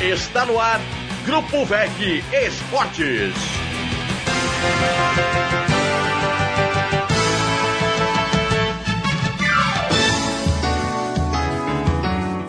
Está no ar, Grupo VEC Esportes.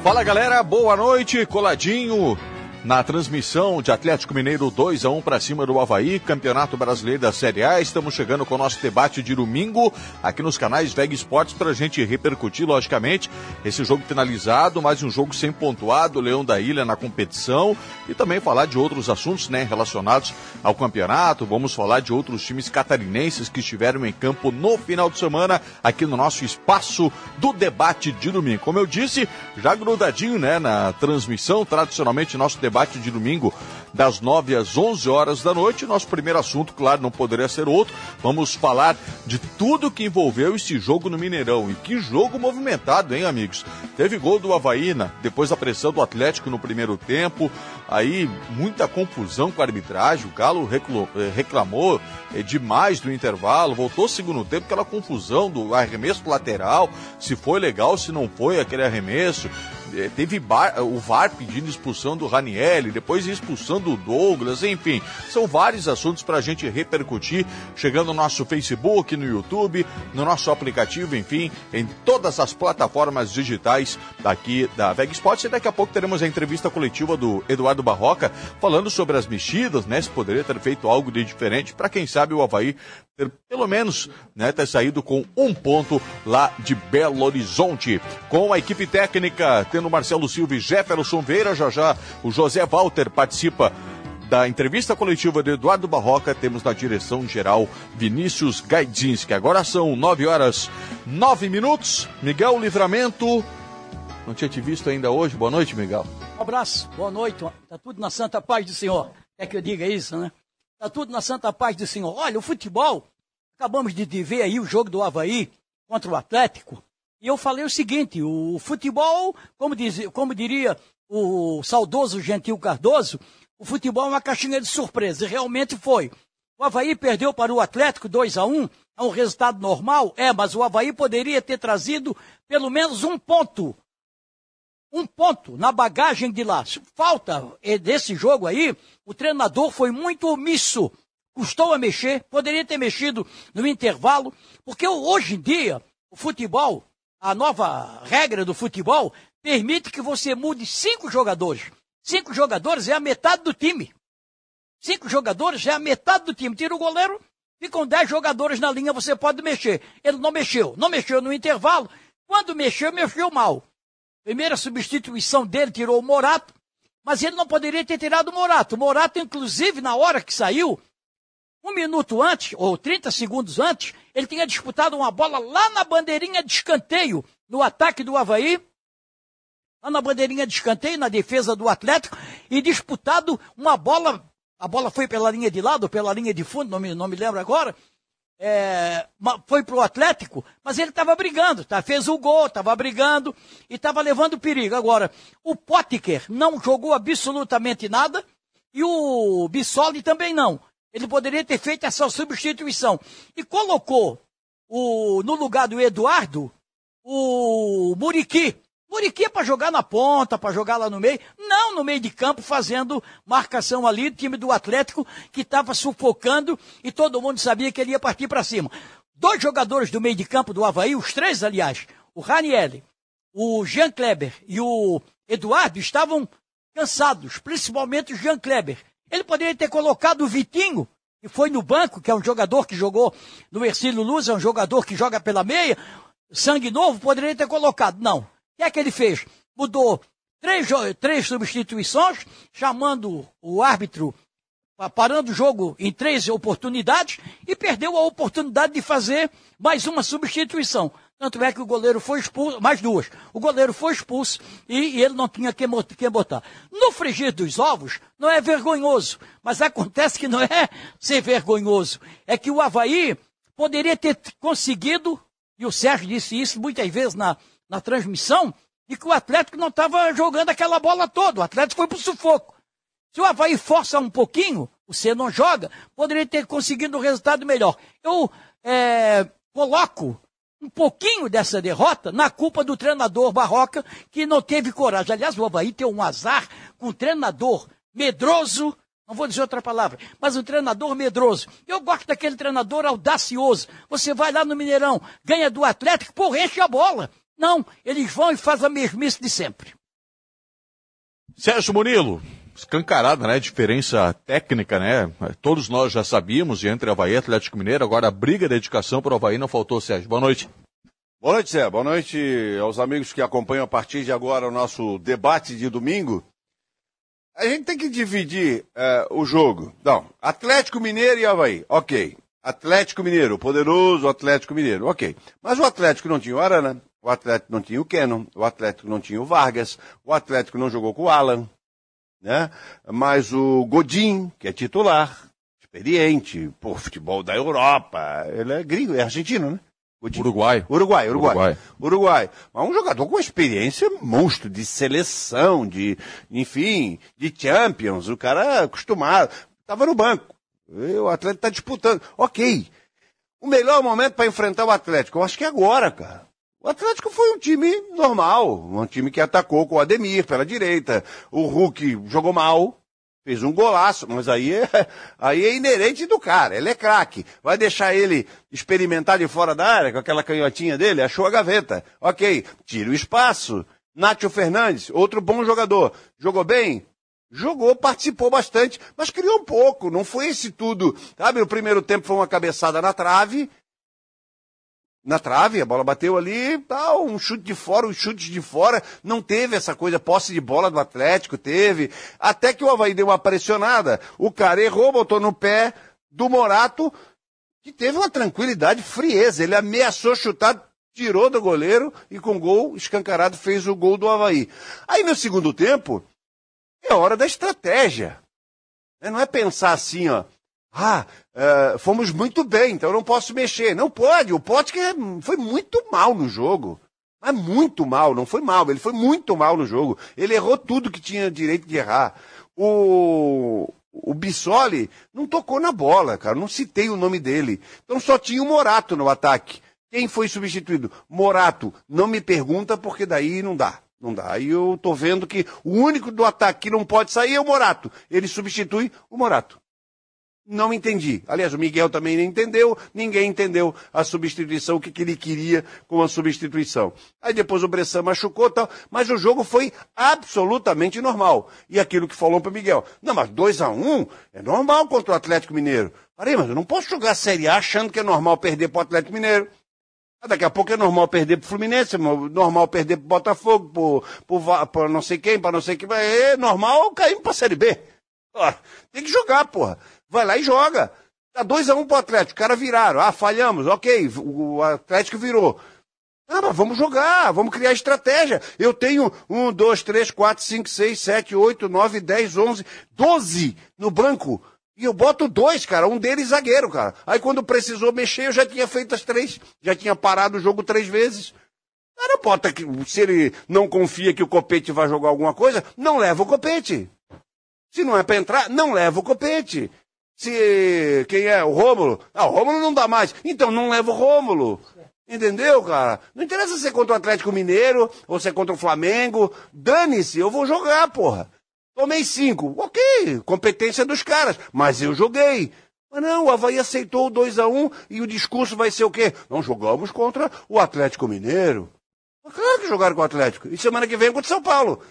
Fala galera, boa noite, coladinho na transmissão de Atlético Mineiro 2 a 1 para cima do Havaí, Campeonato Brasileiro da Série A. Estamos chegando com o nosso debate de domingo aqui nos canais Veg Esportes para a gente repercutir, logicamente, esse jogo finalizado, mais um jogo sem pontuado, Leão da Ilha na competição e também falar de outros assuntos né, relacionados ao campeonato. Vamos falar de outros times catarinenses que estiveram em campo no final de semana aqui no nosso espaço do debate de domingo. Como eu disse, já grudadinho né, na transmissão, tradicionalmente nosso debate debate de domingo, das 9 às 11 horas da noite. Nosso primeiro assunto, claro, não poderia ser outro. Vamos falar de tudo que envolveu esse jogo no Mineirão. E que jogo movimentado, hein, amigos? Teve gol do Havaí, né? depois da pressão do Atlético no primeiro tempo. Aí, muita confusão com a arbitragem. O Galo eh, reclamou eh, demais do intervalo. Voltou segundo tempo, aquela confusão do arremesso lateral. Se foi legal, se não foi aquele arremesso. É, teve bar, o VAR pedindo expulsão do Ranielli, depois expulsão do Douglas, enfim, são vários assuntos para a gente repercutir, chegando no nosso Facebook, no YouTube, no nosso aplicativo, enfim, em todas as plataformas digitais daqui da Veg Sports. E daqui a pouco teremos a entrevista coletiva do Eduardo Barroca falando sobre as mexidas, né? Se poderia ter feito algo de diferente para quem sabe o Havaí ter pelo menos né, ter saído com um ponto lá de Belo Horizonte. Com a equipe técnica, tendo Marcelo Silva e Jefferson Vieira, já já o José Walter participa da entrevista coletiva de Eduardo Barroca, temos na direção geral Vinícius Gaidzinski. Agora são nove horas nove minutos. Miguel Livramento, não tinha te visto ainda hoje. Boa noite, Miguel. Um abraço, boa noite. Tá tudo na santa paz do Senhor. Quer que eu diga isso, né? Está tudo na santa paz do Senhor. Olha, o futebol, acabamos de ver aí o jogo do Havaí contra o Atlético. E eu falei o seguinte: o futebol, como, diz, como diria o saudoso Gentil Cardoso, o futebol é uma caixinha de surpresa. E realmente foi. O Havaí perdeu para o Atlético 2 a 1 é um resultado normal? É, mas o Havaí poderia ter trazido pelo menos um ponto um ponto na bagagem de lá. Falta desse jogo aí, o treinador foi muito omisso. Custou a mexer, poderia ter mexido no intervalo, porque hoje em dia, o futebol, a nova regra do futebol, permite que você mude cinco jogadores. Cinco jogadores é a metade do time. Cinco jogadores é a metade do time. Tira o goleiro, ficam dez jogadores na linha, você pode mexer. Ele não mexeu. Não mexeu no intervalo. Quando mexeu, mexeu mal. Primeira substituição dele tirou o Morato, mas ele não poderia ter tirado o Morato. O Morato, inclusive, na hora que saiu, um minuto antes, ou 30 segundos antes, ele tinha disputado uma bola lá na bandeirinha de escanteio, no ataque do Havaí, lá na bandeirinha de escanteio, na defesa do Atlético, e disputado uma bola, a bola foi pela linha de lado, pela linha de fundo, não me, não me lembro agora, é, foi para o Atlético, mas ele estava brigando, tá? fez o gol, estava brigando e estava levando perigo. Agora, o Potker não jogou absolutamente nada e o Bissoli também não. Ele poderia ter feito essa substituição e colocou o, no lugar do Eduardo o Muriqui. Muriqui é para jogar na ponta, para jogar lá no meio. Não no meio de campo, fazendo marcação ali, time do Atlético que estava sufocando e todo mundo sabia que ele ia partir para cima. Dois jogadores do meio de campo do Havaí, os três, aliás, o Ranielli, o Jean Kleber e o Eduardo estavam cansados, principalmente o Jean Kleber. Ele poderia ter colocado o Vitinho, que foi no banco, que é um jogador que jogou no Ercílio Luz, é um jogador que joga pela meia, sangue novo, poderia ter colocado. Não, que é que ele fez? Mudou três, três substituições, chamando o árbitro, parando o jogo em três oportunidades e perdeu a oportunidade de fazer mais uma substituição. Tanto é que o goleiro foi expulso, mais duas. O goleiro foi expulso e, e ele não tinha quem, quem botar. No frigir dos ovos, não é vergonhoso, mas acontece que não é ser vergonhoso. É que o Havaí poderia ter conseguido, e o Sérgio disse isso muitas vezes na, na transmissão de que o Atlético não estava jogando aquela bola toda. O Atlético foi para o sufoco. Se o Havaí força um pouquinho, o C não joga, poderia ter conseguido um resultado melhor. Eu é, coloco um pouquinho dessa derrota na culpa do treinador Barroca, que não teve coragem. Aliás, o Havaí tem um azar com um treinador medroso, não vou dizer outra palavra, mas um treinador medroso. Eu gosto daquele treinador audacioso. Você vai lá no Mineirão, ganha do Atlético, porra, enche a bola. Não, eles vão e fazem a mesmice de sempre. Sérgio Murilo, escancarada, né? A diferença técnica, né? Todos nós já sabíamos, entre Havaí e Atlético Mineiro, agora a briga, a dedicação para o Havaí não faltou, Sérgio. Boa noite. Boa noite, Zé. Boa noite aos amigos que acompanham a partir de agora o nosso debate de domingo. A gente tem que dividir uh, o jogo. Não, Atlético Mineiro e Havaí, ok. Atlético Mineiro, poderoso Atlético Mineiro, ok. Mas o Atlético não tinha o Arana, o Atlético não tinha o Cannon, o Atlético não tinha o Vargas, o Atlético não jogou com o Alan, né? Mas o Godin, que é titular, experiente, por futebol da Europa, ele é gringo, é argentino, né? Uruguai. Uruguai. Uruguai, Uruguai. Uruguai. Mas um jogador com experiência monstro de seleção, de, enfim, de Champions. O cara é acostumado. Tava no banco. O Atlético tá disputando. Ok. O melhor momento para enfrentar o Atlético, eu acho que é agora, cara. O Atlético foi um time normal, um time que atacou com o Ademir pela direita. O Hulk jogou mal, fez um golaço, mas aí é, aí é inerente do cara, ele é craque. Vai deixar ele experimentar de fora da área com aquela canhotinha dele? Achou a gaveta. Ok, tira o espaço. Nátio Fernandes, outro bom jogador. Jogou bem? Jogou, participou bastante, mas criou um pouco. Não foi esse tudo. Sabe, o primeiro tempo foi uma cabeçada na trave, na trave, a bola bateu ali, tal, um chute de fora, um chute de fora, não teve essa coisa, posse de bola do Atlético, teve, até que o Havaí deu uma pressionada, o cara errou, botou no pé do Morato, que teve uma tranquilidade, frieza, ele ameaçou chutar, tirou do goleiro e com gol escancarado fez o gol do Havaí. Aí no segundo tempo, é hora da estratégia. Não é pensar assim, ó, ah, uh, fomos muito bem, então não posso mexer. Não pode, o Potker foi muito mal no jogo. Mas muito mal, não foi mal, ele foi muito mal no jogo. Ele errou tudo que tinha direito de errar. O, o Bissoli não tocou na bola, cara, não citei o nome dele. Então só tinha o Morato no ataque. Quem foi substituído? Morato. Não me pergunta, porque daí não dá. Não dá. Aí eu tô vendo que o único do ataque que não pode sair é o Morato. Ele substitui o Morato. Não entendi. Aliás, o Miguel também não entendeu, ninguém entendeu a substituição, o que, que ele queria com a substituição. Aí depois o Bressan machucou tal, mas o jogo foi absolutamente normal. E aquilo que falou para o Miguel, não, mas 2 a 1 um é normal contra o Atlético Mineiro. Parei, mas eu não posso jogar a Série A achando que é normal perder para o Atlético Mineiro. Ah, daqui a pouco é normal perder para o Fluminense, é normal perder para o Botafogo, para não sei quem, para não sei quem. É normal cair a Série B. tem que jogar, porra. Vai lá e joga. Tá 2x1 um pro Atlético, os caras viraram. Ah, falhamos, ok, o Atlético virou. Ah, mas vamos jogar, vamos criar estratégia. Eu tenho um, dois, três, quatro, cinco, seis, sete, oito, nove, dez, onze, doze no banco. E eu boto dois, cara, um deles zagueiro, cara. Aí quando precisou mexer, eu já tinha feito as três. Já tinha parado o jogo três vezes. Cara, bota que se ele não confia que o Copete vai jogar alguma coisa, não leva o Copete. Se não é pra entrar, não leva o Copete. Se quem é o Rômulo? Ah, o Rômulo não dá mais. Então não leva o Rômulo. Entendeu, cara? Não interessa ser contra o Atlético Mineiro ou ser contra o Flamengo. Dane-se, eu vou jogar, porra. Tomei cinco. Ok, competência dos caras. Mas eu joguei. Mas não, o Havaí aceitou o 2 a 1 um, e o discurso vai ser o quê? Não jogamos contra o Atlético Mineiro. Claro que jogaram com o Atlético. E semana que vem contra o São Paulo.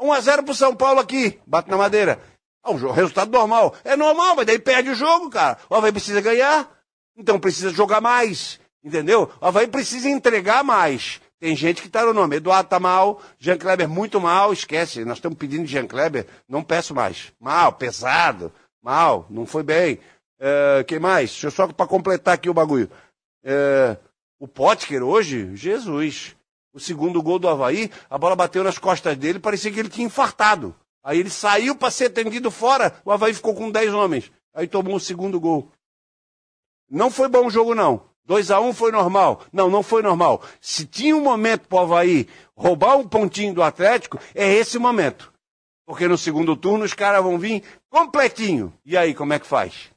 1 a 0 pro São Paulo aqui. Bate na madeira. Ah, o resultado normal. É normal, mas daí perde o jogo, cara. O Havaí precisa ganhar. Então precisa jogar mais. Entendeu? O Havaí precisa entregar mais. Tem gente que tá no nome. Eduardo tá mal, Jean Kleber muito mal, esquece. Nós estamos pedindo Jean Kleber, não peço mais. Mal, pesado, mal, não foi bem. Uh, quem mais? Deixa eu só para completar aqui o bagulho. Uh, o Potker hoje, Jesus. O segundo gol do Havaí, a bola bateu nas costas dele, parecia que ele tinha infartado. Aí ele saiu para ser atendido fora, o Havaí ficou com 10 homens. Aí tomou o segundo gol. Não foi bom o jogo, não. 2 a 1 um foi normal. Não, não foi normal. Se tinha um momento para o Havaí roubar um pontinho do Atlético, é esse momento. Porque no segundo turno os caras vão vir completinho. E aí, como é que faz?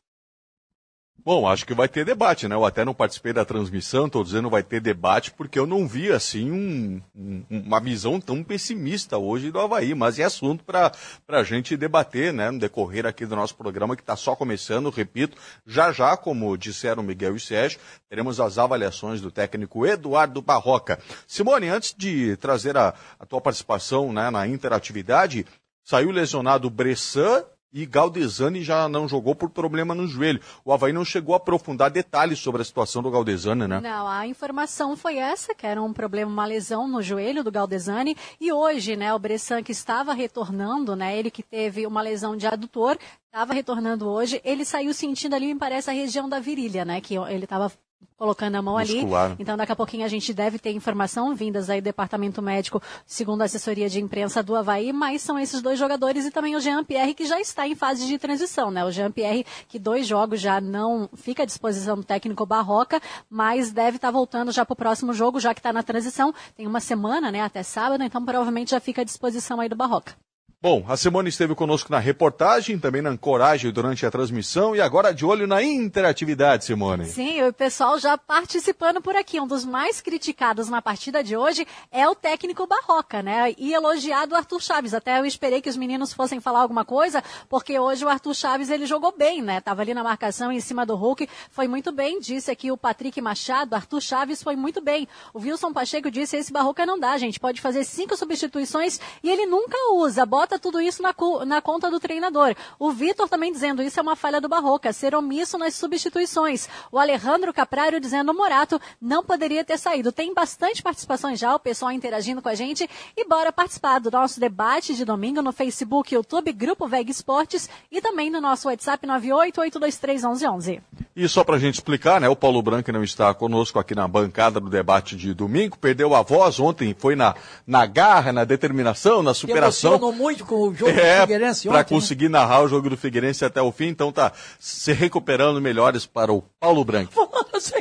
Bom, acho que vai ter debate, né? Eu até não participei da transmissão, estou dizendo vai ter debate porque eu não vi, assim, um, um, uma visão tão pessimista hoje do Havaí, mas é assunto para a gente debater, né? No decorrer aqui do nosso programa, que está só começando, repito, já já, como disseram Miguel e Sérgio, teremos as avaliações do técnico Eduardo Barroca. Simone, antes de trazer a, a tua participação né, na interatividade, saiu lesionado Bressan e Galdesani já não jogou por problema no joelho. O Havaí não chegou a aprofundar detalhes sobre a situação do Galdesani, né? Não, a informação foi essa, que era um problema, uma lesão no joelho do Galdesani. E hoje, né, o Bressan que estava retornando, né, ele que teve uma lesão de adutor, estava retornando hoje, ele saiu sentindo ali, me parece, a região da virilha, né, que ele estava colocando a mão Muscular. ali. Então, daqui a pouquinho a gente deve ter informação vindas aí do departamento médico, segundo a assessoria de imprensa do Havaí, mas são esses dois jogadores e também o Jean-Pierre, que já está em fase de transição, né? O Jean-Pierre, que dois jogos já não fica à disposição do técnico Barroca, mas deve estar voltando já para o próximo jogo, já que está na transição. Tem uma semana, né, até sábado, então provavelmente já fica à disposição aí do Barroca. Bom, a Simone esteve conosco na reportagem, também na ancoragem durante a transmissão e agora de olho na interatividade, Simone. Sim, o pessoal já participando por aqui. Um dos mais criticados na partida de hoje é o técnico Barroca, né? E elogiado o Arthur Chaves. Até eu esperei que os meninos fossem falar alguma coisa, porque hoje o Arthur Chaves ele jogou bem, né? Tava ali na marcação em cima do Hulk, foi muito bem. Disse aqui o Patrick Machado, Arthur Chaves foi muito bem. O Wilson Pacheco disse: esse Barroca não dá, gente. Pode fazer cinco substituições e ele nunca usa. Bota bota tudo isso na, na conta do treinador. O Vitor também dizendo isso é uma falha do Barroca, ser omisso nas substituições. O Alejandro Caprário dizendo o Morato não poderia ter saído. Tem bastante participações já, o pessoal interagindo com a gente. E bora participar do nosso debate de domingo no Facebook, YouTube, Grupo Veg Esportes e também no nosso WhatsApp 988231111. E só para a gente explicar, né? O Paulo Branco não está conosco aqui na bancada do debate de domingo, perdeu a voz ontem, foi na, na garra, na determinação, na superação. muito com o jogo é, do Figueirense Para né? conseguir né? narrar o jogo do Figueirense até o fim, então tá se recuperando melhores para o Paulo Branco. Assim,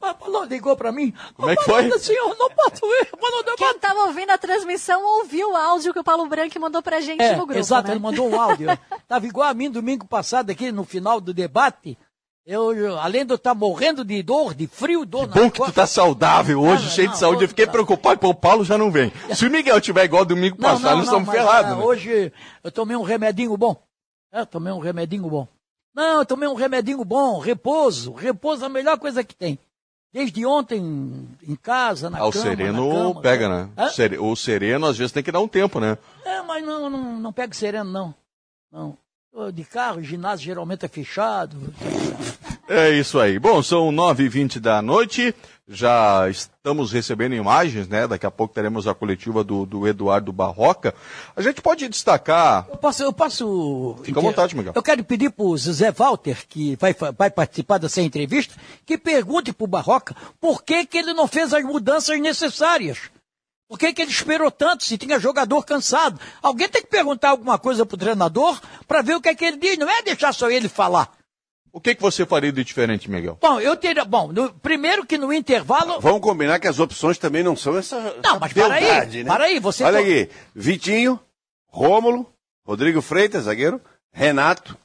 Paulo ligou para mim. Como é que foi? Assim, eu não posso ir. Quem estava ouvindo a transmissão ouviu o áudio que o Paulo Branco mandou pra gente é, no grupo. Exato, né? ele mandou um áudio. Tava igual a mim domingo passado aqui no final do debate. Eu, além de eu estar tá morrendo de dor, de frio, dor que bom que tu tá saudável hoje, ah, cheio não, de saúde. Eu fiquei tá... preocupado, pô, o Paulo já não vem. Se o Miguel tiver igual domingo não, passado, não, nós estamos ferrados. É, né? Hoje eu tomei um remedinho bom. É, tomei um remedinho bom. Não, eu tomei um remedinho bom, repouso. Repouso é a melhor coisa que tem. Desde ontem, em casa, na ah, o cama, sereno cama, pega, né? Hã? O sereno, às vezes, tem que dar um tempo, né? É, mas não, não, não pega sereno, não. Não. De carro, o ginásio geralmente é fechado. É isso aí. Bom, são 9h20 da noite. Já estamos recebendo imagens, né? Daqui a pouco teremos a coletiva do, do Eduardo Barroca. A gente pode destacar. Eu posso. Eu posso Fica à vontade, Miguel. Eu quero pedir para o Zé Walter, que vai, vai participar dessa entrevista, que pergunte para o Barroca por que, que ele não fez as mudanças necessárias. Por que, que ele esperou tanto se tinha jogador cansado? Alguém tem que perguntar alguma coisa para o treinador para ver o que é que ele diz. Não é deixar só ele falar. O que, que você faria de diferente, Miguel? Bom, eu teria. Bom, no, primeiro que no intervalo. Vamos combinar que as opções também não são essa. Não, mas para aí. Né? Para aí, você. Olha aqui: Vitinho, Rômulo, Rodrigo Freitas, zagueiro, Renato,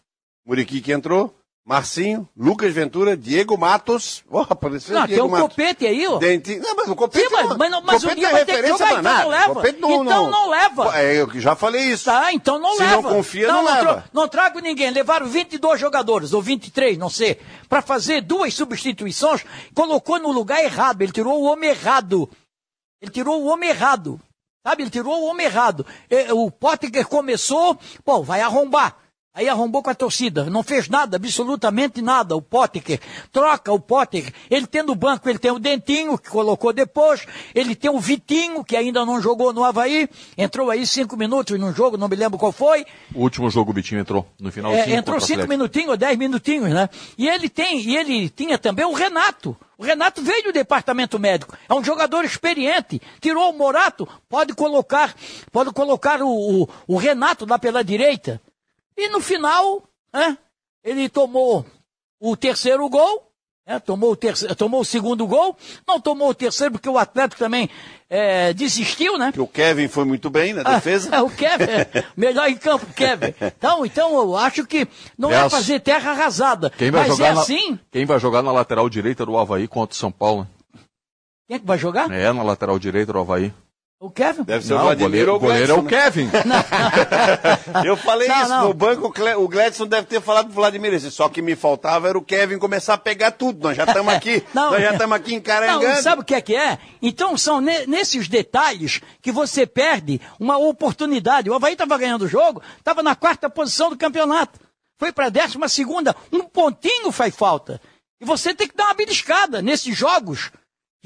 Muriqui que entrou, Marcinho, Lucas Ventura, Diego Matos. Oh, apareceu não, Diego tem um Matos. copete aí, ó. Dente... Não, mas o copete, Sim, mas, mas, mas copete o é vai ter que jogar, então não leva. Não, então não, não leva. É, eu já falei isso. Tá, então não Se leva. Se não confia, não, não, não leva. não trago ninguém. Levaram 22 jogadores, ou 23, não sei, para fazer duas substituições. Colocou no lugar errado. Ele tirou o homem errado. Ele tirou o homem errado. Sabe? Ele tirou o homem errado. O Potter começou, pô, vai arrombar. Aí arrombou com a torcida, não fez nada, absolutamente nada. O Potker, troca o Potker. Ele tem no banco, ele tem o Dentinho, que colocou depois. Ele tem o Vitinho, que ainda não jogou no Havaí. Entrou aí cinco minutos num jogo, não me lembro qual foi. O último jogo o Vitinho entrou, no final é, Entrou cinco minutinhos, dez minutinhos, né? E ele tem, e ele tinha também o Renato. O Renato veio do departamento médico. É um jogador experiente. Tirou o Morato, pode colocar, pode colocar o, o, o Renato lá pela direita. E no final, né, ele tomou o terceiro gol, É, tomou, o terceiro, tomou o segundo gol, não tomou o terceiro porque o Atlético também é, desistiu, né? Que o Kevin foi muito bem na defesa. Ah, o Kevin, melhor em campo, Kevin. Então, então eu acho que não é, fazer terra arrasada. Quem vai, mas jogar é na, assim. quem vai jogar na lateral direita do Havaí contra o São Paulo? né? Quem é que vai jogar? É, na lateral direita do Havaí. O Kevin? Deve ser Não, o Vladimir goleiro, ou o goleiro é o Gledson, Kevin. né? Eu falei Não, isso não. no banco, o o Gledson deve ter falado pro Vladimir isso. Só que me faltava era o Kevin começar a pegar tudo. Nós já estamos aqui. Não. nós já estamos aqui encarangando. Não, sabe o que é que é? Então são ne- nesses detalhes que você perde uma oportunidade. O Havaí estava ganhando o jogo, estava na quarta posição do campeonato. Foi para a décima segunda, um pontinho faz falta. E você tem que dar uma beliscada nesses jogos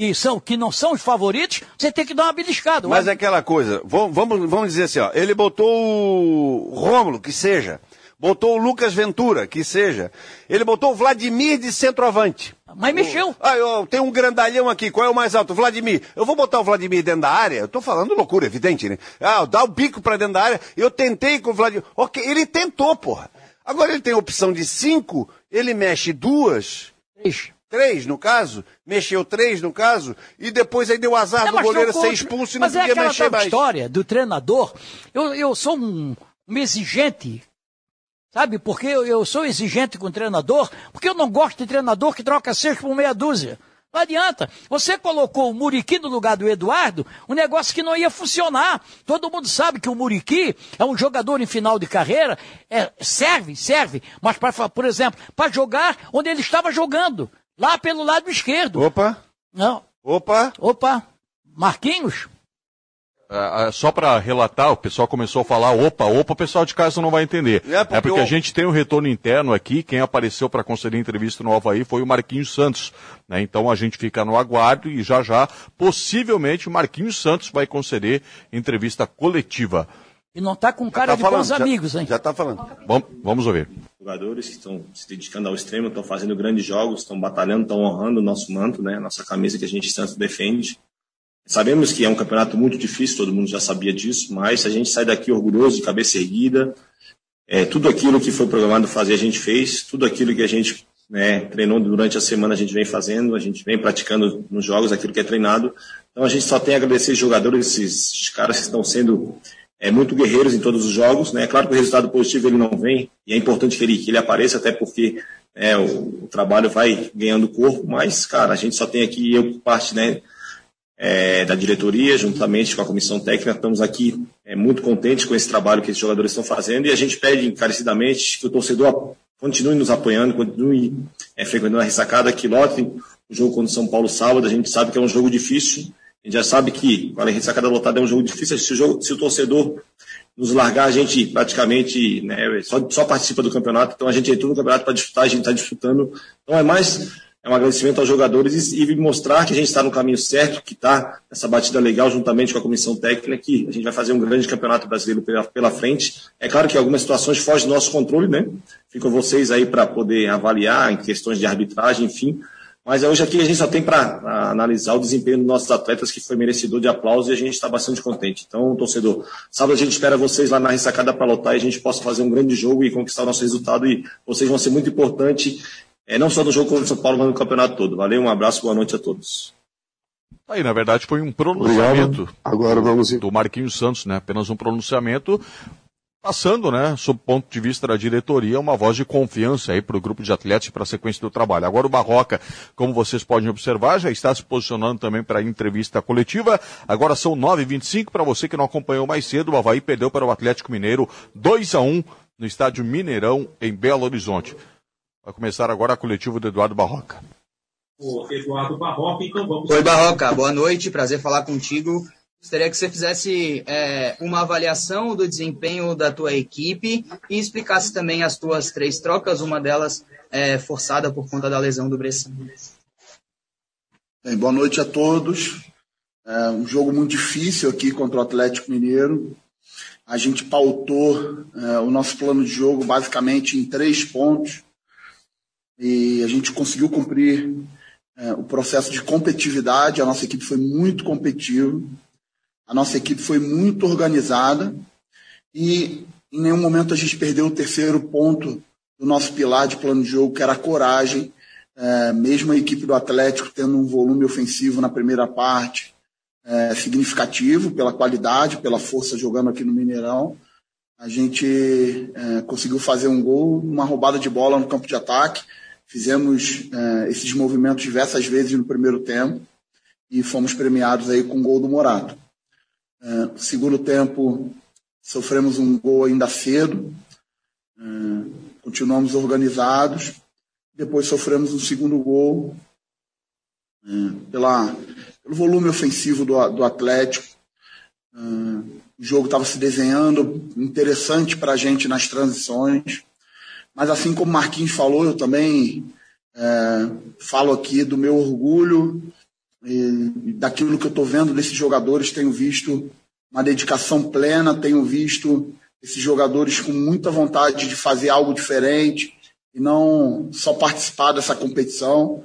que, são, que não são os favoritos, você tem que dar uma beliscada. Mas é aquela coisa, vamos, vamos, vamos dizer assim, ó, ele botou o Rômulo, que seja, botou o Lucas Ventura, que seja, ele botou o Vladimir de centroavante. Mas mexeu. Ah, eu tenho um grandalhão aqui, qual é o mais alto? Vladimir. Eu vou botar o Vladimir dentro da área? Eu tô falando loucura, evidente, né? Ah, dá o bico pra dentro da área. Eu tentei com o Vladimir. Ok, ele tentou, porra. Agora ele tem a opção de cinco, ele mexe duas, Três. Três no caso, mexeu três no caso, e depois aí deu azar do mas goleiro ser expulso e não Mas é podia aquela mexer mais. história do treinador. Eu, eu sou um, um exigente, sabe? Porque eu, eu sou exigente com o treinador, porque eu não gosto de treinador que troca seis por meia dúzia. Não adianta. Você colocou o Muriqui no lugar do Eduardo, um negócio que não ia funcionar. Todo mundo sabe que o Muriqui é um jogador em final de carreira, é, serve, serve, mas, pra, por exemplo, para jogar onde ele estava jogando, lá pelo lado esquerdo. Opa, Não, opa. opa, Marquinhos, Ah, só para relatar, o pessoal começou a falar opa, opa, o pessoal de casa não vai entender. É, porque É porque a gente tem um retorno interno aqui, quem apareceu para conceder entrevista no Havaí foi o Marquinhos Santos. né? Então a gente fica no aguardo e já já, possivelmente, o Marquinhos Santos vai conceder entrevista coletiva. E não tá com cara Tá de falando, bons já- amigos, hein? Já tá falando. Vamos, vamos ouvir. jogadores que estão se dedicando ao extremo, estão fazendo grandes jogos, estão batalhando, estão honrando o nosso manto, né, a nossa camisa que a gente tanto defende. Sabemos que é um campeonato muito difícil, todo mundo já sabia disso, mas a gente sai daqui orgulhoso, de cabeça erguida. É, tudo aquilo que foi programado fazer a gente fez, tudo aquilo que a gente né, treinou durante a semana a gente vem fazendo, a gente vem praticando nos jogos aquilo que é treinado. Então a gente só tem a agradecer os jogadores, esses caras que estão sendo é, muito guerreiros em todos os jogos. Né? É claro que o resultado positivo ele não vem, e é importante que ele, que ele apareça, até porque é, o, o trabalho vai ganhando corpo, mas, cara, a gente só tem aqui, eu, parte né, é, da diretoria, juntamente com a comissão técnica, estamos aqui é, muito contentes com esse trabalho que esses jogadores estão fazendo, e a gente pede encarecidamente que o torcedor continue nos apoiando, continue é, frequentando a ressacada, que lotem o jogo contra o São Paulo sábado, a gente sabe que é um jogo difícil, a gente já sabe que a ressacada lotada é um jogo difícil. Se o, jogo, se o torcedor nos largar, a gente praticamente né, só, só participa do campeonato. Então a gente entrou no campeonato para disputar, a gente está disputando. Então é mais é um agradecimento aos jogadores e, e mostrar que a gente está no caminho certo, que está nessa batida legal juntamente com a comissão técnica, que a gente vai fazer um grande campeonato brasileiro pela, pela frente. É claro que algumas situações fogem do nosso controle, né? Ficam vocês aí para poder avaliar em questões de arbitragem, enfim. Mas hoje aqui a gente só tem para analisar o desempenho dos nossos atletas, que foi merecedor de aplauso e a gente está bastante contente. Então, torcedor, sábado a gente espera vocês lá na ressacada para lotar e a gente possa fazer um grande jogo e conquistar o nosso resultado. E vocês vão ser muito importantes, é, não só no jogo contra o São Paulo, mas no campeonato todo. Valeu, um abraço, boa noite a todos. Aí, na verdade, foi um pronunciamento Obrigado. Agora vamos do Marquinhos Santos, né? Apenas um pronunciamento, passando, né, sob o ponto de vista da diretoria, uma voz de confiança aí para o grupo de atletas e para a sequência do trabalho. Agora o Barroca, como vocês podem observar, já está se posicionando também para a entrevista coletiva. Agora são 9h25, para você que não acompanhou mais cedo, o Havaí perdeu para o Atlético Mineiro 2 a 1 no estádio Mineirão, em Belo Horizonte. Vai começar agora a coletiva do Eduardo Barroca. O Eduardo Barroca, então vamos. Oi, Barroca, boa noite, prazer falar contigo. Gostaria que você fizesse é, uma avaliação do desempenho da tua equipe e explicasse também as tuas três trocas, uma delas é, forçada por conta da lesão do Bressan. Bem, boa noite a todos. É um jogo muito difícil aqui contra o Atlético Mineiro. A gente pautou é, o nosso plano de jogo basicamente em três pontos e a gente conseguiu cumprir é, o processo de competitividade. A nossa equipe foi muito competitiva, a nossa equipe foi muito organizada e em nenhum momento a gente perdeu o terceiro ponto do nosso pilar de plano de jogo, que era a coragem é, mesmo a equipe do Atlético tendo um volume ofensivo na primeira parte é, significativo pela qualidade, pela força jogando aqui no Mineirão, a gente é, conseguiu fazer um gol, uma roubada de bola no campo de ataque. Fizemos é, esses movimentos diversas vezes no primeiro tempo e fomos premiados aí com o gol do Morato. É, segundo tempo, sofremos um gol ainda cedo, é, continuamos organizados, depois sofremos um segundo gol é, pela, pelo volume ofensivo do, do Atlético. O jogo estava se desenhando interessante para a gente nas transições, mas assim como o Marquinhos falou, eu também falo aqui do meu orgulho e daquilo que eu estou vendo desses jogadores, tenho visto uma dedicação plena, tenho visto esses jogadores com muita vontade de fazer algo diferente e não só participar dessa competição.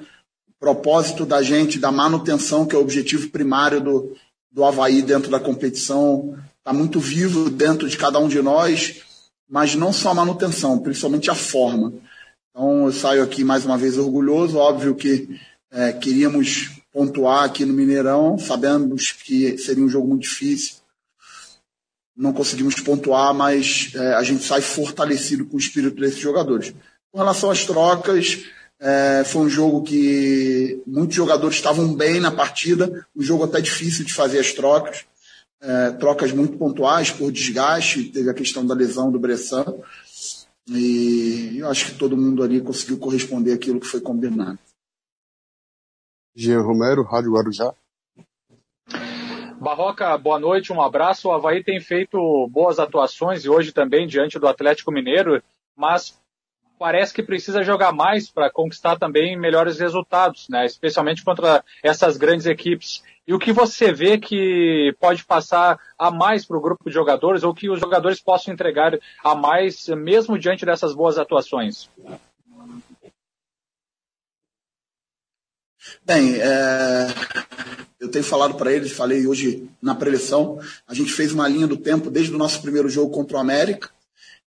O propósito da gente, da manutenção, que é o objetivo primário do, do Havaí dentro da competição, está muito vivo dentro de cada um de nós, mas não só a manutenção, principalmente a forma. Então eu saio aqui mais uma vez orgulhoso, óbvio que é, queríamos pontuar aqui no Mineirão, sabemos que seria um jogo muito difícil. Não conseguimos pontuar, mas é, a gente sai fortalecido com o espírito desses jogadores. Com relação às trocas, é, foi um jogo que muitos jogadores estavam bem na partida, um jogo até difícil de fazer as trocas, é, trocas muito pontuais por desgaste, teve a questão da lesão do Bressan, e eu acho que todo mundo ali conseguiu corresponder àquilo que foi combinado. Jean Romero, Rádio Guarujá. Barroca, boa noite, um abraço. O Havaí tem feito boas atuações e hoje também diante do Atlético Mineiro, mas parece que precisa jogar mais para conquistar também melhores resultados, né? especialmente contra essas grandes equipes. E o que você vê que pode passar a mais para o grupo de jogadores ou que os jogadores possam entregar a mais, mesmo diante dessas boas atuações? Bem, é, eu tenho falado para eles, falei hoje na preleção, a gente fez uma linha do tempo desde o nosso primeiro jogo contra o América,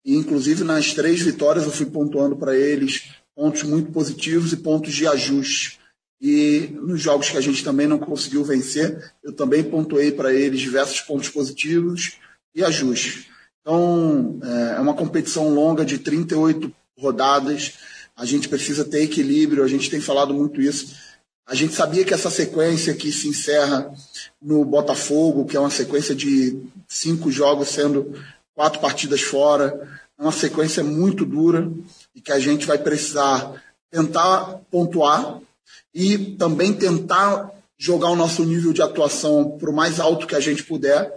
e inclusive nas três vitórias eu fui pontuando para eles pontos muito positivos e pontos de ajuste. E nos jogos que a gente também não conseguiu vencer, eu também pontuei para eles diversos pontos positivos e ajustes. Então, é, é uma competição longa de 38 rodadas, a gente precisa ter equilíbrio, a gente tem falado muito isso a gente sabia que essa sequência que se encerra no Botafogo, que é uma sequência de cinco jogos, sendo quatro partidas fora, é uma sequência muito dura e que a gente vai precisar tentar pontuar e também tentar jogar o nosso nível de atuação para o mais alto que a gente puder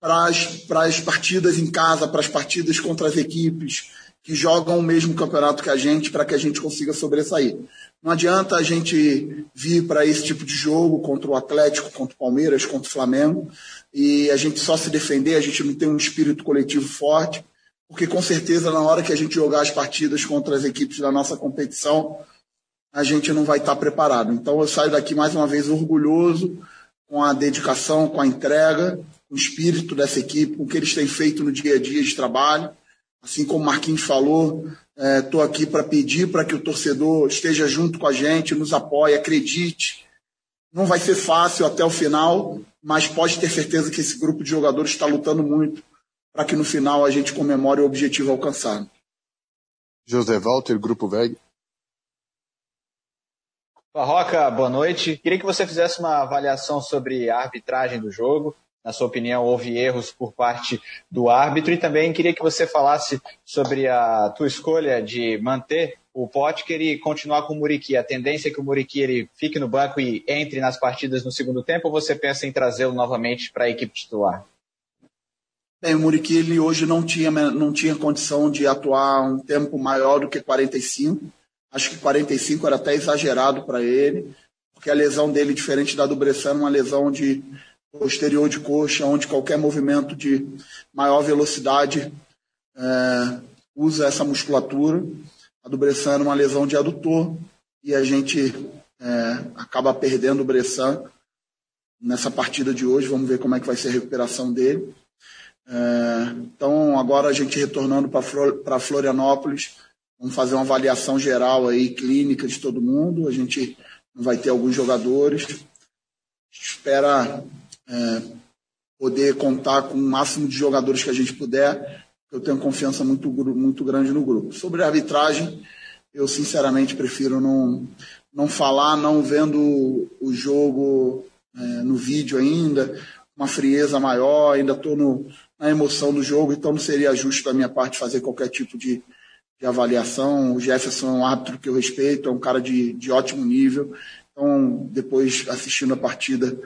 para as, partidas em casa, para as partidas contra as equipes que jogam o mesmo campeonato que a gente, para que a gente consiga sobressair. Não adianta a gente vir para esse tipo de jogo contra o Atlético, contra o Palmeiras, contra o Flamengo, e a gente só se defender, a gente não tem um espírito coletivo forte, porque com certeza na hora que a gente jogar as partidas contra as equipes da nossa competição, a gente não vai estar preparado. Então eu saio daqui mais uma vez orgulhoso com a dedicação, com a entrega, com o espírito dessa equipe, com o que eles têm feito no dia a dia de trabalho. Assim como o Marquinhos falou, Estou é, aqui para pedir para que o torcedor esteja junto com a gente, nos apoie, acredite. Não vai ser fácil até o final, mas pode ter certeza que esse grupo de jogadores está lutando muito para que no final a gente comemore o objetivo alcançado. José Walter, Grupo VEG. Barroca, boa noite. Queria que você fizesse uma avaliação sobre a arbitragem do jogo na sua opinião, houve erros por parte do árbitro? E também queria que você falasse sobre a tua escolha de manter o Potker e continuar com o Muriqui. A tendência é que o Muriqui ele fique no banco e entre nas partidas no segundo tempo ou você pensa em trazê-lo novamente para a equipe titular? Bem, o Muriqui ele hoje não tinha, não tinha condição de atuar um tempo maior do que 45. Acho que 45 era até exagerado para ele, porque a lesão dele, diferente da do Bressano, uma lesão de posterior de coxa, onde qualquer movimento de maior velocidade é, usa essa musculatura. A do Bressan era uma lesão de adutor e a gente é, acaba perdendo o Bressan nessa partida de hoje. Vamos ver como é que vai ser a recuperação dele. É, então, agora a gente retornando para Florianópolis, Vamos fazer uma avaliação geral aí, clínica de todo mundo. A gente vai ter alguns jogadores. Espera é, poder contar com o máximo de jogadores que a gente puder. Eu tenho confiança muito, muito grande no grupo. Sobre a arbitragem, eu sinceramente prefiro não, não falar, não vendo o jogo é, no vídeo ainda, uma frieza maior, ainda estou na emoção do jogo, então não seria justo da minha parte fazer qualquer tipo de, de avaliação. O Jefferson é um árbitro que eu respeito, é um cara de, de ótimo nível. Então, depois assistindo a partida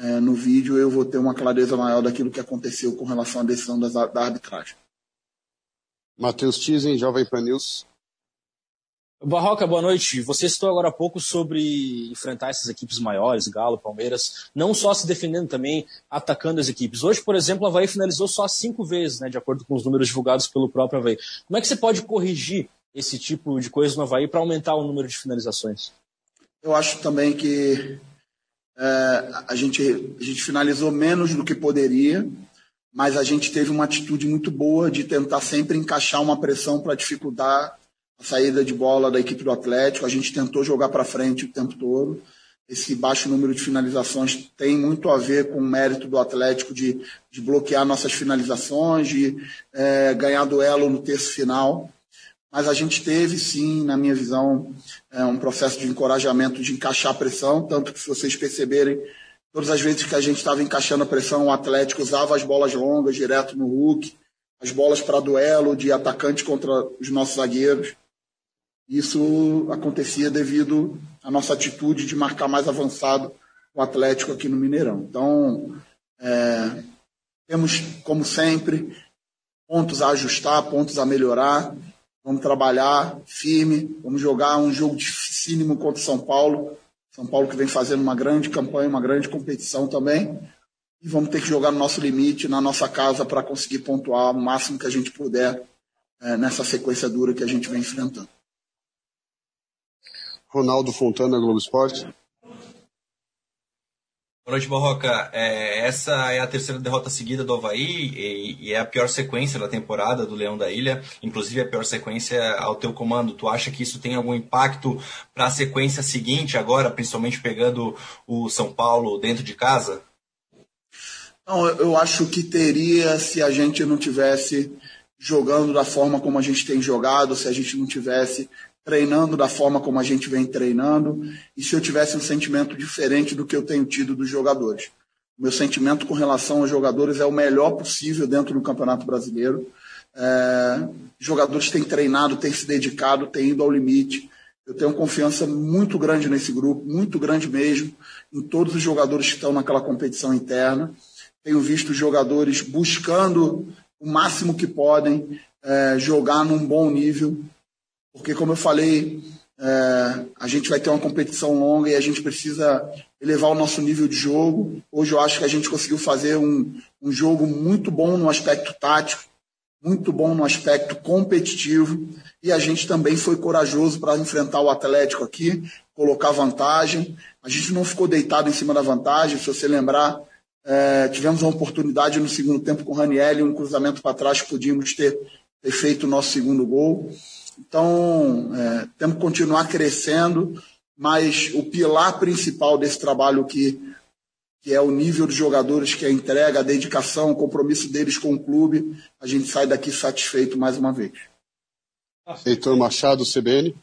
é, no vídeo, eu vou ter uma clareza maior daquilo que aconteceu com relação à decisão das, da arbitragem. Matheus Tizen, Jovem Pan News. Barroca, boa noite. Você citou agora há pouco sobre enfrentar essas equipes maiores, Galo, Palmeiras, não só se defendendo também, atacando as equipes. Hoje, por exemplo, o Havaí finalizou só cinco vezes, né, de acordo com os números divulgados pelo próprio Havaí. Como é que você pode corrigir esse tipo de coisa no Havaí para aumentar o número de finalizações? Eu acho também que é, a, gente, a gente finalizou menos do que poderia, mas a gente teve uma atitude muito boa de tentar sempre encaixar uma pressão para dificultar a saída de bola da equipe do Atlético. A gente tentou jogar para frente o tempo todo. Esse baixo número de finalizações tem muito a ver com o mérito do Atlético de, de bloquear nossas finalizações, de é, ganhar duelo no terço final. Mas a gente teve, sim, na minha visão, é, um processo de encorajamento de encaixar a pressão, tanto que se vocês perceberem, todas as vezes que a gente estava encaixando a pressão, o Atlético usava as bolas longas direto no Hulk, as bolas para duelo de atacante contra os nossos zagueiros. Isso acontecia devido à nossa atitude de marcar mais avançado o Atlético aqui no Mineirão. Então, é, temos, como sempre, pontos a ajustar, pontos a melhorar. Vamos trabalhar firme, vamos jogar um jogo dificílimo contra São Paulo. São Paulo que vem fazendo uma grande campanha, uma grande competição também. E vamos ter que jogar no nosso limite, na nossa casa, para conseguir pontuar o máximo que a gente puder é, nessa sequência dura que a gente vem enfrentando. Ronaldo Fontana, Globo Esporte. Boa noite, Barroca. É, essa é a terceira derrota seguida do Havaí e, e, é a pior sequência da temporada do Leão da Ilha, inclusive a pior sequência ao teu comando. Tu acha que isso tem algum impacto para a sequência seguinte agora, principalmente pegando o São Paulo dentro de casa? Não, eu acho que teria se a gente não tivesse jogando da forma como a gente tem jogado, se a gente não tivesse treinando da forma como a gente vem treinando, e se eu tivesse um sentimento diferente do que eu tenho tido dos jogadores. Meu sentimento com relação aos jogadores é o melhor possível dentro do Campeonato Brasileiro. É, jogadores têm treinado, têm se dedicado, têm ido ao limite. Eu tenho confiança muito grande nesse grupo, muito grande mesmo, em todos os jogadores que estão naquela competição interna. Tenho visto jogadores buscando o máximo que podem é, jogar num bom nível porque, como eu falei, é, a gente vai ter uma competição longa e a gente precisa elevar o nosso nível de jogo. Hoje eu acho que a gente conseguiu fazer um, um jogo muito bom no aspecto tático, muito bom no aspecto competitivo, e a gente também foi corajoso para enfrentar o Atlético aqui, colocar vantagem. A gente não ficou deitado em cima da vantagem, se você lembrar, é, tivemos uma oportunidade no segundo tempo com o Raniel, um cruzamento para trás podíamos ter, ter feito o nosso segundo gol. Então, é, temos que continuar crescendo, mas o pilar principal desse trabalho que, que é o nível de jogadores, que é a entrega, a dedicação, o compromisso deles com o clube, a gente sai daqui satisfeito mais uma vez. Heitor Machado, CBN.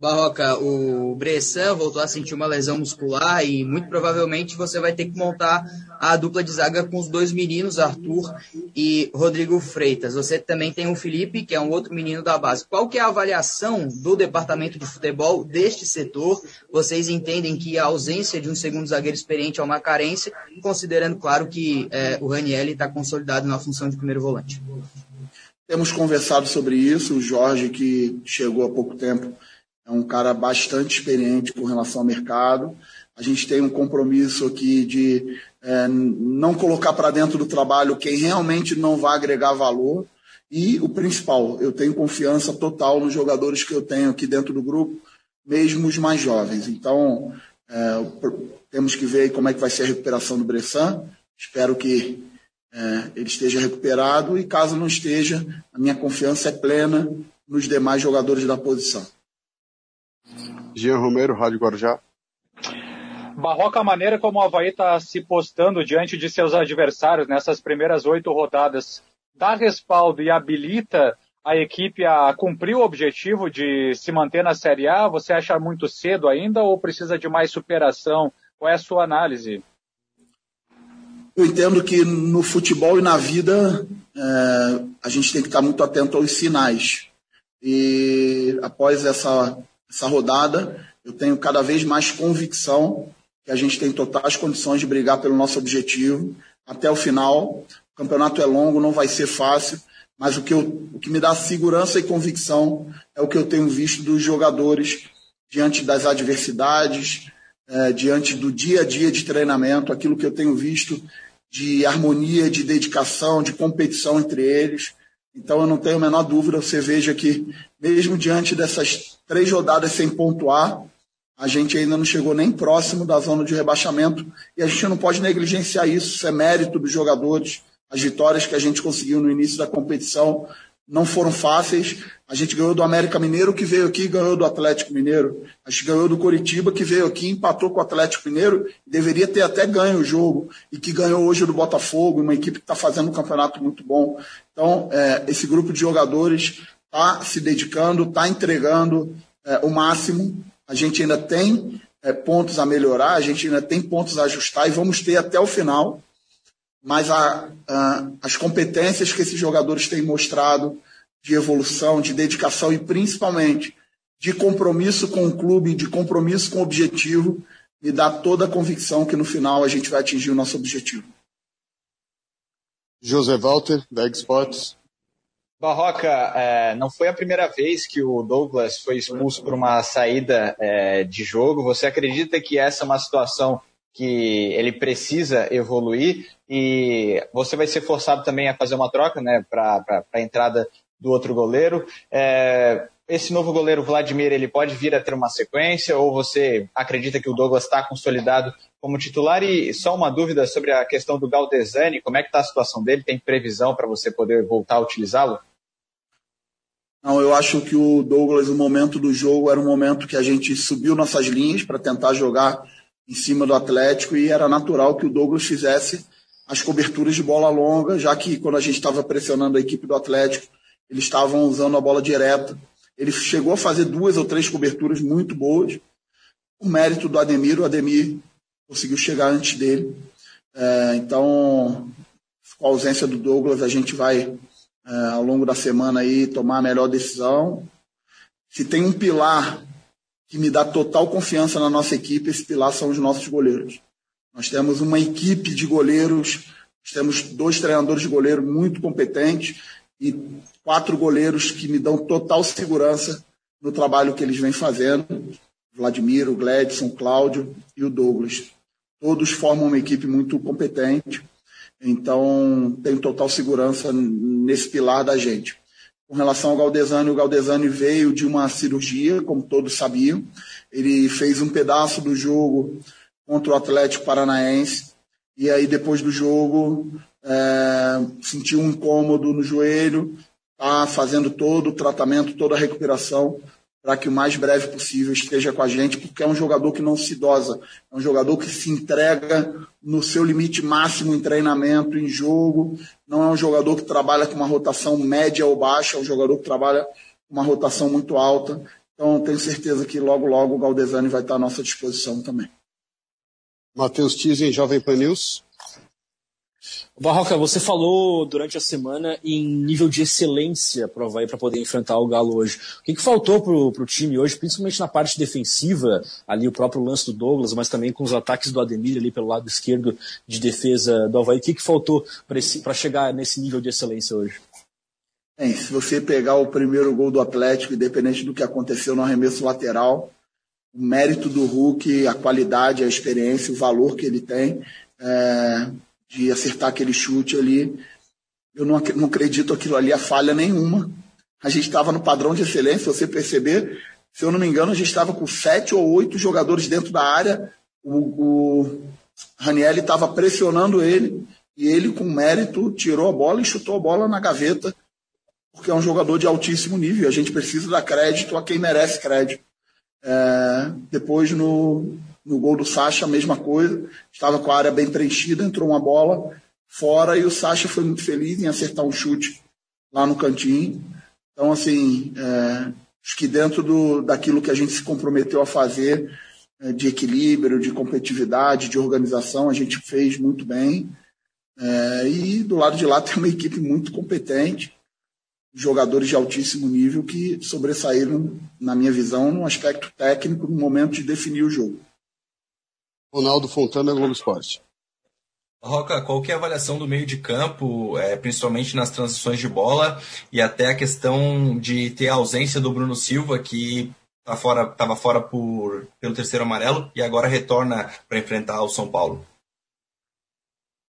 Barroca, o Bressan voltou a sentir uma lesão muscular e muito provavelmente você vai ter que montar a dupla de zaga com os dois meninos, Arthur e Rodrigo Freitas. Você também tem o Felipe, que é um outro menino da base. Qual que é a avaliação do departamento de futebol deste setor? Vocês entendem que a ausência de um segundo zagueiro experiente é uma carência, considerando, claro, que é, o Raniel está consolidado na função de primeiro volante? Temos conversado sobre isso. O Jorge, que chegou há pouco tempo, é um cara bastante experiente com relação ao mercado. A gente tem um compromisso aqui de é, não colocar para dentro do trabalho quem realmente não vai agregar valor. E o principal, eu tenho confiança total nos jogadores que eu tenho aqui dentro do grupo, mesmo os mais jovens. Então, é, temos que ver como é que vai ser a recuperação do Bressan. Espero que é, ele esteja recuperado e caso não esteja, a minha confiança é plena nos demais jogadores da posição. Jean Romero, Rádio Guarujá. Barroca, a maneira como o Havaí está se postando diante de seus adversários nessas primeiras oito rodadas, dá respaldo e habilita a equipe a cumprir o objetivo de se manter na Série A? Você acha muito cedo ainda ou precisa de mais superação? Qual é a sua análise? Eu entendo que no futebol e na vida é, a gente tem que estar muito atento aos sinais. E após essa, essa rodada, eu tenho cada vez mais convicção que a gente tem totais condições de brigar pelo nosso objetivo até o final. O campeonato é longo, não vai ser fácil, mas o que, eu, o que me dá segurança e convicção é o que eu tenho visto dos jogadores diante das adversidades, é, diante do dia a dia de treinamento, aquilo que eu tenho visto de harmonia, de dedicação, de competição entre eles. Então eu não tenho a menor dúvida, você veja que mesmo diante dessas três rodadas sem pontuar, a gente ainda não chegou nem próximo da zona de rebaixamento e a gente não pode negligenciar isso, isso é mérito dos jogadores. As vitórias que a gente conseguiu no início da competição não foram fáceis. A gente ganhou do América Mineiro, que veio aqui e ganhou do Atlético Mineiro. A gente ganhou do Coritiba, que veio aqui empatou com o Atlético Mineiro. Deveria ter até ganho o jogo. E que ganhou hoje do Botafogo, uma equipe que está fazendo um campeonato muito bom. Então, é, esse grupo de jogadores está se dedicando, está entregando é, o máximo. A gente ainda tem é, pontos a melhorar, a gente ainda tem pontos a ajustar e vamos ter até o final mas a, a, as competências que esses jogadores têm mostrado de evolução, de dedicação e principalmente de compromisso com o clube, de compromisso com o objetivo, me dá toda a convicção que no final a gente vai atingir o nosso objetivo. José Walter, da Sports. Barroca, é, não foi a primeira vez que o Douglas foi expulso por uma saída é, de jogo. Você acredita que essa é uma situação que ele precisa evoluir e você vai ser forçado também a fazer uma troca né, para a entrada do outro goleiro. É, esse novo goleiro Vladimir ele pode vir a ter uma sequência ou você acredita que o Douglas está consolidado como titular? E só uma dúvida sobre a questão do Galdesani, como é que está a situação dele? Tem previsão para você poder voltar a utilizá-lo? Não, eu acho que o Douglas, o momento do jogo era um momento que a gente subiu nossas linhas para tentar jogar em cima do Atlético e era natural que o Douglas fizesse as coberturas de bola longa, já que quando a gente estava pressionando a equipe do Atlético, eles estavam usando a bola direta. Ele chegou a fazer duas ou três coberturas muito boas. O mérito do Ademir, o Ademir conseguiu chegar antes dele. É, então, com a ausência do Douglas, a gente vai, é, ao longo da semana, aí, tomar a melhor decisão. Se tem um pilar que me dá total confiança na nossa equipe, esse pilar são os nossos goleiros. Nós temos uma equipe de goleiros, temos dois treinadores de goleiro muito competentes e quatro goleiros que me dão total segurança no trabalho que eles vêm fazendo. Vladimir, o Gledson, o Cláudio e o Douglas. Todos formam uma equipe muito competente, então tenho total segurança nesse pilar da gente. Com relação ao Galdesani, o Galdesani veio de uma cirurgia, como todos sabiam. Ele fez um pedaço do jogo contra o Atlético Paranaense. E aí, depois do jogo, é, sentiu um incômodo no joelho, está fazendo todo o tratamento, toda a recuperação para que o mais breve possível esteja com a gente, porque é um jogador que não se dosa, é um jogador que se entrega no seu limite máximo em treinamento, em jogo, não é um jogador que trabalha com uma rotação média ou baixa, é um jogador que trabalha com uma rotação muito alta. Então, tenho certeza que logo, logo o Galdesani vai estar à nossa disposição também. Matheus Tizen, Jovem Pan News. Barroca, você falou durante a semana em nível de excelência para o Havaí para poder enfrentar o Galo hoje. O que, que faltou para o time hoje, principalmente na parte defensiva, ali o próprio lance do Douglas, mas também com os ataques do Ademir ali pelo lado esquerdo de defesa do Havaí? O que, que faltou para chegar nesse nível de excelência hoje? Bem, se você pegar o primeiro gol do Atlético, independente do que aconteceu no arremesso lateral, o mérito do Hulk, a qualidade, a experiência, o valor que ele tem, é, de acertar aquele chute ali. Eu não, não acredito aquilo ali a falha nenhuma. A gente estava no padrão de excelência, você perceber, se eu não me engano, a gente estava com sete ou oito jogadores dentro da área. O, o Ranielli estava pressionando ele e ele, com mérito, tirou a bola e chutou a bola na gaveta, porque é um jogador de altíssimo nível. A gente precisa dar crédito a quem merece crédito. É, depois, no, no gol do Sacha, a mesma coisa. Estava com a área bem preenchida, entrou uma bola fora e o Sacha foi muito feliz em acertar um chute lá no cantinho. Então, assim, é, acho que dentro do, daquilo que a gente se comprometeu a fazer, é, de equilíbrio, de competitividade, de organização, a gente fez muito bem. É, e do lado de lá tem uma equipe muito competente, jogadores de altíssimo nível que sobressaíram, na minha visão, no aspecto técnico, no momento de definir o jogo. Ronaldo Fontana, Globo Esporte. Roca, qual que é a avaliação do meio de campo, é, principalmente nas transições de bola e até a questão de ter a ausência do Bruno Silva, que tá fora, estava fora por, pelo terceiro amarelo e agora retorna para enfrentar o São Paulo?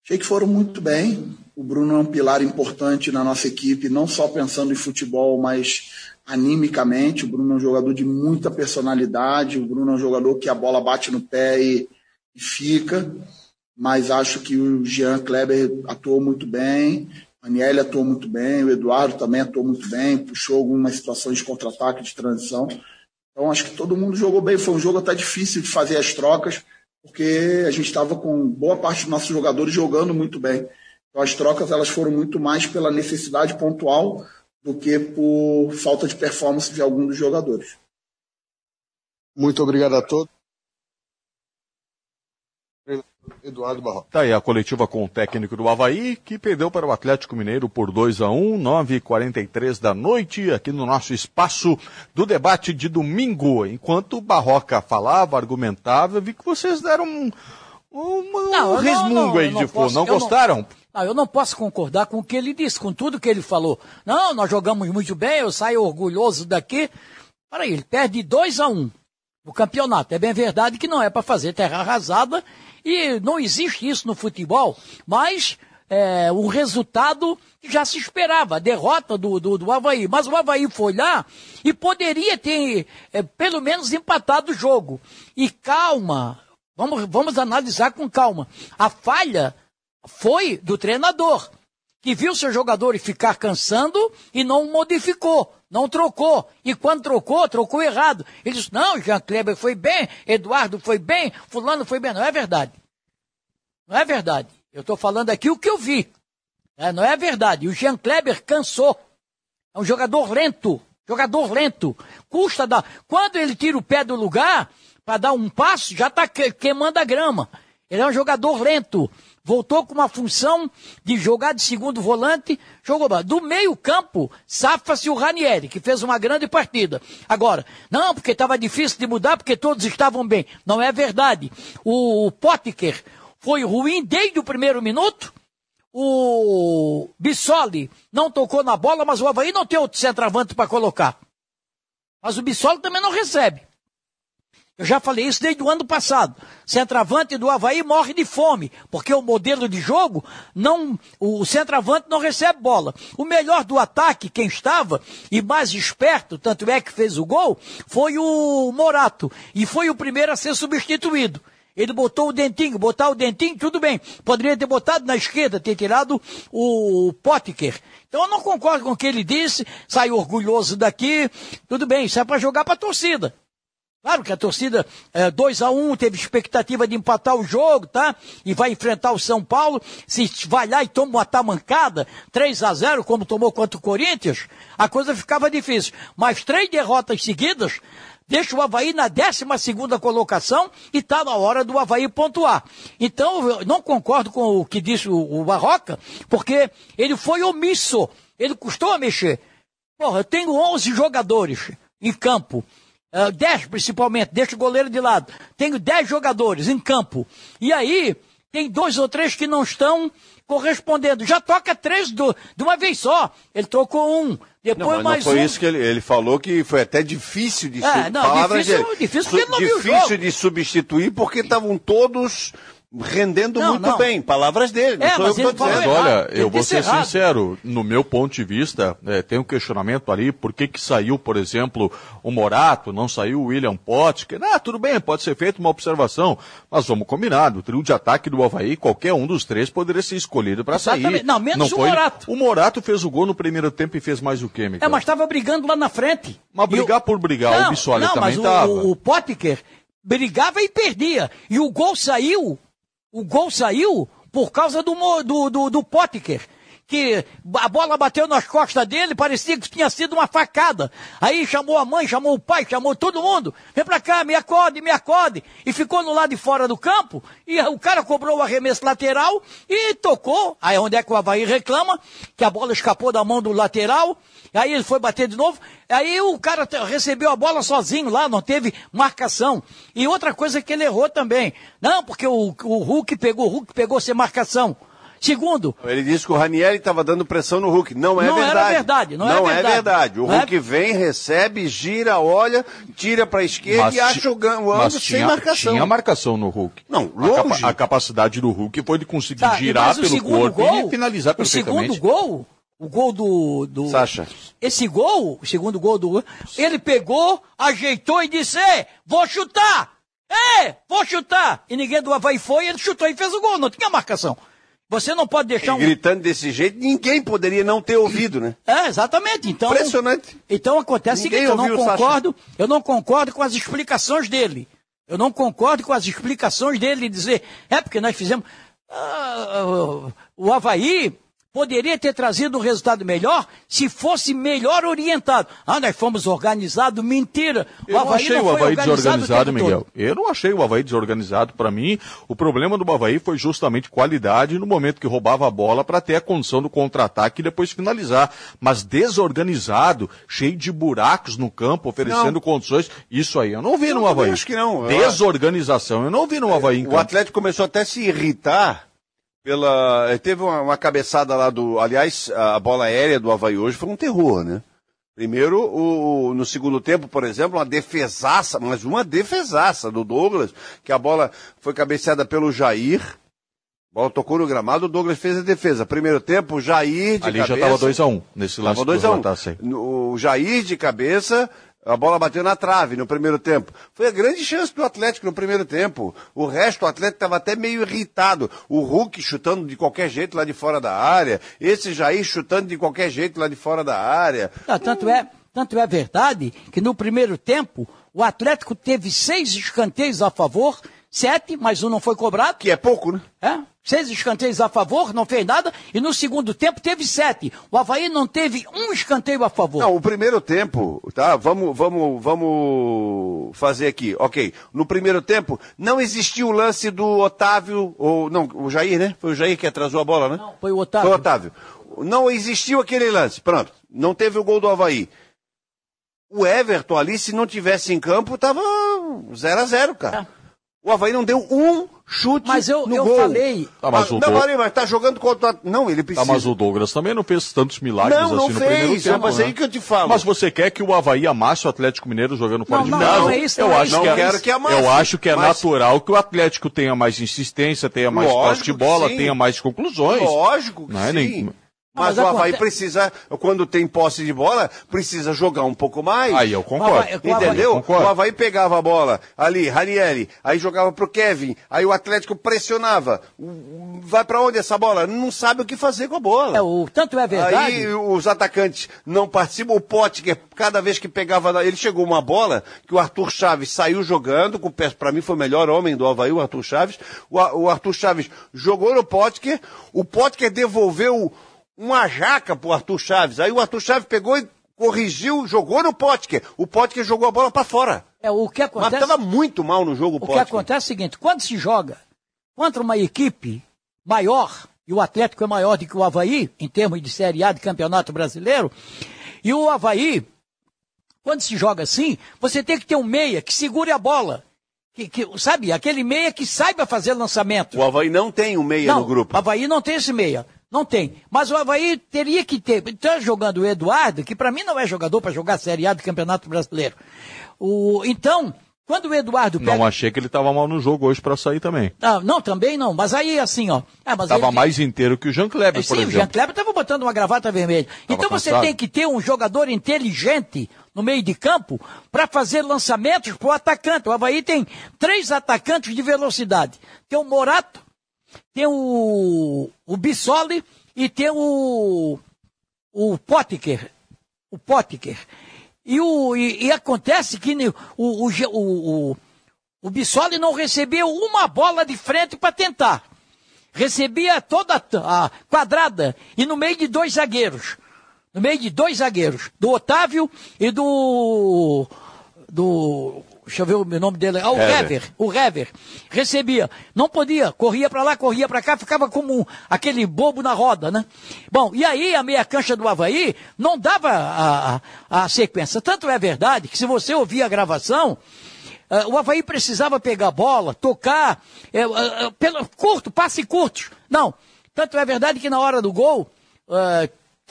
Achei que foram muito bem. O Bruno é um pilar importante na nossa equipe, não só pensando em futebol, mas animicamente. O Bruno é um jogador de muita personalidade. O Bruno é um jogador que a bola bate no pé e, e fica mas acho que o Jean Kleber atuou muito bem, a Aniele atuou muito bem, o Eduardo também atuou muito bem, puxou algumas situações de contra-ataque, de transição. Então acho que todo mundo jogou bem. Foi um jogo até difícil de fazer as trocas, porque a gente estava com boa parte dos nossos jogadores jogando muito bem. Então as trocas elas foram muito mais pela necessidade pontual do que por falta de performance de algum dos jogadores. Muito obrigado a todos. Eduardo Barroca. Tá aí a coletiva com o técnico do Havaí, que perdeu para o Atlético Mineiro por 2 a 1 9 h 43 da noite, aqui no nosso espaço do debate de domingo. Enquanto o Barroca falava, argumentava, eu vi que vocês deram um, um, não, um resmungo não, não, aí de fogo. Não gostaram? Não, eu não posso concordar com o que ele disse, com tudo que ele falou. Não, nós jogamos muito bem, eu saio orgulhoso daqui. Peraí, ele perde 2 a 1 um no campeonato. É bem verdade que não é para fazer terra arrasada e não existe isso no futebol, mas é, o resultado já se esperava, a derrota do, do, do Havaí. Mas o Havaí foi lá e poderia ter, é, pelo menos, empatado o jogo. E calma, vamos, vamos analisar com calma. A falha foi do treinador, que viu seus jogadores ficar cansando e não modificou. Não trocou. E quando trocou, trocou errado. Ele disse, não, Jean Kleber foi bem, Eduardo foi bem, fulano foi bem. Não é verdade. Não é verdade. Eu estou falando aqui o que eu vi. É, não é verdade. O Jean Kleber cansou. É um jogador lento. Jogador lento. Custa dar. Quando ele tira o pé do lugar para dar um passo, já está queimando a grama. Ele é um jogador lento voltou com uma função de jogar de segundo volante, jogou do meio campo, safa-se o Ranieri, que fez uma grande partida. Agora, não, porque estava difícil de mudar, porque todos estavam bem. Não é verdade. O, o Potker foi ruim desde o primeiro minuto, o Bissoli não tocou na bola, mas o Havaí não tem outro centroavante para colocar. Mas o Bissoli também não recebe. Eu já falei isso desde o ano passado. Centroavante do Havaí morre de fome, porque o modelo de jogo, não, o centroavante não recebe bola. O melhor do ataque, quem estava, e mais esperto, tanto é que fez o gol, foi o Morato. E foi o primeiro a ser substituído. Ele botou o dentinho, botar o dentinho, tudo bem. Poderia ter botado na esquerda, ter tirado o Potker. Então eu não concordo com o que ele disse, saiu orgulhoso daqui, tudo bem, isso é para jogar para a torcida. Claro que a torcida é, 2 a 1 um, teve expectativa de empatar o jogo, tá? E vai enfrentar o São Paulo. Se vai lá e toma uma tamancada, 3 a 0 como tomou contra o Corinthians, a coisa ficava difícil. Mas três derrotas seguidas deixa o Havaí na 12 colocação e está na hora do Havaí pontuar. Então, eu não concordo com o que disse o, o Barroca, porque ele foi omisso. Ele custou a mexer. Porra, eu tenho 11 jogadores em campo. Uh, ah, 10 principalmente, deixa o goleiro de lado. Tenho 10 jogadores em campo. E aí, tem dois ou três que não estão correspondendo. Já toca três do, de uma vez só. Ele trocou um. Depois não, mais não foi um. isso que ele, ele falou que foi até difícil de é, não, difícil, difícil não difícil de substituir porque estavam todos rendendo Não, muito não. bem. Palavras dele, não É, sou eu mas que estou dizendo. Mas olha, eu vou ser errado. sincero, no meu ponto de vista, é, tem um questionamento ali, por que que saiu, por exemplo, o Morato, não saiu o William Potker? Ah, tudo bem, pode ser feita uma observação, mas vamos combinar, o trio de ataque do Havaí, qualquer um dos três poderia ser escolhido para sair. Não, menos o Morato. O Morato fez o gol no primeiro tempo e fez mais o quê, Miguel? É, mas estava brigando lá na frente. Mas brigar por brigar, o Bissoli não, também mas o- tava. O, o Potker brigava e perdia. E o gol saiu, o gol saiu por causa do, do, do, do Potker. Que a bola bateu nas costas dele, parecia que tinha sido uma facada. Aí chamou a mãe, chamou o pai, chamou todo mundo. Vem pra cá, me acorde, me acorde. E ficou no lado de fora do campo. E o cara cobrou o arremesso lateral e tocou. Aí onde é que o Havaí reclama? Que a bola escapou da mão do lateral. Aí ele foi bater de novo. Aí o cara recebeu a bola sozinho lá, não teve marcação. E outra coisa que ele errou também. Não, porque o, o Hulk pegou, o Hulk pegou sem marcação. Segundo, Ele disse que o Ranieri estava dando pressão no Hulk. Não é Não era verdade. verdade, não é verdade. verdade. O Não é- Hulk vem, recebe, gira, olha, tira para a esquerda Mas e acha o o ângulo sem tinha, marcação. Tinha marcação no Hulk. Não, a, capa- longe. a capacidade do Hulk foi de conseguir Tá, girar o pelo segundo corpo gol, e finalizar o perfeitamente. segundo gol, o gol do, do Sacha. esse gol, o segundo gol do ele pegou, ajeitou e disse: "É, vou chutar. É, vou chutar". E ninguém do Havaí foi, ele chutou e fez o gol, não tinha marcação. Você não pode deixar um Gritando desse jeito, ninguém poderia não ter ouvido, né? É, exatamente. Então, Impressionante. Então acontece o Ninguém seguinte, eu não o concordo, eu não concordo com as explicações dele. Eu não concordo com as explicações dele de dizer, é porque nós fizemos. Ah, o Havaí poderia ter trazido um resultado melhor se fosse melhor orientado. Ah, nós fomos organizados, mentira. O Eu não Havaí achei não o Havaí desorganizado, Miguel. todo. Eu não achei o Havaí desorganizado. Para mim, o problema do Havaí foi justamente qualidade no momento que roubava a bola para ter a condição do contra-ataque e depois finalizar. Mas desorganizado, cheio de buracos no campo, oferecendo Não. condições, isso aí eu não vi Eu no Havaí. acho que não. Desorganização, eu não vi no Havaí em O campo. Atlético começou até a se irritar pela. eh, Teve uma, uma cabeçada lá do. Aliás, a bola aérea do Havaí hoje foi um terror, né? Primeiro, o, o- no segundo tempo, por exemplo, uma defesaça, mas uma defesaça do Douglas, que a bola foi cabeceada pelo Jair. A bola tocou no gramado, o Douglas fez a defesa. Primeiro tempo, o Jair de Ali já cabeça. estava 2x1 nesse lance Tava do 2 a 1. levantasse aí. O Jair de cabeça, a bola bateu na trave no primeiro tempo. Foi a grande chance do Atlético no primeiro tempo. O resto, o Atlético estava até meio irritado. O Hulk chutando de qualquer jeito lá de fora da área. Esse Jair chutando de qualquer jeito lá de fora da área. Ah, tanto, é, tanto é verdade que no primeiro tempo o Atlético teve seis escanteios a favor, sete, mas um não foi cobrado. Que é pouco, né? É, seis escanteios a favor, não fez nada, e no segundo tempo teve sete. O Havaí não teve um escanteio a favor. Não, o primeiro tempo, tá? Vamos, vamos, vamos fazer aqui. Ok. No primeiro tempo, não existiu o lance do Otávio, ou não, o Jair, né? Foi o Jair que atrasou a bola, né? Não, foi o Otávio. Foi o Otávio. Não existiu aquele lance. Pronto. Não teve o gol do Havaí. O Everton ali, se não tivesse em campo, tava 0 a 0 cara. O Havaí não deu um chute Mas eu, no eu gol. falei. Tá, mas o não, Dou- Marinho, mas tá jogando contra... Não, ele Tá, precisa... mas o Douglas também não fez tantos milagres Não, não assim no primeiro fez, tempo. mas né? aí que eu te falo. Mas você quer que o Havaí amasse o Atlético Mineiro jogando fora Não, de não, casa? não é isso, eu não é acho isso. que Não é, quero que amasse, Eu acho que é mas- natural que o Atlético tenha mais insistência, tenha mais Lógico posse de bola, tenha mais conclusões. Lógico que Não é sim. nem- Mas, Mas o Havaí precisa, quando tem posse de bola, precisa jogar um pouco mais. Aí eu concordo. Havaí- Entendeu? concordo. O Havaí pegava a bola ali, Ranieri, aí jogava pro Kevin, aí o Atlético pressionava. Vai pra onde essa bola? Não sabe o que fazer com a bola. É, o, tanto é verdade. Aí os atacantes não participam. O Pote, que cada vez que pegava. Ele chegou uma bola que o Arthur Chaves saiu jogando, com o pé, pra mim foi o melhor homem do Havaí, o Arthur Chaves. O, o Arthur Chaves jogou no Potker, o Potker devolveu uma jaca pro Arthur Chaves. Aí o Arthur Chaves pegou e corrigiu, jogou no Potker. O Potker jogou a bola pra fora. É, o que Mas acontece. tava muito mal no jogo o O que Potker. acontece é o seguinte, quando se joga contra uma equipe maior, e o Atlético é maior do que o Havaí, em termos de Série A de Campeonato Brasileiro, e o Havaí, quando se joga assim, você tem que ter um meia que segure a bola. Que, que, sabe, aquele meia que saiba fazer lançamento. O Havaí não tem um meia não, no grupo. O Havaí não tem esse meia. Não tem. Mas o Havaí teria que ter. Está jogando o Eduardo, que para mim não é jogador para jogar Série A do Campeonato Brasileiro. O, então, Quando o Eduardo pega... Não achei que ele estava mal no jogo hoje para sair também. Ah, não, também não. Mas aí, assim, ó. Ah, Tava ele- mais inteiro que o Jean Kleber, É, por Sim, o Jean exemplo. Kleber estava botando uma gravata vermelha. então você cansado. tem que ter um jogador inteligente no meio de campo para fazer lançamentos para o atacante. O Havaí tem três atacantes de velocidade. Tem o Morato, tem o, o Bissoli e tem o, o Potker. O Potker. E, o, e, e acontece que o, o, o, o, Bissoli não recebeu uma bola de frente para tentar recebia toda a quadrada e no meio de dois zagueiros. No meio de dois zagueiros, do Otávio e do. do. Deixa eu ver o nome dele. Ah, o Hever. Hever. O Hever. Recebia. Não podia. Corria para lá, corria para cá, ficava como um- aquele bobo na roda, né? Bom, e aí a meia cancha do Havaí não dava a, a, a sequência. Tanto é verdade que se você ouvir a gravação, ah, o Havaí precisava pegar a bola, tocar, ah, ah, pelo, curto, passe curtos. Não. Tanto é verdade que na hora do gol,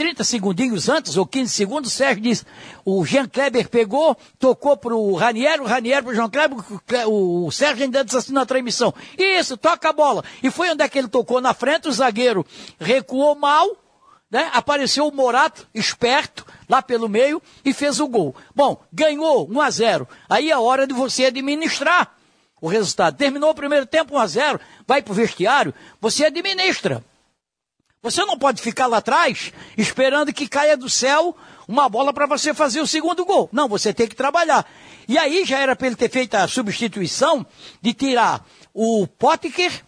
30 segundinhos antes, ou 15 segundos, o Sérgio disse, o Jean Kleber pegou, tocou para o Raniero, o Raniero para o Jean Kleber, o Sérgio ainda disse assim na transmissão, isso, toca a bola. E foi onde é que ele tocou na frente, o zagueiro recuou mal, né? Apareceu o Morato, esperto, lá pelo meio, e fez o gol. Bom, ganhou 1 a 0 Aí é hora de você administrar o resultado. Terminou o primeiro tempo 1 a 0 vai para o vestiário, você administra. Você não pode ficar lá atrás esperando que caia do céu uma bola para você fazer o segundo gol. Não, você tem que trabalhar. E aí já era para ele ter feito a substituição de tirar o Potker,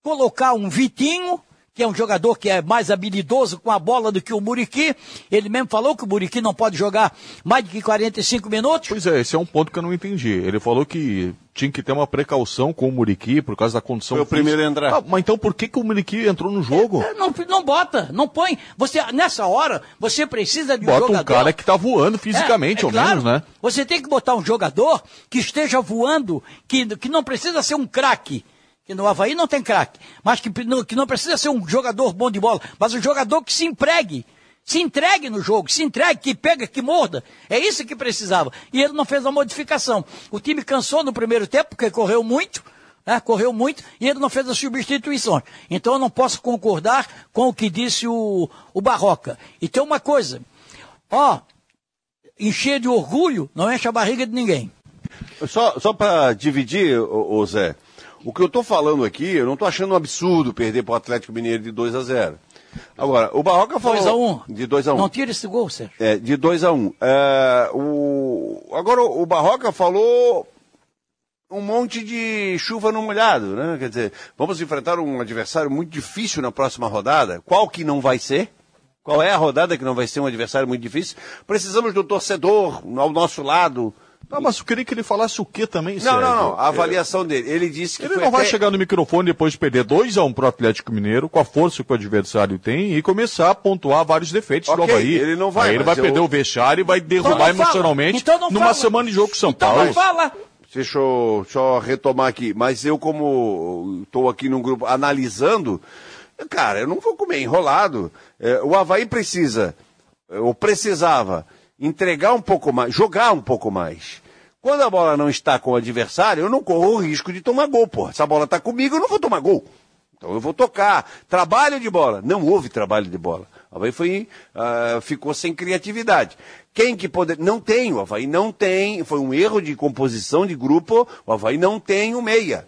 colocar um Vitinho, que é um jogador que é mais habilidoso com a bola do que o Muriqui. Ele mesmo falou que o Muriqui não pode jogar mais de que 45 minutos. Pois é, esse é um ponto que eu não entendi. Ele falou que tinha que ter uma precaução com o Muriqui por causa da condição Foi o primeiro a entrar. Ah, mas então por que, que o Muriqui entrou no jogo? Não, não bota, não põe. Você, nessa hora, você precisa de um Bota jogador. um cara que tá voando fisicamente, É, é ao claro. menos, né? Você tem que botar um jogador que esteja voando, que, que não precisa ser um craque. Que no Havaí não tem craque, mas que, não- que não precisa ser um jogador bom de bola, mas um jogador que se empregue, se entregue no jogo, se entregue, que pega, que morda. É isso que precisava. E ele não fez a modificação. O time cansou no primeiro tempo, porque correu muito, né? correu muito, e ele não fez as substituições. Então eu não posso concordar com o que disse o, o Barroca. E tem uma coisa, ó, encher de orgulho não enche a barriga de ninguém. Só, só para dividir, ô Zé, o que eu tô falando aqui, eu não tô achando um absurdo perder pro Atlético Mineiro de 2 a 0 Agora, o Barroca falou... 2 a 1. De 2 a 1 Não tira esse gol, Sérgio. É, de 2 a 1 um. É, o, agora, o Barroca falou um monte de chuva no molhado, né? Quer dizer, vamos enfrentar um adversário muito difícil na próxima rodada. Qual que não vai ser? Qual é a rodada que não vai ser um adversário muito difícil? Precisamos do torcedor ao nosso lado. Não, mas eu queria que ele falasse o que também, Não, Sérgio? não, não. A É, avaliação dele. Ele disse que Ele não vai até- chegar no microfone depois de perder 2 a 1 pro Atlético Mineiro, com a força que o adversário tem, e começar a pontuar vários defeitos do Ok, Havaí. ele não vai, Aí ele vai perder eu- o vestiário e vai derrubar Então não fala. emocionalmente Então numa fala. semana de jogo com São Então Paulo. não fala. Deixa eu só retomar aqui. Mas eu, como estou aqui num grupo analisando, cara, eu não vou comer enrolado. É, o Havaí precisa, é, ou precisava, entregar um pouco mais, jogar um pouco mais. Quando a bola não está com o adversário, eu não corro o risco de tomar gol, pô. Se a bola está comigo, eu não vou tomar gol. Então eu vou tocar. Trabalho de bola. Não houve trabalho de bola. O Havaí foi, ah, ficou sem criatividade. Quem que poder. Não tem, o Havaí não tem. Foi um erro de composição de grupo. O Havaí não tem o meia.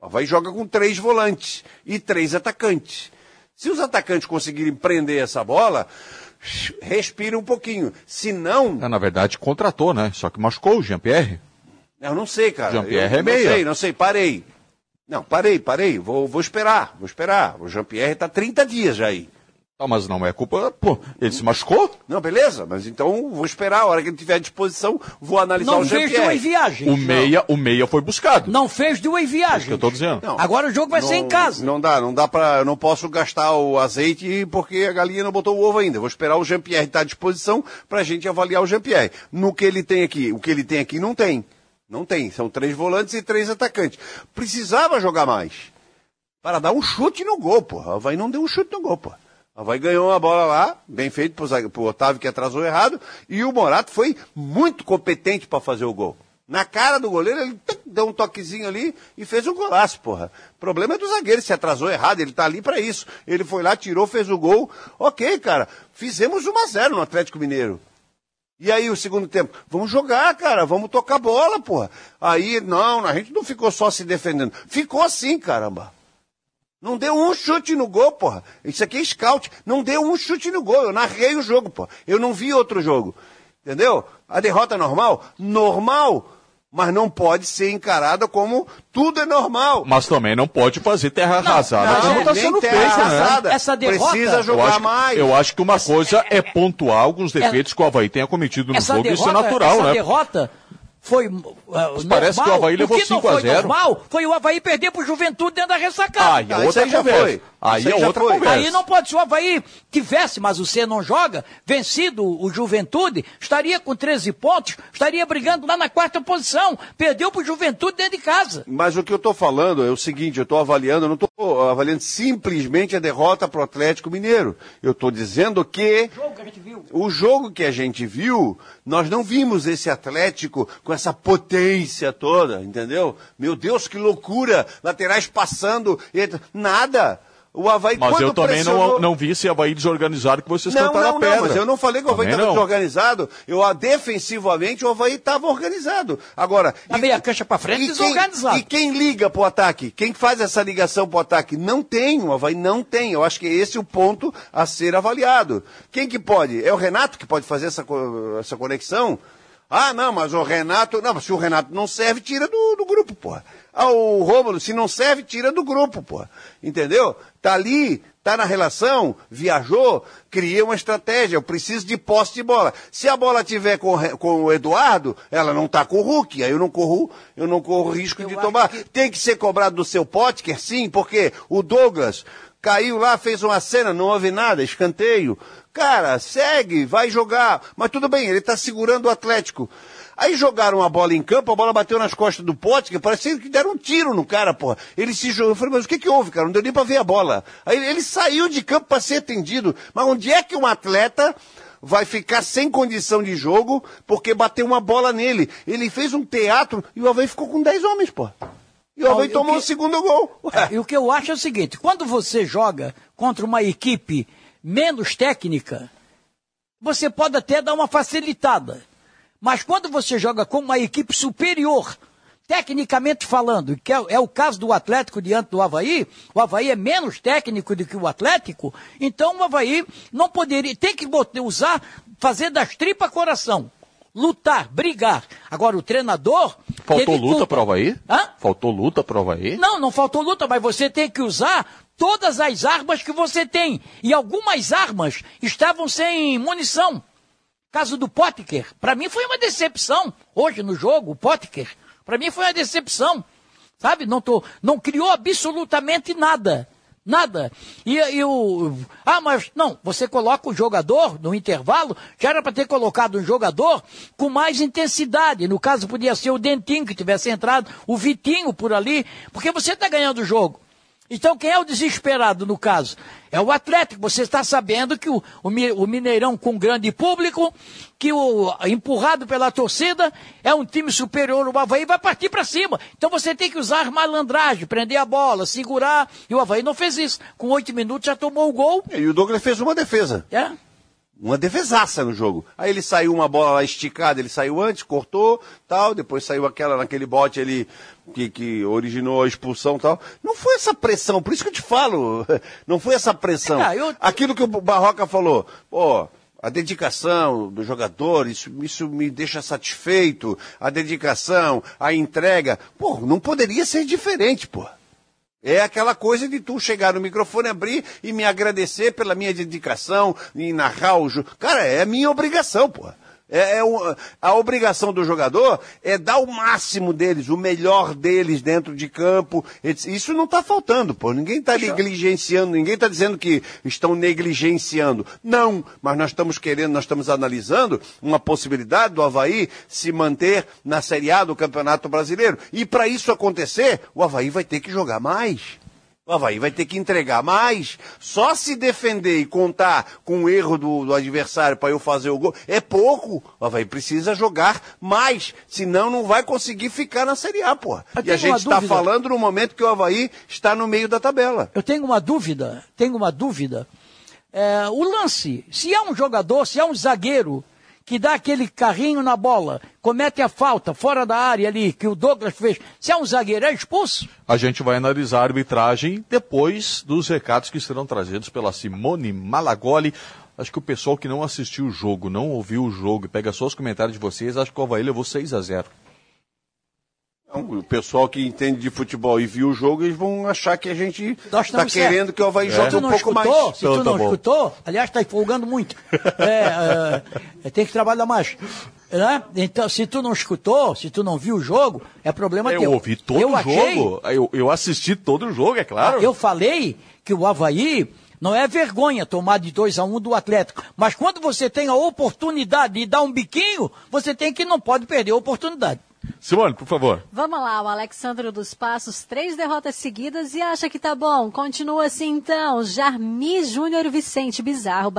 O Havaí joga com três volantes e três atacantes. Se os atacantes conseguirem prender essa bola, respira um pouquinho. Se não. É, na verdade, contratou, né? Só que machucou o Jean-Pierre. Eu não sei, cara. Jean-Pierre é meia. Não sei, não sei, parei. Não, parei, parei. Vou, vou esperar, vou esperar. O Jean-Pierre está 30 dias já aí. Ah, mas não é culpa. Pô, ele se machucou? Não, beleza, mas então vou esperar. A hora que ele tiver à disposição, vou analisar Não o fez Jean-Pierre. duas viagens. O meia, o meia foi buscado. Não fez duas viagens. que eu tô dizendo. Não. Agora o jogo vai ser em Não- casa. Não dá, não dá para, eu não posso gastar o azeite porque a galinha não botou o ovo ainda. Vou esperar o Jean-Pierre estar à disposição para a gente avaliar o Jean-Pierre. No que ele tem aqui, o que ele tem aqui não tem. Não tem. São três volantes e três atacantes. Precisava jogar mais para dar um chute no gol, porra. Havaí não deu um chute no gol, porra. Havaí ganhou uma bola lá, bem feito pro, Otávio que atrasou errado, e o Morato foi muito competente para fazer o gol. Na cara do goleiro, ele deu um toquezinho ali e fez um golaço, porra. O problema é do zagueiro, se atrasou errado, ele tá ali pra isso. Ele foi lá, tirou, fez o gol. Ok, cara, fizemos 1 a 0 no Atlético Mineiro. E aí, o segundo tempo? Vamos jogar, cara, vamos tocar bola, porra. Aí, não, a gente não ficou só se defendendo. Ficou assim, caramba. Não deu um chute no gol, porra. Isso aqui é scout. Não deu um chute no gol. Eu narrei o jogo, porra. Eu não vi outro jogo. Entendeu? A derrota é normal? Normal. Mas não pode ser encarada como tudo é normal. Mas também não pode fazer terra arrasada como está sendo terra feito, né? arrasada. Essa derrota- Precisa Eu jogar acho, que- mais. eu acho que uma coisa é pontuar alguns defeitos que o Havaí tenha cometido no essa jogo, derrota, isso é natural, essa né? derrota foi uh, parece normal. que o Havaí levou o que não 5 a foi 0. normal foi o Havaí perder pro Juventude dentro da ressacada. Aí é outra conversa. Aí é outra conversa. Aí não pode, se o Havaí tivesse, mas o C não joga, vencido o Juventude, estaria com 13 pontos, estaria brigando lá na quarta posição. Perdeu pro Juventude dentro de casa. Mas o que eu estou falando é o seguinte, eu estou avaliando, eu não estou avaliando simplesmente a derrota para o Atlético Mineiro. Eu estou dizendo que o jogo que a gente viu, nós não vimos esse Atlético com essa potência toda, entendeu? Meu Deus, que loucura! Laterais passando, nada. O Havaí Mas quando eu também pressionou- não, não vi esse Havaí desorganizado que vocês não, cantaram não, a pedra. não, mas eu não falei que o Havaí estava desorganizado. Eu, defensivamente, o Havaí estava organizado. Agora. A meia cancha pra frente, e desorganizado. Quem, e quem liga pro ataque? Quem faz essa ligação pro ataque? Não tem, o Havaí não tem. Eu acho que esse é o ponto a ser avaliado. Quem que pode? É o Renato que pode fazer essa, essa conexão? Ah, não, mas o Renato. Não, mas se o Renato não serve, tira do, do grupo, porra. Ah, o Rômulo, se não serve, tira do grupo, porra. Entendeu? Tá ali, tá na relação, viajou, cria uma estratégia. Eu preciso de posse de bola. Se a bola tiver com, com o Eduardo, ela não tá com o Hulk. Aí eu não corro, eu não corro risco de tomar. Tem que ser cobrado do seu Potker, sim, porque o Douglas caiu lá, fez uma cena, não houve nada, escanteio. Cara, segue, vai jogar. Mas tudo bem, ele tá segurando o Atlético. Aí jogaram a bola em campo, a bola bateu nas costas do Potker, parecia que deram um tiro no cara, porra. Ele se jogou. Eu falei, mas o que que houve, cara? Não deu nem pra ver a bola. Aí ele, ele saiu de campo para ser atendido. Mas onde é que um atleta vai ficar sem condição de jogo porque bateu uma bola nele? Ele fez um teatro e o Havaí ficou com 10 homens, porra. E o Havaí tomou o que- segundo gol. Ué. E o que eu acho é o seguinte: quando você joga contra uma equipe menos técnica, você pode até dar uma facilitada. Mas quando você joga com uma equipe superior, tecnicamente falando, que é, é o caso do Atlético diante do Havaí, o Havaí é menos técnico do que o Atlético, então o Havaí não poderia, tem que botar- usar, fazer das tripas coração. Lutar, brigar. Agora, o treinador. Faltou luta culpa. pro Havaí? Hã? Faltou luta pro Havaí? Não, não faltou luta, mas você tem que usar todas as armas que você tem. E algumas armas estavam sem munição. Caso do Potker, para mim foi uma decepção. Hoje no jogo, o Potker, para mim foi uma decepção. Sabe? Não, tô, não criou absolutamente nada. Nada. E, e o. Ah, mas não, você coloca o jogador no intervalo, já era para ter colocado um jogador com mais intensidade. No caso, podia ser o Dentinho que tivesse entrado, o Vitinho por ali, porque você está ganhando o jogo. Então, quem é o desesperado no caso? É o Atlético. Você está sabendo que o, o o Mineirão com grande público, que o empurrado pela torcida, é um time superior ao Havaí vai partir para cima. Então você tem que usar malandragem, prender a bola, segurar. E o Havaí não fez isso. Com oito minutos já tomou o gol. E o Douglas fez uma defesa. É. Uma defesaça no jogo. Aí ele saiu uma bola lá esticada, ele saiu antes, cortou, tal, depois saiu aquela naquele bote ali que, que originou a expulsão tal. Não foi essa pressão, por isso que eu te falo, não foi essa pressão. Ah, eu- Aquilo que o Barroca falou, pô, a dedicação do jogador, isso, isso me deixa satisfeito, a dedicação, a entrega, pô, não poderia ser diferente, pô. É aquela coisa de tu chegar no microfone, abrir e me agradecer pela minha dedicação em narrar o jogo. Cara, é minha obrigação, pô. É, é o- a obrigação do jogador é dar o máximo deles, o melhor deles dentro de campo. Isso não está faltando, pô. Ninguém está negligenciando, ninguém está dizendo que estão negligenciando. Não, mas nós estamos querendo, nós estamos analisando uma possibilidade do Havaí se manter na Série A do Campeonato Brasileiro. E para isso acontecer, o Havaí vai ter que jogar mais. O Havaí vai ter que entregar mais. Só se defender e contar com o erro do, do adversário para eu fazer o gol é pouco. O Havaí precisa jogar mais. Senão não vai conseguir ficar na Série A, porra. Eu E a gente está falando no momento que o Havaí está no meio da tabela. Eu tenho uma dúvida, tenho uma dúvida. É, o lance, se é um jogador, se é um zagueiro que dá aquele carrinho na bola, comete a falta fora da área ali, que o Douglas fez, se é um zagueiro, é expulso? A gente vai analisar a arbitragem depois dos recados que serão trazidos pela Simone Malagoli. Acho que o pessoal que não assistiu o jogo, não ouviu o jogo e pega só os comentários de vocês, acho que o Havaí levou 6 a 0 Então, o pessoal que entende de futebol e viu o jogo, eles vão achar que a gente Nós está querendo que o Havaí Se jogue um pouco escutou, mais. Se tu Então, não tá bom. escutou, aliás, está folgando muito. É, é, tem que trabalhar mais. Né? Então, se tu não escutou, se tu não viu o jogo, é problema Eu teu. ouvi todo Eu o achei- jogo, eu, eu assisti todo o jogo, é claro. Eu falei que o Havaí não é vergonha tomar de 2 a 1 um do Atlético. Mas quando você tem a oportunidade de dar um biquinho, você tem que não pode perder a oportunidade. Simone, por favor. Vamos lá, o Alexandre dos Passos, três derrotas seguidas e acha que tá bom. Continua assim então. Jarmi Júnior Vicente, bizarro,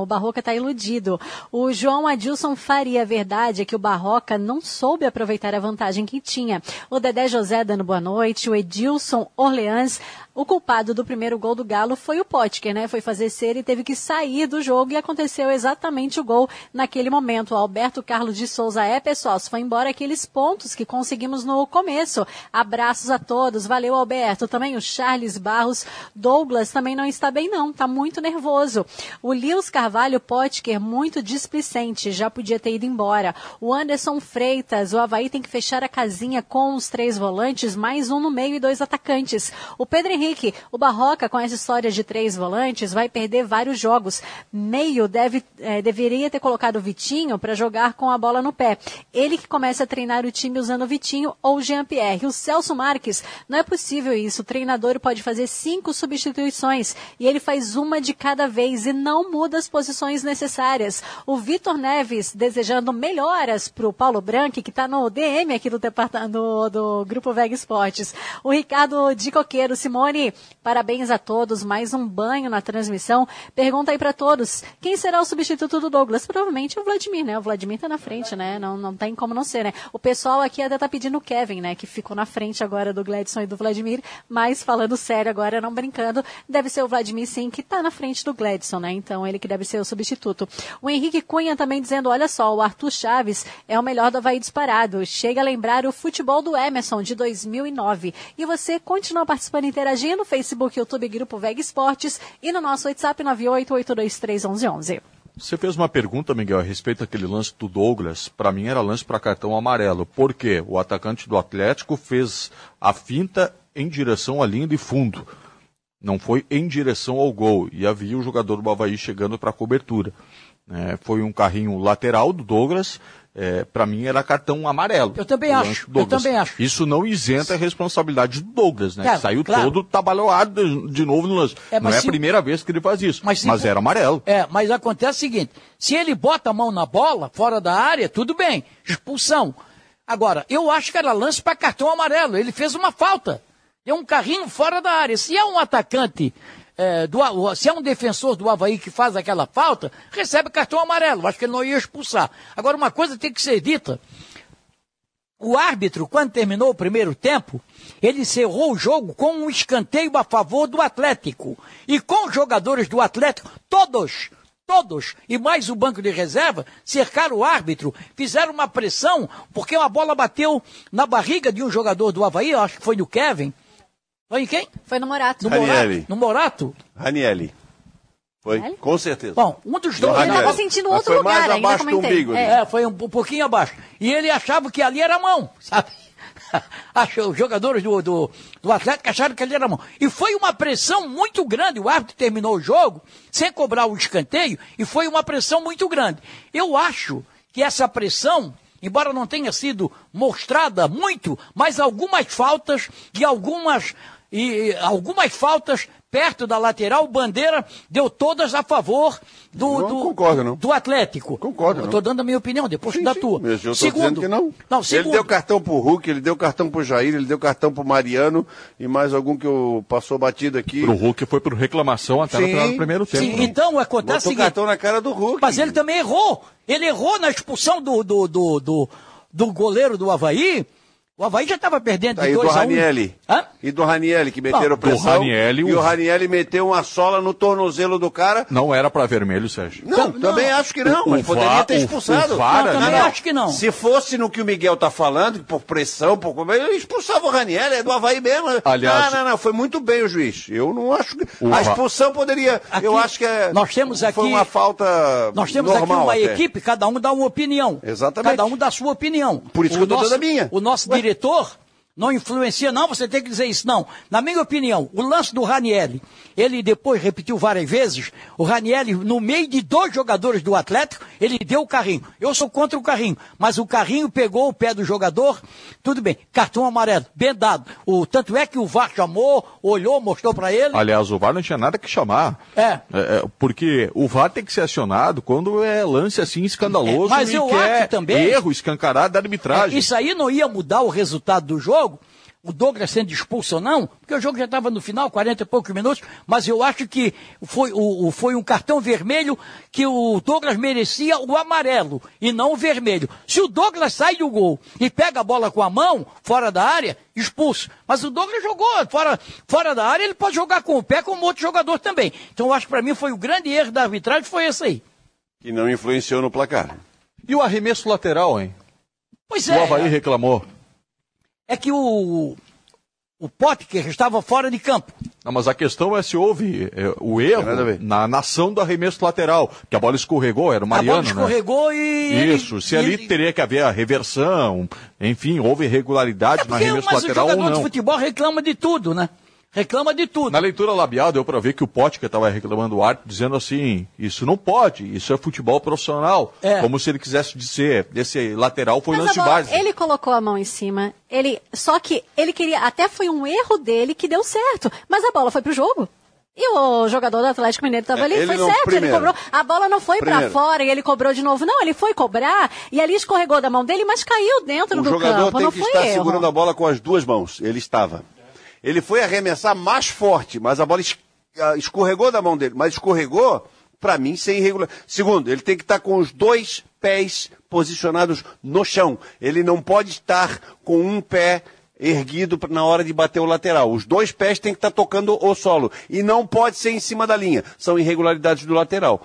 o Barroca tá iludido. O João Adilson Faria, a verdade é que o Barroca não soube aproveitar a vantagem que tinha. O Dedé José dando boa noite, o Edilson Orleans. O culpado do primeiro gol do Galo foi o Potker, né? Foi fazer cera e teve que sair do jogo e aconteceu exatamente o gol naquele momento. O Alberto Carlos de Souza é, pessoal, se foi embora aqueles pontos que conseguimos no começo. Abraços a todos. Valeu, Alberto. Também o Charles Barros. Douglas também não está bem, não. Tá muito nervoso. O Lewis Carvalho Potker, muito displicente. Já podia ter ido embora. O Anderson Freitas. O Havaí tem que fechar a casinha com os três volantes, mais um no meio e dois atacantes. O Pedro Henrique, o Barroca, com essa história de três volantes, vai perder vários jogos. Meio deve, eh, deveria ter colocado o Vitinho para jogar com a bola no pé. Ele que começa a treinar o time usando o Vitinho ou Jean-Pierre. O Celso Marques, não é possível isso. O treinador pode fazer cinco substituições e ele faz uma de cada vez e não muda as posições necessárias. O Vitor Neves desejando melhoras para o Paulo Branco, que está no DM aqui do, do, do Grupo Veg Esportes. O Ricardo de Coqueiro, Simone, parabéns a todos. Mais um banho na transmissão. Pergunta aí para todos: quem será o substituto do Douglas? Provavelmente o Vladimir, né? O Vladimir tá na frente, né? Não, não tem como não ser, né? O pessoal aqui até tá pedindo o Kevin, né? Que ficou na frente agora do Gladson e do Vladimir. Mas falando sério agora, não brincando, deve ser o Vladimir sim que tá na frente do Gladson, né? Então ele que deve ser o substituto. O Henrique Cunha também dizendo: olha só, o Arthur Chaves é o melhor do Havaí disparado. Chega a lembrar o futebol do Emerson de 2009. E você continua participando e interagindo no Facebook, YouTube, Grupo Veg Esportes e no nosso WhatsApp 988231111. Você fez uma pergunta, Miguel, a respeito daquele lance do Douglas. Para mim era lance para cartão amarelo. Por quê? O atacante do Atlético fez a finta em direção à linha de fundo. Não foi em direção ao gol. E havia o jogador do Havaí chegando para a cobertura. É, foi um carrinho lateral do Douglas. É, para mim era cartão amarelo. Eu também acho, eu também acho. Isso não isenta a responsabilidade do Douglas, né? É, que saiu claro. todo tabalhoado de, de novo no lance. É, não mas é a primeira vez que ele faz isso. Mas, se- era amarelo. É, mas acontece o seguinte: se ele bota a mão na bola, fora da área, tudo bem, expulsão. Agora, eu acho que era lance para cartão amarelo. Ele fez uma falta. Deu um carrinho fora da área. Se é um atacante, é, do, se é um defensor do Havaí que faz aquela falta, recebe cartão amarelo. Acho que ele não ia expulsar. Agora, uma coisa tem que ser dita. O árbitro, quando terminou o primeiro tempo, ele encerrou o jogo com um escanteio a favor do Atlético. E com os jogadores do Atlético, todos, todos, e mais o banco de reserva, cercaram o árbitro, fizeram uma pressão, porque uma bola bateu na barriga de um jogador do Havaí, acho que foi no Kevin. Foi em quem? Foi no Morato. No Ranieri. Morato? No Morato? Ranielli. Foi, com certeza. Bom, um dos dois. Ranieri. tava sentindo Mas outro foi lugar mais ainda, abaixo do umbigo. É, foi um, pouquinho abaixo. E ele achava que ali era mão, sabe? Achou, os jogadores do, do, do Atlético acharam que ali era mão. E foi uma pressão muito grande. O árbitro terminou o jogo sem cobrar o escanteio e foi uma pressão muito grande. Eu acho que essa pressão, embora não tenha sido mostrada muito, mas algumas faltas e algumas, e, algumas faltas perto da lateral, o Bandeira deu todas a favor do, Não do, concordo, não. do Atlético. Concordo, Eu tô dando a minha opinião, depois da tua. Mas eu segundo, dizendo que não. Não, Ele segundo, deu cartão pro Hulk, ele deu cartão pro Jair, ele deu cartão pro Mariano e mais algum que eu passou batido aqui. Pro Hulk foi por reclamação até no Sim, final do primeiro tempo. Sim, né? então acontece o Botou seguinte. cartão na cara do Hulk. Mas ele também errou. Ele errou na expulsão do, do, do, do, do goleiro do Havaí. O Havaí já estava perdendo de Aí do 2 a 1 Ranielli. Hã? E do Ranielli, que meteram Não, pressão. Ranielli, e o- o Ranielli meteu uma sola no tornozelo do cara. Não era pra vermelho, Sérgio. Não, Não, também não. acho que não, O- mas o poderia VAR ter o- expulsado. o VAR Não, também acho que não. Se fosse no que o Miguel tá falando, por pressão, por ele expulsava o Ranielli, é do Havaí mesmo. Aliás- não, não, não, foi muito bem o juiz. Eu não acho que. O a Va- expulsão poderia. Aqui, eu acho que é. nós temos aqui- Foi uma falta. Nós temos normal aqui uma até. equipe, cada um dá uma opinião. Exatamente. Cada um dá a sua opinião. Por isso O que eu tô nosso- dando a minha. O nosso diretor diretor não influencia, não, você tem que dizer isso, não. Na minha opinião, o lance do Ranielli, ele depois repetiu várias vezes, o Ranielli, no meio de dois jogadores do Atlético, ele deu o carrinho. Eu sou contra o carrinho, mas o carrinho pegou o pé do jogador, tudo bem, cartão amarelo, bem dado. O, tanto é que o VAR chamou, olhou, mostrou para ele. Aliás, o VAR não tinha nada que chamar. É. é, porque o VAR tem que ser acionado quando é lance assim escandaloso É, mas e eu que é acho também- erro escancarado da arbitragem. Isso aí não ia mudar o resultado do jogo, o Douglas sendo expulso ou não, porque o jogo já estava no final, 40 e poucos minutos, mas eu acho que foi, o, o- foi um cartão vermelho que o Douglas merecia o amarelo e não o vermelho. Se o Douglas sai do gol e pega a bola com a mão, fora da área, expulso. Mas o Douglas jogou fora, fora da área, ele pode jogar com o pé como outro jogador também. Então eu acho que para mim foi o grande erro da arbitragem, foi esse aí. Que não influenciou no placar. E o arremesso lateral, hein? Pois O é. Havaí reclamou. É que o, o Potker estava fora de campo. Não, mas a questão é se houve é, o erro na nação do arremesso lateral, que a bola escorregou, era o Mariano, a bola escorregou né? e. Isso, se e ali ele- teria que haver a reversão, enfim, houve irregularidade É no porque, arremesso mas o lateral ou jogador de não. futebol reclama de tudo, né? Reclama de tudo. Na leitura labial deu para ver que o Potker estava reclamando o árbitro, dizendo assim, isso não pode, isso é futebol profissional. É. Como se ele quisesse dizer, esse lateral foi Mas lance bola, base. ele colocou a mão em cima, ele, só que ele queria, até foi um erro dele que deu certo, mas a bola foi pro jogo. E o jogador do Atlético Mineiro estava É, ali, ele foi não- certo, primeiro. ele cobrou. A bola não foi pra Primeiro. fora e ele cobrou de novo. Não, ele foi cobrar e ali escorregou da mão dele, mas caiu dentro O do jogador campo. tem não que foi estar erro. segurando a bola com as duas mãos. Ele estava. Ele foi arremessar mais forte, mas a bola es- escorregou da mão dele. Mas escorregou, para mim, sem irregular. Segundo, ele tem que estar com os dois pés posicionados no chão. Ele não pode estar com um pé erguido na hora de bater o lateral. Os dois pés têm que estar tocando o solo. E não pode ser em cima da linha. São irregularidades do lateral.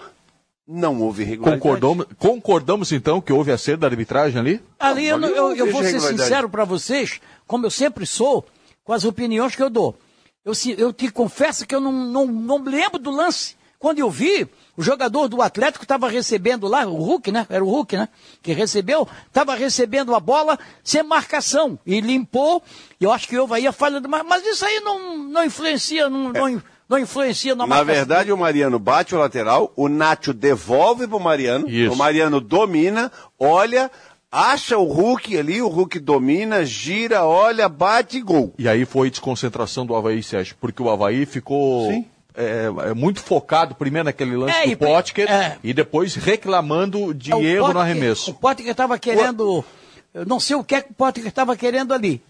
Não houve irregularidade. Concordamos, concordamos então que houve acerto da arbitragem ali? Ali eu, eu eu, não eu vejo vou ser irregularidade. sincero para vocês, como eu sempre sou, com as opiniões que eu dou. Eu, eu te confesso que eu não, não, não lembro do lance. Quando eu vi, o jogador do Atlético estava recebendo lá, o Hulk, né? Era o Hulk, né? Que recebeu, estava recebendo a bola sem marcação. E limpou, e eu acho que houve aí a falha do. Mas, mas isso aí não, não influencia, não, não, in- não influencia na Na marcação. verdade, o Mariano bate o lateral, o Nacho devolve pro Mariano, o Mariano domina, olha, acha o Hulk ali, o Hulk domina, gira, olha, bate e gol. E aí foi desconcentração do Havaí, Sérgio, porque o Havaí ficou é, é, muito focado primeiro naquele lance É, do e- Potker é. e depois reclamando de É, o erro no Potker- arremesso. O Potker estava querendo. Eu não sei o que é que o Potker estava querendo ali.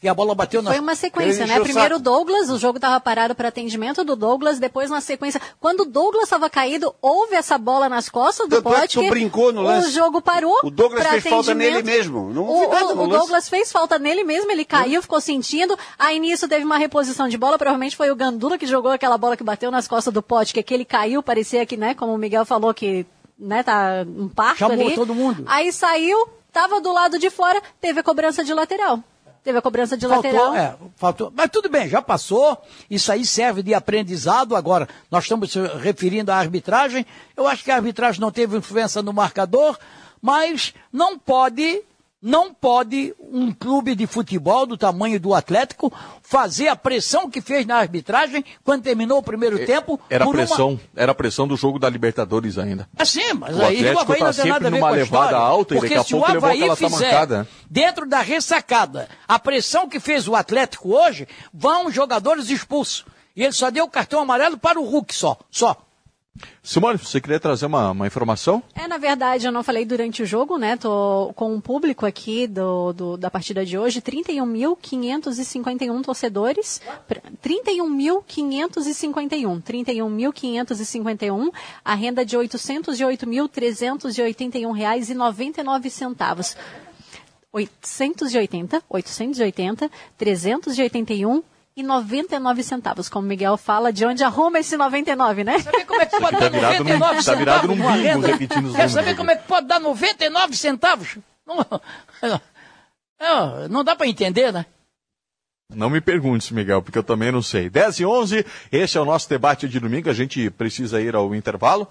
Porque a bola bateu na. Foi uma sequência, né? Primeiro o Douglas, o jogo estava parado para atendimento do Douglas, depois na sequência, quando o Douglas estava caído, houve essa bola nas costas do Tanto é brincou no lance. O jogo parou. O Douglas fez falta nele mesmo. Não o, nada o- o. Douglas fez falta nele mesmo, ele caiu, ficou sentindo. Aí nisso teve uma reposição de bola, provavelmente foi o Gandula que jogou aquela bola que bateu nas costas do Potker, que ele caiu, parecia que, né, como o Miguel falou, que né, tá um parto Chamou ali. todo mundo. Aí saiu, tava do lado de fora, teve a cobrança de lateral. Teve a cobrança de Faltou, lateral. é, faltou. Mas tudo bem, já passou. Isso aí serve de aprendizado. Agora, nós estamos se referindo à arbitragem. Eu acho que a arbitragem não teve influência no marcador, mas não pode, não pode um clube de futebol do tamanho do Atlético fazer a pressão que fez na arbitragem quando terminou o primeiro tempo. Era a por uma- pressão, era pressão do jogo da Libertadores ainda. Assim, mas O aí o Atlético Havaí tá não tem nada a ver com a história. alta e porque daqui a se pouco o Havaí aquela fizer, dentro da ressacada, a pressão que fez o Atlético hoje, vão jogadores expulsos. E ele só deu o cartão amarelo para o Hulk só. Só. Simone, você queria trazer uma, uma informação? É, na verdade, eu não falei durante o jogo, né? Tô com o público aqui do, do da partida de hoje, 31.551 torcedores. Pr- 31.551. 31.551. A renda de 808.381 reais e 99 centavos. 880, 880, 381 e 99 centavos. Como o Miguel fala, de onde arruma esse 99, né? Sabe como é que pode Tá dar virado num- 99 tá virado centavos num bingo, repetindo os Quer números saber aqui. como é que pode dar 99 centavos? Não, não, não dá para entender, né? Não me pergunte, Miguel, porque eu também não sei. 10 e 11, esse é o nosso debate de domingo. A gente precisa ir ao intervalo.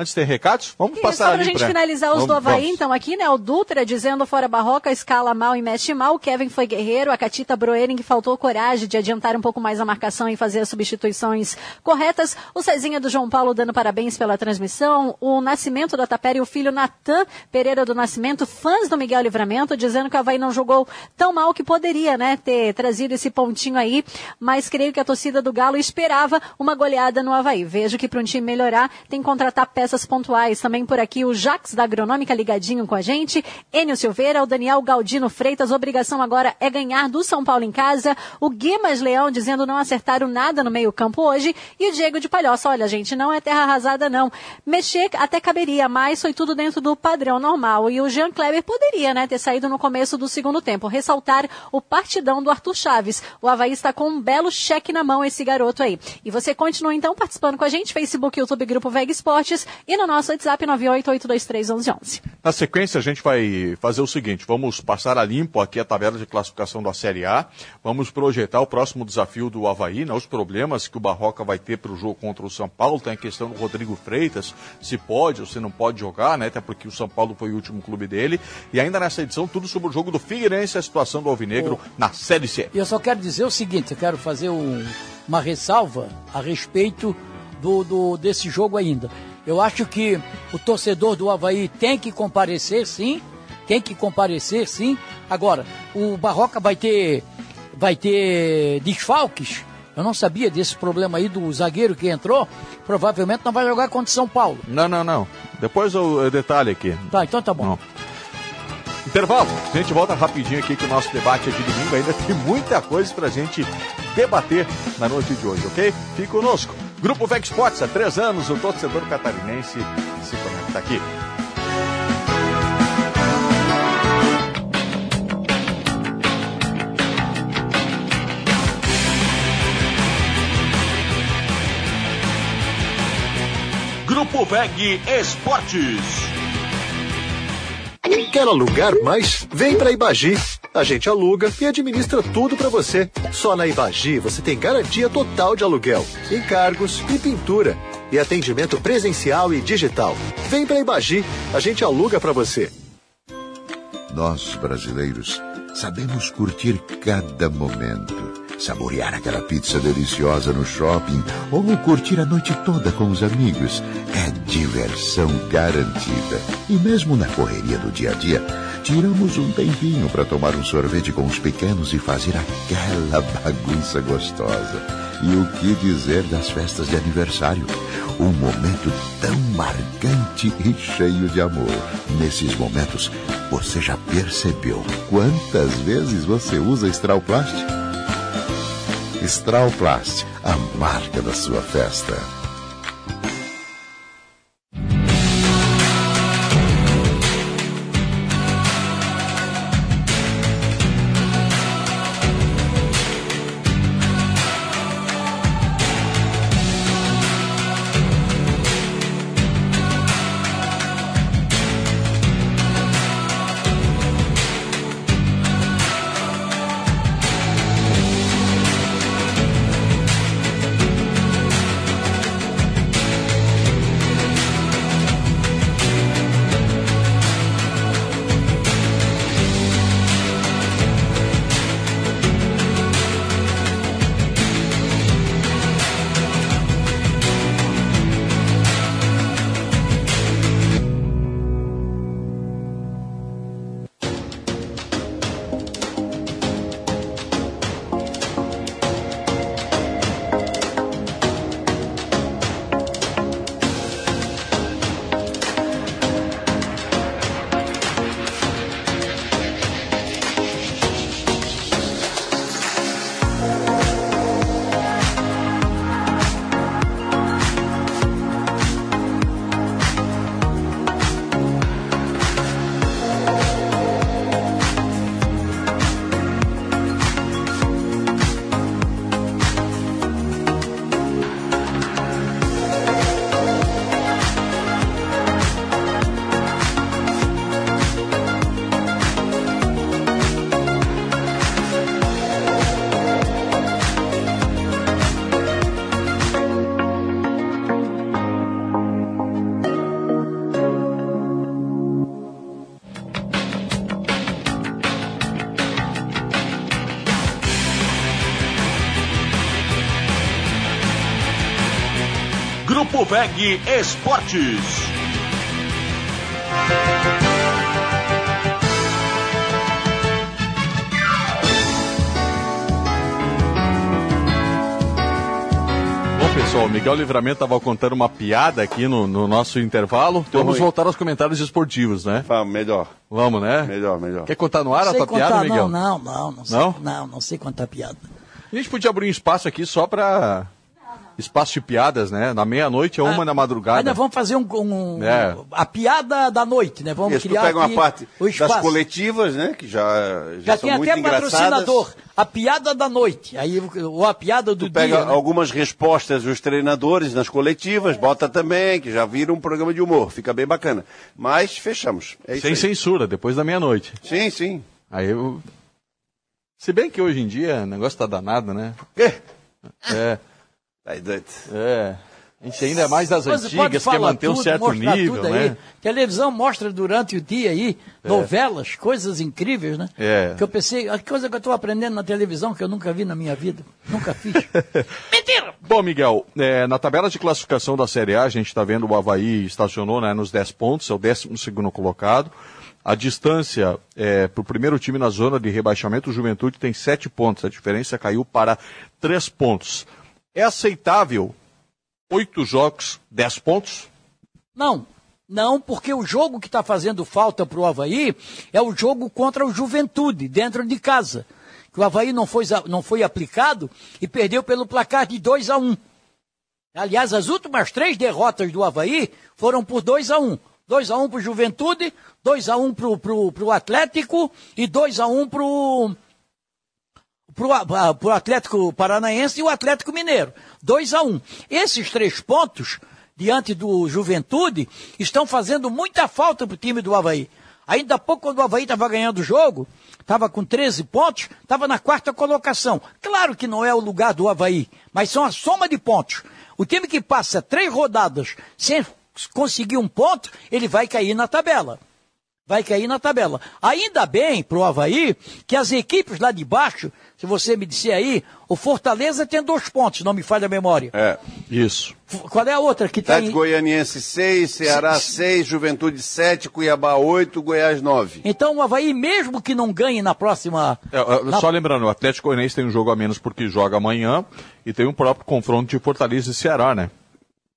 Antes tem recados? Vamos E passar só pra ali gente pra- finalizar os Vamos- do Havaí, vamos. então, aqui, né? O Dutra dizendo fora Barroca, escala mal e mexe mal. O Kevin foi guerreiro. A Catita Broering que faltou coragem de adiantar um pouco mais a marcação e fazer as substituições corretas. O Cezinha do João Paulo dando parabéns pela transmissão. O Nascimento da Tapera e o filho Natan Pereira do Nascimento, fãs do Miguel Livramento, dizendo que o Havaí não jogou tão mal que poderia, né? Ter trazido esse pontinho aí. Mas creio que a torcida do Galo esperava uma goleada no Havaí. Vejo que para um time melhorar, tem que contratar peças pontuais. Também por aqui o Jax da Agronômica ligadinho com a gente. Enio Silveira, o Daniel Galdino Freitas. Obrigação agora é ganhar do São Paulo em casa. O Guimas Leão dizendo não acertaram nada no meio-campo hoje. E o Diego de Palhoça, olha, gente, não é terra arrasada, não. Mexer até caberia, mas foi tudo dentro do padrão normal. E o Jean Kleber poderia, né, ter saído no começo do segundo tempo. Ressaltar o partidão do Arthur Chaves. O Havaí está com um belo cheque na mão, esse garoto aí. E você continua então participando com a gente, Facebook, YouTube, Grupo Veg Esportes e no nosso WhatsApp 988231111. Na sequência, a gente vai fazer o seguinte: vamos passar a limpo aqui a tabela de classificação da Série A, vamos projetar o próximo desafio do Havaí, né, os problemas que o Barroca vai ter para o jogo contra o São Paulo. Tem a questão do Rodrigo Freitas, se pode ou se não pode jogar, né, até porque o São Paulo foi o último clube dele. E ainda nessa edição, tudo sobre o jogo do Figueirense, a situação do Alvinegro na Série C. E eu só quero dizer o seguinte, eu quero fazer um- uma ressalva a respeito do, do- desse jogo ainda. Eu acho que o torcedor do Havaí tem que comparecer, sim, tem que comparecer, sim. Agora, o Barroca vai ter, vai ter desfalques. Eu não sabia desse problema aí do zagueiro que entrou. Provavelmente não vai jogar contra o São Paulo. Não, não, não. Depois o o detalhe aqui. Tá, então tá bom. Não. Intervalo. A gente volta rapidinho aqui que o nosso debate é de domingo. Ainda tem muita coisa pra gente debater na noite de hoje, ok? Fique conosco. Grupo Vec Sports, há três anos, o torcedor catarinense se conecta aqui. Grupo VEG Esportes. Quer alugar mais? Vem para Ibagi. A gente aluga e administra tudo para você. Só na Ibagi você tem garantia total de aluguel, encargos e pintura. E atendimento presencial e digital. Vem para Ibagi. A gente aluga para você. Nós, brasileiros, sabemos curtir cada momento. Saborear aquela pizza deliciosa no shopping ou curtir a noite toda com os amigos. É diversão garantida. E mesmo na correria do dia a dia, tiramos um tempinho para tomar um sorvete com os pequenos e fazer aquela bagunça gostosa. E o que dizer das festas de aniversário? Um momento tão marcante e cheio de amor. Nesses momentos, você já percebeu quantas vezes você usa Stral Plast? Stral Plast, a marca da sua festa. VEG Esportes. Bom, pessoal, o Miguel Livramento estava contando uma piada aqui no, no nosso intervalo. Então vamos ruim. voltar aos comentários esportivos, né? Vamos, melhor. Vamos, né? Melhor, melhor. Quer contar no ar a Não tua contar, piada, Miguel? Não, não, não, não, sei, Não? não, não sei contar piada. A gente podia abrir um espaço aqui só para espaço de piadas, né? Na meia-noite ou uma na madrugada. Ainda vamos fazer um, um- É. a piada da noite, né? Vamos Isso, tu criar pega uma aqui parte das coletivas, né? Que já, já, Já são tem muito até engraçadas. patrocinador. A piada da noite. Aí, ou a piada do Pega dia. né? algumas respostas dos treinadores nas coletivas, bota também, que já vira um programa de humor. Fica bem bacana. Mas fechamos. É isso Sem aí. censura, depois da meia-noite. Sim, sim. Aí eu. Se bem que hoje em dia o negócio tá danado, né? Quê? É. Aí, doido. É. A gente ainda é mais das pode antigas, quer manter um tudo, certo mostrar nível, aí. né? Televisão mostra durante o dia aí É. novelas, coisas incríveis, né? É. Que eu pensei, a coisa que eu estou aprendendo na televisão que eu nunca vi na minha vida. Nunca fiz. Bom, Miguel, é, na tabela de classificação da Série A, a gente está vendo o Havaí estacionou né, nos 10 pontos, é o 12 colocado. A distância para o primeiro time na zona de rebaixamento, o Juventude tem 7 pontos. A diferença caiu para 3 pontos. É aceitável 8 jogos, 10 pontos? Não, não, porque o jogo que está fazendo falta para o Havaí é o jogo contra o Juventude, dentro de casa. Que o Havaí não foi, não foi aplicado e perdeu pelo placar de 2 a 1 Aliás, as últimas três derrotas do Havaí foram por 2 a 1 2 a 1 para o Juventude, 2 a 1 para o Atlético e 2 a 1 para o para o Atlético Paranaense e o Atlético Mineiro. 2 a 1 um. Esses três pontos, diante do Juventude, estão fazendo muita falta para o time do Havaí. Ainda há pouco, quando o Havaí estava ganhando o jogo, estava com 13 pontos, estava na quarta colocação. Claro que não é o lugar do Havaí, mas são a soma de pontos. O time que passa três rodadas sem conseguir um ponto, ele vai cair na tabela vai cair na tabela. Ainda bem para o Havaí que as equipes lá de baixo, se você me disser aí, o Fortaleza tem dois pontos, não me falha a memória. É. Isso. Qual é a outra que tem? Atlético Goianiense 6, Ceará 6, Juventude 7, Cuiabá 8, Goiás 9. Então o Havaí, mesmo que não ganhe na próxima. É, é, na- Só lembrando, o Atlético Goianiense tem um jogo a menos porque joga amanhã e tem um próprio confronto de Fortaleza e Ceará, né?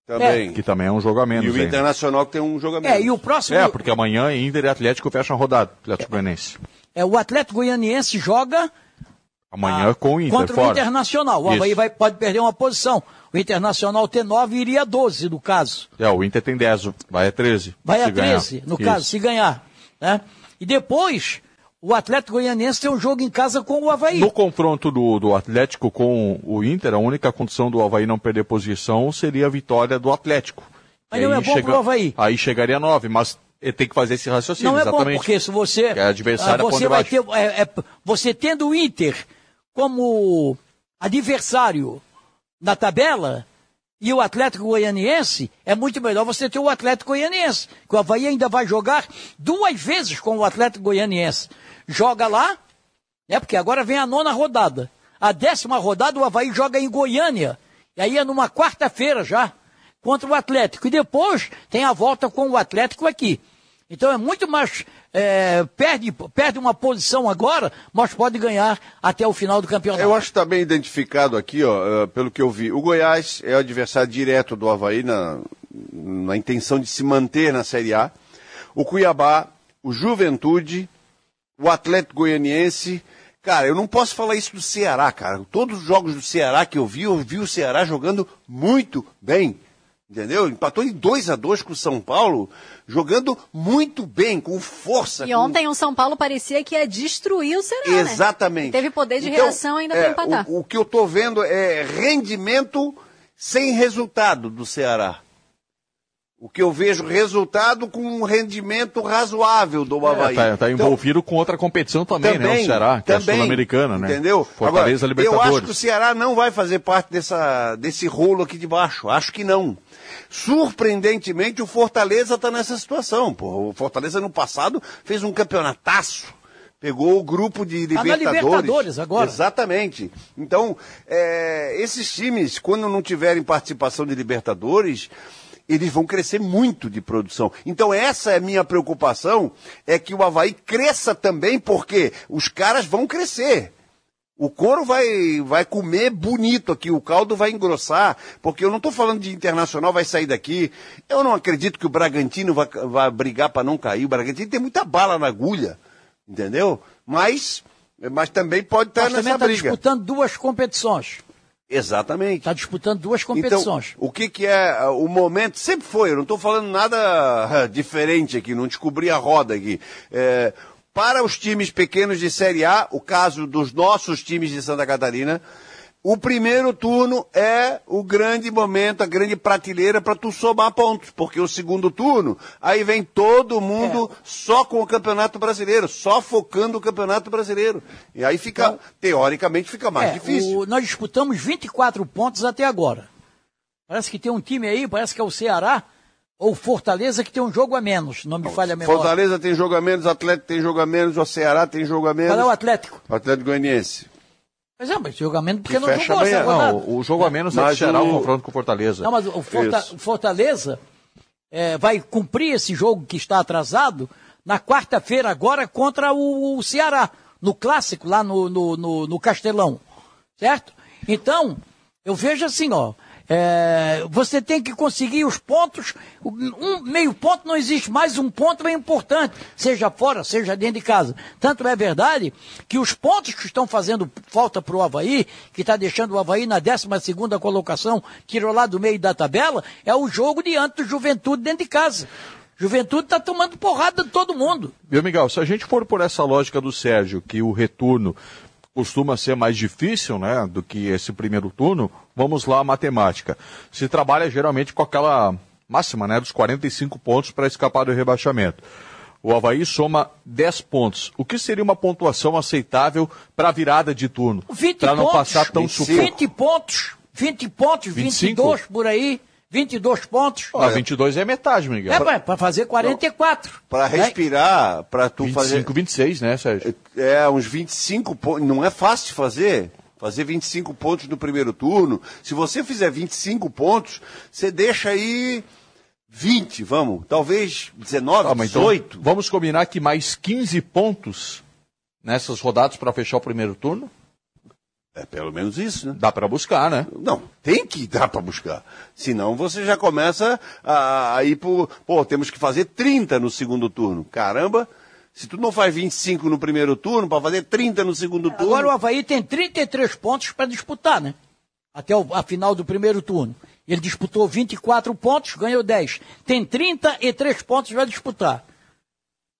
Também. Que também é um jogo a menos. E o. Internacional que tem um jogo a menos. É, e o próximo. É, porque amanhã Inter e Atlético fecham a rodada, Atlético Goianiense. É, o Atlético Goianiense joga Amanhã com o Inter contra fora. o Internacional. O Havaí Isso. vai, pode perder uma posição. O Internacional ter 9 iria a 12, no caso. É, o Inter tem 10, vai a 13. Vai a 13, ganhar. no Isso. caso, se ganhar. Né? E depois, o Atlético Goianiense tem um jogo em casa com o Havaí. No confronto do, do Atlético com o Inter, a única condição do Havaí não perder posição seria a vitória do Atlético. Mas não aí é bom pro Havaí. Aí chegaria a 9, mas tem que fazer esse raciocínio, Não é bom, exatamente. porque se você. É adversário ah, ponto você vai baixo. ter. é, é, você tendo o Inter como adversário na tabela e o Atlético Goianiense, é muito melhor você ter o Atlético Goianiense. Que o Havaí ainda vai jogar duas vezes com o Atlético Goianiense. Joga lá, né? Porque agora vem a nona rodada. A décima rodada o Havaí joga em Goiânia. E aí é numa quarta-feira já, contra o Atlético. E depois tem a volta com o Atlético aqui. Então é muito mais. é, perde, perde uma posição agora, mas pode ganhar até o final do campeonato. Eu acho está bem identificado aqui, ó, eh, pelo que eu vi. O Goiás é o adversário direto do Havaí na, na intenção de se manter na Série A. O Cuiabá, o Juventude, o Atlético Goianiense. Cara, eu não posso falar isso do Ceará, cara. Todos os jogos do Ceará que eu vi, eu vi o Ceará jogando muito bem. Entendeu? Empatou em 2 a 2 com o São Paulo, jogando muito bem, com força. E com- ontem o São Paulo parecia que ia destruir o Ceará, né? Exatamente. Teve poder de Então, reação ainda é, para empatar. O, o que eu estou vendo é rendimento sem resultado do Ceará. O que eu vejo resultado com um rendimento razoável do Havaí. É, tá, tá Então, envolvido com outra competição também, né? O Ceará, que é a também, Sul-Americana, né? Entendeu? Fortaleza Agora, Eu Libertadores. acho que o Ceará não vai fazer parte dessa, desse rolo aqui de baixo. Acho que não. Surpreendentemente, o Fortaleza está nessa situação. Pô. O Fortaleza no passado fez um campeonataço. Pegou o grupo de Tá Libertadores. Libertadores agora. Exatamente. Então, é, esses times, quando não tiverem participação de Libertadores, eles vão crescer muito de produção. Então, essa é a minha preocupação, é que o Havaí cresça também, porque os caras vão crescer. O couro vai, vai comer bonito aqui, o caldo vai engrossar, porque eu não estou falando de internacional, vai sair daqui. Eu não acredito que o Bragantino vai, vai brigar para não cair. O Bragantino tem muita bala na agulha, entendeu? Mas, mas também pode estar Mas nessa também está briga. disputando duas competições. Exatamente. Está disputando duas competições. Então, o que, que é o momento? Sempre foi, eu não estou falando nada diferente aqui, não descobri a roda aqui. É, para os times pequenos de Série A, o caso dos nossos times de Santa Catarina, o primeiro turno é o grande momento, a grande prateleira para tu somar pontos, porque o segundo turno, aí vem todo mundo só com o Campeonato Brasileiro, só focando o Campeonato Brasileiro. E aí fica, teoricamente, fica mais É, difícil. o- nós disputamos 24 pontos até agora. Parece que tem um time aí, parece que é o Ceará ou Fortaleza que tem um jogo a menos, não me falha a memória. Fortaleza tem jogo a menos, o Atlético tem jogo a menos, o Ceará tem jogo a menos. Qual é o Atlético? O Atlético Goianiense. Mas é, mas jogo a menos porque Que não fecha jogou amanhã. Não, o jogo a menos é Mas que será o- o confronto com o Fortaleza. Não, mas o Forta- Fortaleza é, vai cumprir esse jogo que está atrasado na quarta-feira agora contra o, o Ceará, no clássico lá no, no, no- no Castelão, certo? Então, eu vejo assim, ó, é, você tem que conseguir os pontos, um meio ponto não existe mais, um ponto é importante, seja fora, seja dentro de casa. Tanto é verdade que os pontos que estão fazendo falta para o Havaí, que está deixando o Havaí na 12ª colocação, tirou lá do meio da tabela, é o jogo diante do Juventude dentro de casa. Juventude está tomando porrada de todo mundo. Viu, Miguel? Se a gente for por essa lógica do Sérgio, que o retorno costuma ser mais difícil, né, do que esse primeiro turno, vamos lá a matemática. Se trabalha geralmente com aquela máxima, né, dos 45 pontos para escapar do rebaixamento. O Havaí soma 10 pontos. O que seria uma pontuação aceitável para a virada de turno? 20 Para não pontos, passar tão 20 sufoco. pontos, 20 pontos, 25? 22 por aí, 22 pontos. Ah, 22 é metade, Miguel. É, para fazer 44. Para né? respirar, para tu 25, fazer. 26, né, Sérgio? É, uns 25 pontos. Não é fácil de fazer. Fazer 25 pontos no primeiro turno. Se você fizer 25 pontos, você deixa aí 20, vamos. Talvez 19, Ah, mas então 18. vamos combinar que mais 15 pontos nessas rodadas para fechar o primeiro turno? É pelo menos isso, né? Dá para buscar, né? Não, tem que dar para buscar. Senão você já começa a, a ir pro. Pô, temos que fazer 30 no segundo turno. Caramba, se tu não faz 25 no primeiro turno, para fazer 30 no segundo turno. Agora o Havaí tem 33 pontos para disputar, né? Até o- a final do primeiro turno. Ele disputou 24 pontos, ganhou 10. Tem 33 pontos para disputar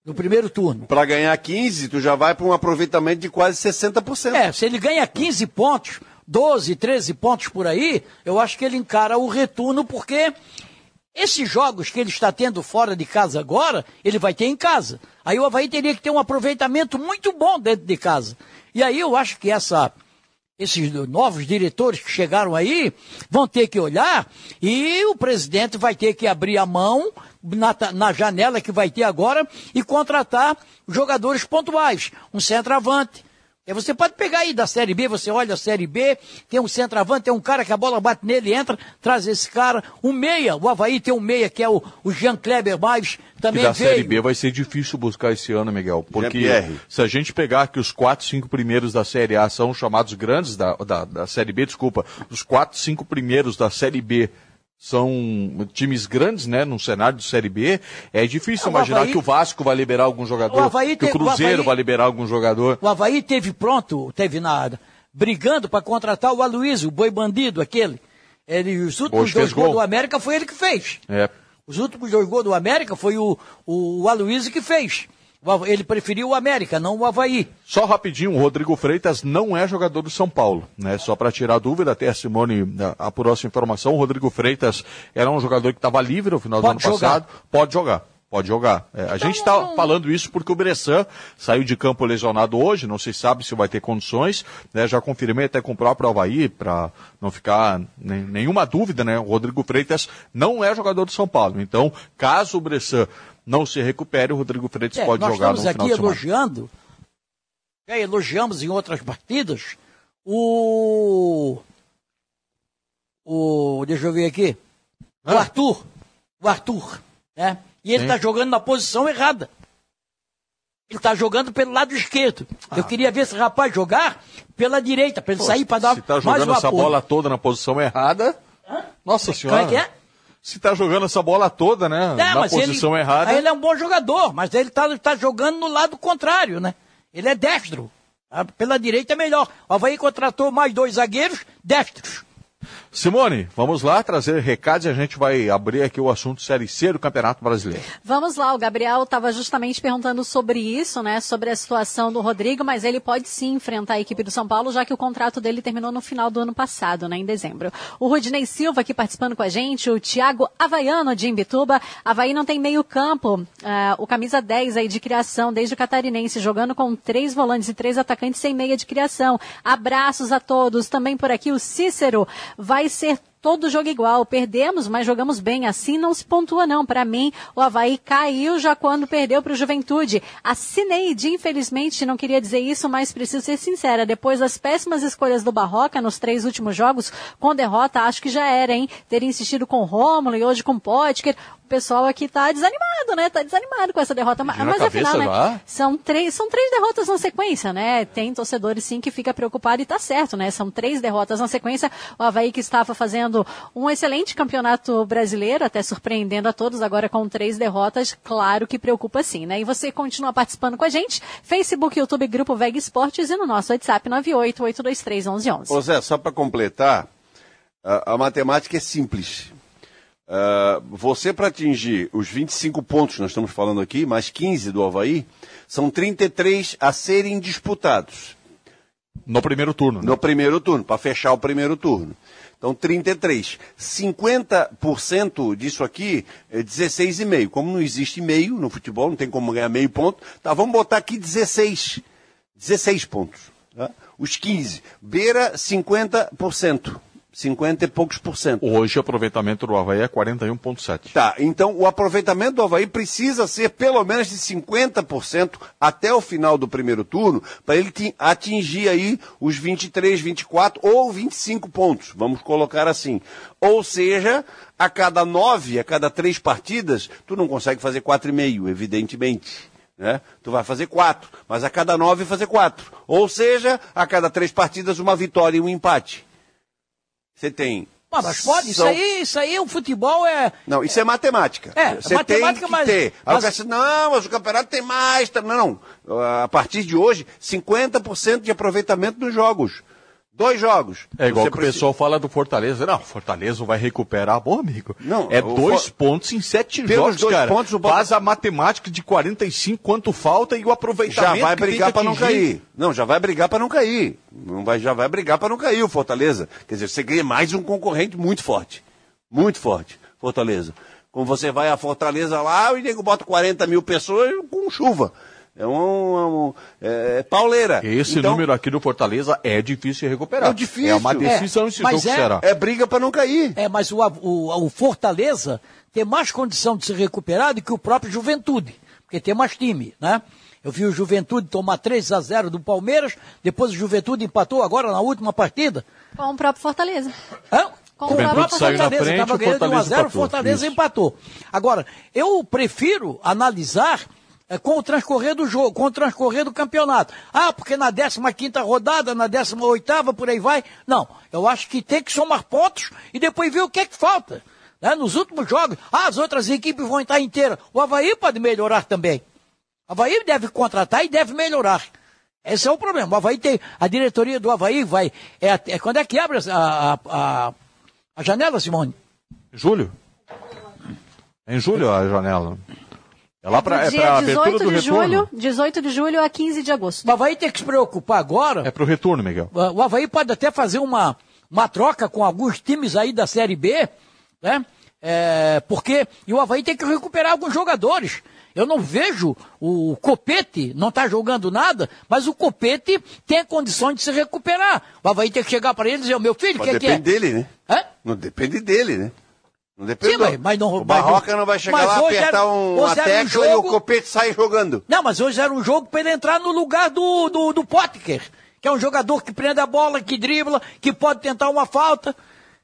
no primeiro turno. Para ganhar 15, tu já vai para um aproveitamento de quase 60%. É, se ele ganha 15 pontos, 12, 13 pontos por aí, eu acho que ele encara o retorno, porque esses jogos que ele está tendo fora de casa agora, ele vai ter em casa. Aí o Havaí teria que ter um aproveitamento muito bom dentro de casa. E aí eu acho que essa, esses novos diretores que chegaram aí vão ter que olhar e o presidente vai ter que abrir a mão na, na janela que vai ter agora e contratar jogadores pontuais, um centroavante. E você pode pegar aí da Série B, você olha a Série B, tem um centroavante, tem um cara que a bola bate nele, entra, traz esse cara. Um meia, o Havaí tem um meia que é o, o Jean Kleber mais, E também da veio. Série B vai ser difícil buscar esse ano, Miguel. Porque se a gente pegar que os quatro, cinco primeiros da Série A são chamados grandes da, da, da Série B, desculpa, os quatro, cinco primeiros da Série B são times grandes, né, num cenário de Série B, é difícil É, imaginar Havaí- que o Vasco vai liberar algum jogador, O Havaí que o tem- o Cruzeiro Havaí- vai liberar algum jogador. O Havaí teve pronto, teve nada, brigando para contratar o Aloysio, o boi bandido, aquele. Ele, os últimos Hoje dois gols gol. do América foi ele que fez. É. Os últimos dois gols do América foi o, o, o Aloysio que fez. Ele preferiu o América, não o Havaí. Só rapidinho, o Rodrigo Freitas não é jogador do São Paulo, né? Só para tirar a dúvida, até a Simone né, apurou essa informação. O Rodrigo Freitas era um jogador que estava livre no final Pode do ano jogar. passado. Pode jogar. Pode jogar. É, a gente está falando isso porque o Bressan saiu de campo lesionado hoje, não se sabe se vai ter condições. né? Já confirmei até com o próprio Havaí, para não ficar nem- nenhuma dúvida, né? O Rodrigo Freitas não é jogador do São Paulo. Então, caso o Bressan não se recupere, o Rodrigo Freitas É, pode nós jogar no estamos final aqui de semana. elogiando já elogiamos em outras partidas, o. O. Deixa eu ver aqui. O Arthur. O Arthur. Né? E ele está jogando na posição errada. Ele está jogando pelo lado esquerdo. Eu queria ver esse rapaz jogar pela direita, para ele sair para dar Se tá mais jogando uma essa apoio. bola toda na posição errada. Nossa senhora. Como é que é? Se tá jogando essa bola toda, né? É, na posição ele, errada. ele é um bom jogador, mas ele está tá jogando no lado contrário, né? Ele é destro. Ah, Pela direita é melhor. O Havaí contratou mais dois zagueiros destros. Simone, vamos lá trazer recados e a gente vai abrir aqui o assunto Série C do Campeonato Brasileiro. Vamos lá, o Gabriel estava justamente perguntando sobre isso, né? Sobre a situação do Rodrigo, mas ele pode sim enfrentar a equipe do São Paulo, já que o contrato dele terminou no final do ano passado, né? Em dezembro. O Rudinei Silva aqui participando com a gente, o Thiago Havaiano de Imbituba. Havaí não tem meio campo. Ah, o camisa 10 aí de criação, desde o catarinense, jogando com três volantes e três atacantes sem meia de criação. Abraços a todos. Também por aqui o Cícero vai ser todo jogo igual. Perdemos, mas jogamos bem. Assim não se pontua, não. Para mim, o Havaí caiu já quando perdeu para o Juventude. A Cineide, infelizmente, não queria dizer isso, mas preciso ser sincera. Depois das péssimas escolhas do Barroca nos três últimos jogos, com derrota, acho que já era, hein? Ter insistido com Rômulo e hoje com Potker. O pessoal aqui tá desanimado, né? Tá desanimado com essa derrota. Mas, na mas afinal, né? São três, são três derrotas na sequência, né? Tem torcedores sim que fica preocupado e tá certo, né? São três derrotas na sequência. O Havaí que estava fazendo um excelente campeonato brasileiro, até surpreendendo a todos, agora com três derrotas, claro que preocupa sim, né? E você continua participando com a gente, Facebook, YouTube, Grupo Veg Esportes e no nosso WhatsApp 988231111. Ô Zé, só para completar, a, a matemática é simples. Ah, você, para atingir os 25 pontos, nós estamos falando aqui, mais 15 do Havaí, são 33 a serem disputados. No primeiro turno. né? No primeiro turno, para fechar o primeiro turno. Então, 33. 50% disso aqui é 16,5. Como não existe meio no futebol, não tem como ganhar meio ponto, tá, vamos botar aqui 16. 16 pontos. tá? Os 15. Beira 50%. 50 e poucos por cento. Hoje o aproveitamento do Havaí é 41,7. Tá, então o aproveitamento do Havaí precisa ser pelo menos de 50% até o final do primeiro turno, para ele ti- atingir aí os 23, 24 ou 25 pontos, vamos colocar assim. Ou seja, a cada nove, a cada três partidas, tu não consegue fazer 4,5, evidentemente. Né? Tu vai fazer quatro, mas a cada nove fazer quatro. Ou seja, a cada três partidas, uma vitória e um empate. Você tem. Ah, mas pode, isso São- aí, isso aí, o futebol é. Não, isso é matemática. É, Você matemática, tem que mas- ter. Aí mas- diz, não, mas o campeonato tem mais. tá- Não, não. A partir de hoje, 50% de aproveitamento dos jogos. Dois jogos. É igual Você que o precisa- pessoal fala do Fortaleza. Não, Fortaleza vai recuperar. Bom, amigo. Não, é o dois For- pontos em sete Pelos jogos, dois cara. pontos, o Botafogo- Faz a matemática de 45, quanto falta e o Já aproveitamento vai que tem brigar para não cair. Não, já vai brigar para não cair. Não vai, já vai brigar para não cair o Fortaleza. Quer dizer, você ganha mais um concorrente muito forte. Muito forte, Fortaleza. Como você vai a Fortaleza lá, o nego bota 40 mil pessoas com chuva. É um, é um- é pauleira. Esse Então, número aqui do Fortaleza é difícil de recuperar. É difícil. É uma decisão É, mas jogo é- será. É briga para não cair. É, mas o, o, o Fortaleza tem mais condição de se recuperar do que o próprio Juventude, porque tem mais time, né? Eu vi o Juventude tomar 3 a 0 do Palmeiras, depois o Juventude empatou agora na última partida. Com o próprio Fortaleza. Hã? Com o o próprio Fortaleza, estava o ganhando de 1 a Fortaleza 0, o empatou. Fortaleza Isso. empatou. Agora, eu prefiro analisar com o transcorrer do jogo, com o transcorrer do campeonato. Ah, porque na 15ª rodada, na 18ª, por aí vai. Não, eu acho que tem que somar pontos e depois ver o que é que falta. né? Nos últimos jogos, ah, as outras equipes vão estar inteiras. O Havaí pode melhorar também. O Havaí deve contratar e deve melhorar. Esse é o problema. O Havaí tem. A diretoria do Havaí vai. É, até- quando é que abre a, a, a, a janela, Simone? Julho? É em julho a janela. É lá para é dia pra abertura 18 do de retorno. julho, 18 de julho a 15 de agosto. O Havaí tem que se preocupar agora. É pro retorno, Miguel. O Havaí pode até fazer uma, uma troca com alguns times aí da Série B, né? É, porque e o Havaí tem que recuperar alguns jogadores. Eu não vejo o Copete, não está jogando nada, mas o Copete tem condições de se recuperar. O Havaí tem que chegar para ele e dizer, meu filho, o que, que é? depende dele, né? Hã? Não depende dele, né? Não depende Sim, do- mas, mas não, o mas Barroca não vai chegar mas lá, hoje apertar era- um- uma era um tecla e o jogo- Copete sai jogando. Não, mas hoje era um jogo para ele entrar no lugar do, do, do Potker, que é um jogador que prende a bola, que dribla, que pode tentar uma falta.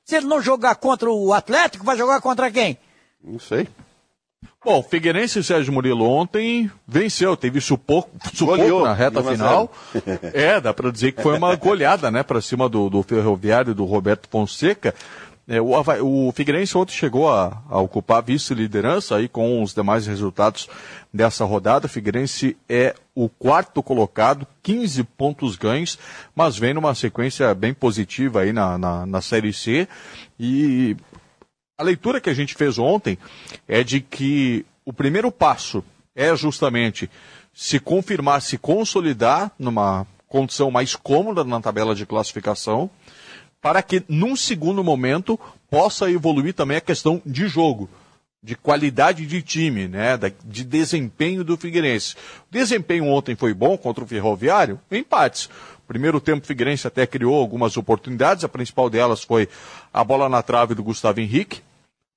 Se ele não jogar contra o Atlético, vai jogar contra quem? Não sei. Bom, Figueirense e Sérgio Murilo ontem venceu, teve sufoco Goleou, na reta final. É, dá pra dizer que foi uma goleada, né, pra cima do, do Ferroviário do Roberto Fonseca. É, o, o Figueirense ontem chegou a, a ocupar vice-liderança aí com os demais resultados dessa rodada. O Figueirense é o quarto colocado, 15 pontos ganhos, mas vem numa sequência bem positiva aí na, na, na Série C. E a leitura que a gente fez ontem é de que o primeiro passo é justamente se confirmar, se consolidar numa condição mais cômoda na tabela de classificação, para que num segundo momento possa evoluir também a questão de jogo, de qualidade de time, né, de desempenho do Figueirense. O desempenho ontem foi bom contra o Ferroviário, empates. Primeiro tempo, o Figueirense até criou algumas oportunidades, a principal delas foi a bola na trave do Gustavo Henrique,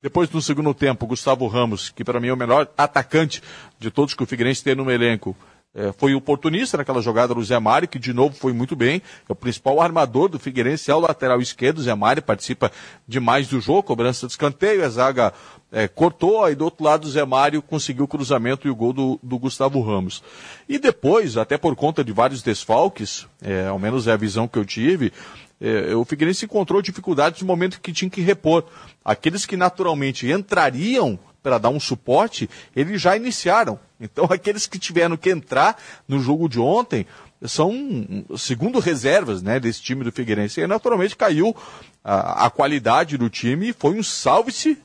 depois, no segundo tempo, Gustavo Ramos, que para mim é o melhor atacante de todos que o Figueirense tem no elenco, eh, foi oportunista naquela jogada do Zé Mário, que de novo foi muito bem. É o principal armador do Figueirense, é o lateral esquerdo. O Zé Mário participa demais do jogo, cobrança de escanteio, a zaga eh, cortou, aí do outro lado o Zé Mário conseguiu o cruzamento e o gol do, do Gustavo Ramos. E depois, até por conta de vários desfalques, eh, ao menos é a visão que eu tive, eh, o Figueirense encontrou dificuldades no momento que tinha que repor. Aqueles que naturalmente entrariam para dar um suporte, eles já iniciaram. Então, aqueles que tiveram que entrar no jogo de ontem são, segundo reservas né, desse time do Figueirense. E naturalmente caiu a, a qualidade do time e foi um salve-se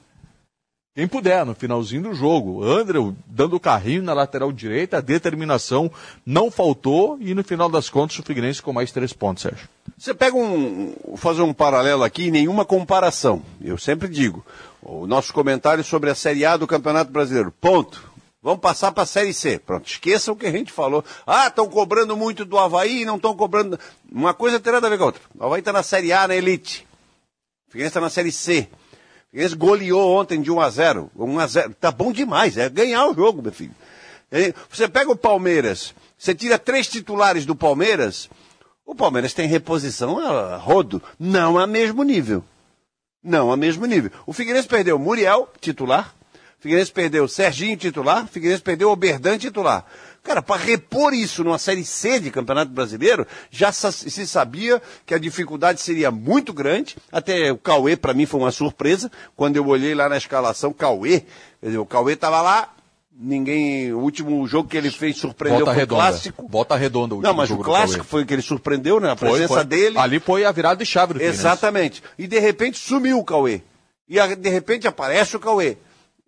quem puder, no finalzinho do jogo. André dando carrinho na lateral direita, a determinação não faltou e no final das contas o Figueirense com mais três pontos, Sérgio. Você pega um. fazer um paralelo aqui, nenhuma comparação. Eu sempre digo. O nosso comentário sobre a Série A do Campeonato Brasileiro. Ponto. Vamos passar para a Série C. Pronto, esqueça o que a gente falou. Ah, estão cobrando muito do Havaí, não estão cobrando. Uma coisa tem nada a ver com a outra. O Havaí está na Série A, na Elite. O Figueirense está na Série C. O Figueirense goleou ontem de 1 a 0 1 a 0 Tá bom demais, é ganhar o jogo, meu filho. E Você pega o Palmeiras, você tira três titulares do Palmeiras, o Palmeiras tem reposição a rodo, não a mesmo nível. Não a mesmo nível. O Figueirense perdeu Muriel, titular. O Figueirense perdeu Serginho, titular. O Figueirense perdeu Oberdan, titular. Cara, para repor isso numa Série C de Campeonato Brasileiro, já se sabia que a dificuldade seria muito grande. Até o Cauê, para mim, foi uma surpresa. Quando eu olhei lá na escalação, Cauê, quer dizer, o Cauê estava lá, ninguém. O último jogo que ele fez surpreendeu Volta foi o redonda. clássico. Volta redonda o Não, último mas o jogo do clássico foi o que ele surpreendeu, né? A Foi, presença foi. dele. Ali foi a virada de chave do. Exatamente. E de repente sumiu o Cauê. E de repente aparece o Cauê.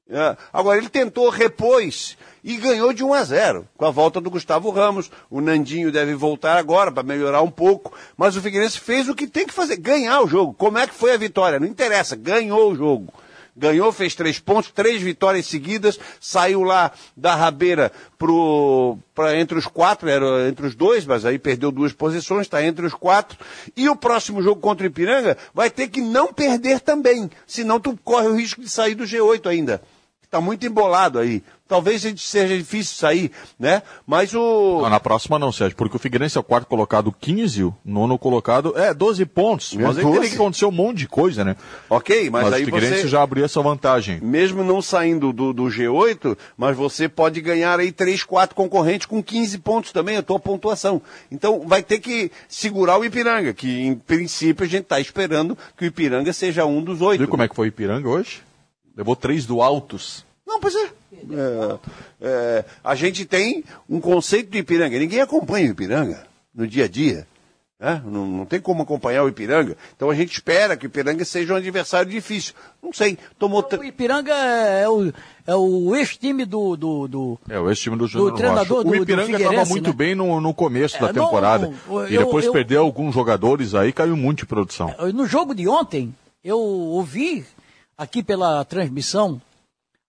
É, Agora ele tentou, repôs e ganhou de 1 a 0 com a volta do Gustavo Ramos. O Nandinho deve voltar agora para melhorar um pouco, mas o Figueirense fez o que tem que fazer, ganhar o jogo. Como é que foi a vitória? Não interessa, ganhou o jogo. Ganhou, fez três pontos, três vitórias seguidas, saiu lá da rabeira pro, pra, entre os quatro, era entre os dois, mas aí perdeu duas posições, está entre os quatro. E o próximo jogo contra o Ipiranga vai ter que não perder também, senão tu corre o risco de sair do G8 ainda. Está muito embolado aí. Talvez seja difícil sair, né? Mas o. Não, na próxima não, Sérgio, porque o Figueirense é o quarto colocado 15, o nono colocado é 12 pontos. Mas aí 12. teria que acontecer um monte de coisa, né? Ok, mas, aí o Figueirense você... já abriu essa vantagem. Mesmo não saindo do, do G8, mas você pode ganhar aí três, quatro concorrentes com 15 pontos também, a tua pontuação. Então vai ter que segurar o Ipiranga, que em princípio a gente está esperando que o Ipiranga seja um dos oito. Viu como é que foi o Ipiranga hoje? Levou três do Altos. Não, pois é. É, é, a gente tem um conceito do Ipiranga. Ninguém acompanha o Ipiranga no dia a dia. né? Não, não tem como acompanhar o Ipiranga. Então a gente espera que o Ipiranga seja um adversário difícil. Não sei, tomou. O Ipiranga é o, é o ex-time do, do, do- É, o ex-time do Júnior treinador Rocha. do- O do Ipiranga estava muito né? bem no, no começo É, da não, temporada. eu- e depois eu- perdeu alguns jogadores aí, caiu muito de produção. No jogo de ontem, eu ouvi aqui pela transmissão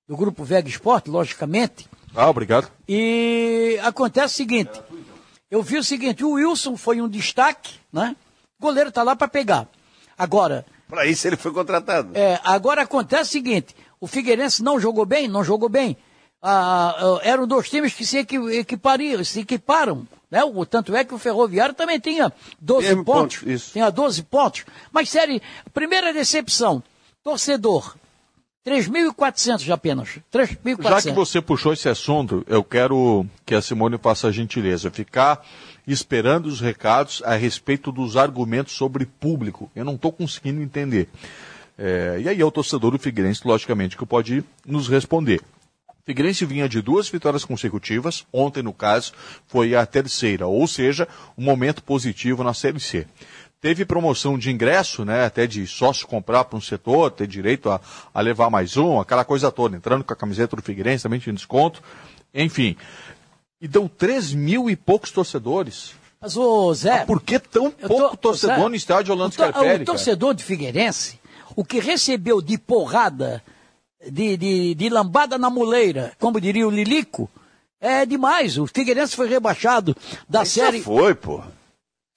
do Grupo Vega Esporte, logicamente, Ah, obrigado. e acontece o seguinte, eu vi o seguinte, o Wilson foi um destaque, né? O goleiro tá lá para pegar. Agora, Para isso ele foi contratado. É, agora acontece o seguinte: o Figueirense não jogou bem, não jogou bem. Ah, ah, eram dois times que se equi- equipariam, se equiparam. Né? O, tanto é que o Ferroviário também tinha 12 Mesmo pontos. Tinha 12 pontos. Mas, série, primeira decepção: torcedor. 3.400 apenas. 3.400. Já que você puxou esse assunto, eu quero que a Simone faça a gentileza, ficar esperando os recados a respeito dos argumentos sobre público. Eu não estou conseguindo entender. É, e aí é o torcedor do Figueirense, logicamente, que pode nos responder. Figueirense vinha de duas vitórias consecutivas, ontem, no caso, foi a terceira, ou seja, um momento positivo na Série C. Teve promoção de ingresso, né, até de sócio comprar para um setor, ter direito a, a levar mais um, aquela coisa toda, entrando com a camiseta do Figueirense, também tinha desconto, enfim. E deu 3 mil e poucos torcedores. Mas, ô Zé. Ah, por que tão pouco torcedor Zé, no estádio Orlando Scarpelli, o torcedor de Figueirense, o que recebeu de porrada, de, de, de lambada na muleira, como diria o Lilico, é demais. O Figueirense foi rebaixado da série. Já foi, pô.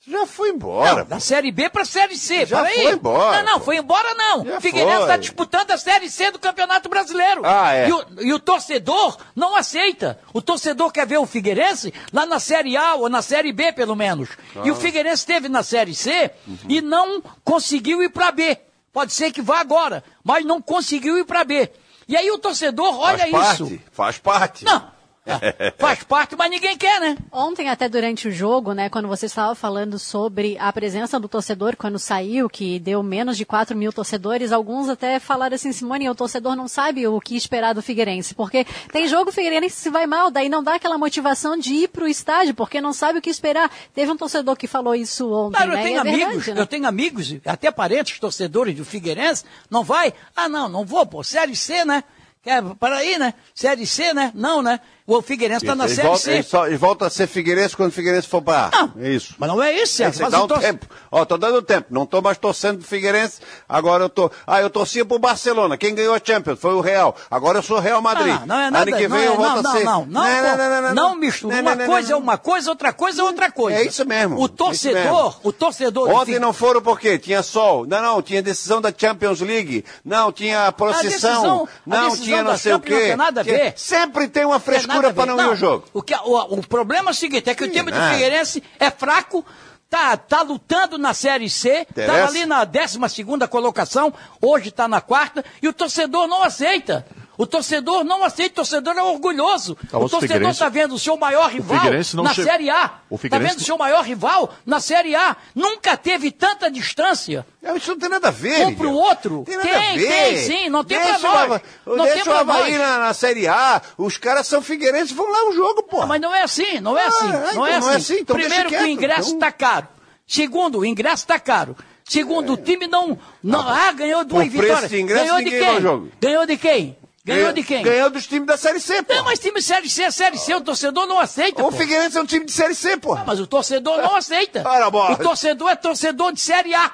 Já foi embora. Não, da Série B para a Série C. Já foi embora, Não, não, foi embora não. Já o Figueirense está disputando a Série C do Campeonato Brasileiro. Ah, é. E o, e o torcedor não aceita. O torcedor quer ver o Figueirense lá na Série A ou na Série B, pelo menos. E o. Figueirense esteve na Série C Uhum. e não conseguiu ir para B. Pode ser que vá agora, mas não conseguiu ir para B. E aí o torcedor olha faz isso. parte, faz parte. Não. Faz parte, mas ninguém quer, né? Ontem, até durante o jogo, né, quando você estava falando sobre a presença do torcedor quando saiu, que deu menos de 4 mil torcedores, alguns até falaram assim, Simone, o torcedor não sabe o que esperar do Figueirense, porque tem jogo Figueirense se vai mal, daí não dá aquela motivação de ir para o estádio, porque não sabe o que esperar. Teve um torcedor que falou isso ontem, Claro, eu né? e tenho é verdade, amigos, né? eu tenho amigos, até parentes, torcedores do Figueirense, não vai? Ah, não, não vou, pô, Série C, né? Quer, para aí, né? Série C, né? Não, né? O Figueirense está na Ele Série volta, C. ele só- ele volta a ser Figueirense quando o Figueirense for para A. É isso. Mas não é isso, Sérgio. dar o um torce- tempo. Ó, tô dando tempo. Não tô mais torcendo pro Figueirense. Agora eu tô. Ah, eu torcia pro Barcelona. Quem ganhou a Champions foi o Real. Agora eu sou Real Madrid. Não, não é nada, ano que não, vem é, eu volto não, a ser. não, não, não, não, não, mistura. Não, uma não, não, coisa não. é uma coisa, outra coisa é outra coisa. É isso mesmo. O é torcedor, mesmo. o torcedor do Ontem não foram por quê? Tinha sol. Não, não, tinha decisão da Champions League. Não, tinha procissão. decisão- não, tinha não sei o não quê. tem nada a ver. Sempre tem uma nada frescura para ver. não, ir ao jogo. O, que, o, o problema é o seguinte, é que o time do nada. Figueirense é fraco, tá, tá lutando na Série C, Interessa. estava ali na 12 segunda colocação, hoje está na quarta, e o torcedor não aceita. O torcedor não aceita, o torcedor é orgulhoso. Tá, o o torcedor está vendo o seu maior rival não na che- Série A. O Está vendo o seu maior rival na Série A. Nunca teve tanta distância. Isso não tem nada a ver, Um pro Miguel. outro. Tem nada tem, a ver. tem sim, não tem o nós. Hava- Não tem o Havaí na, na Série A. Os caras são figueirenses vão lá o jogo, pô. Mas não é assim, não é assim. Ah, não, então é não é assim. assim, então Primeiro que o ingresso então. está caro. Segundo, o ingresso está caro. Segundo, o time não. não ah, ganhou duas vitórias. de ganhou de quem? Ganhou de quem? Ganhou de quem? Ganhou dos times da Série C, pô. Não, mas time Série C é Série C, o torcedor não aceita. O pô. Figueirense é um time de Série C, pô. Mas o torcedor não aceita. Ora, bola. O torcedor é torcedor de Série A.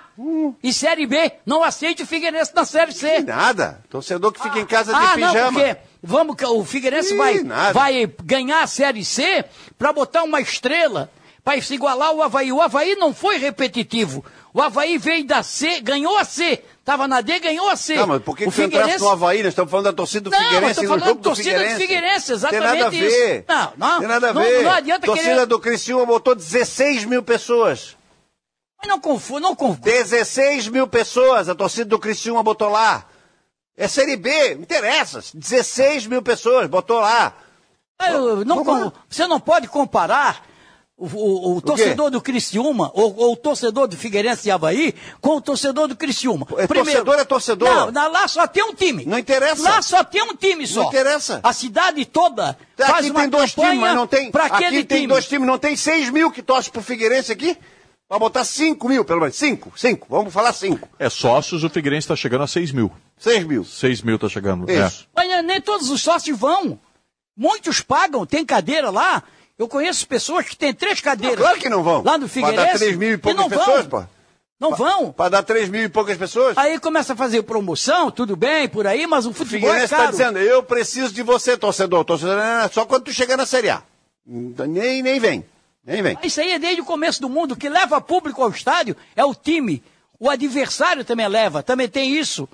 E Série B. Não aceita o Figueirense na Série C. Nada. Torcedor que fica em casa de Ah, não, pijama. porque vamos, que o Figueirense Ih, vai, nada. vai ganhar a Série C para botar uma estrela para se igualar ao Havaí. O Havaí não foi repetitivo. O Havaí veio da C, ganhou a C. Tava na D, ganhou a C. Tá, mas por que, o que você entrasse no Havaí? Nós estamos falando da torcida do Não, Figueirense no falando jogo do torcida do Figueirense. Figueirense, exatamente Tem nada a isso. ver. Não, não, Tem nada a não- ver. não adianta torcida querer- do Criciúma botou 16 mil pessoas. Mas não confundo, não confundo. 16 mil pessoas a torcida do Criciúma botou lá. É Série B, não interessa. 16 mil pessoas botou lá. Eu não você não pode comparar o, o- o torcedor do Criciúma, ou, ou o torcedor do Figueirense e Havaí, com o torcedor do Criciúma. É torcedor, é torcedor. Não, na- lá só tem um time. Não interessa. Lá só tem um time só. Não interessa. A cidade toda faz Aqui uma tem dois campanha times, mas não tem. pra aquele Aqui tem time. dois times, não tem 6 mil que torcem pro Figueirense aqui? Vai botar 5 mil, pelo menos. 5, 5. Vamos falar 5. É sócios, o Figueirense está chegando a 6 mil. 6 mil. 6 mil está chegando. Isso. Mas nem- nem todos os sócios vão. Muitos pagam, tem cadeira lá. Eu conheço pessoas que têm três cadeiras. Claro que não vão. Lá no Pra Figueirense. dar 3 mil e poucas não pessoas, vão. pô. Não vão. Para dar 3 mil e poucas pessoas? Aí começa a fazer promoção, tudo bem, por aí, mas o futebol Figueirense é está caro. dizendo, eu preciso de você, torcedor. Torcedor, não, não, só quando tu chegar na Série A. Nem, nem vem. Nem vem. Isso aí é desde o começo do mundo. O que leva público ao estádio é o time. O adversário também leva, também tem isso.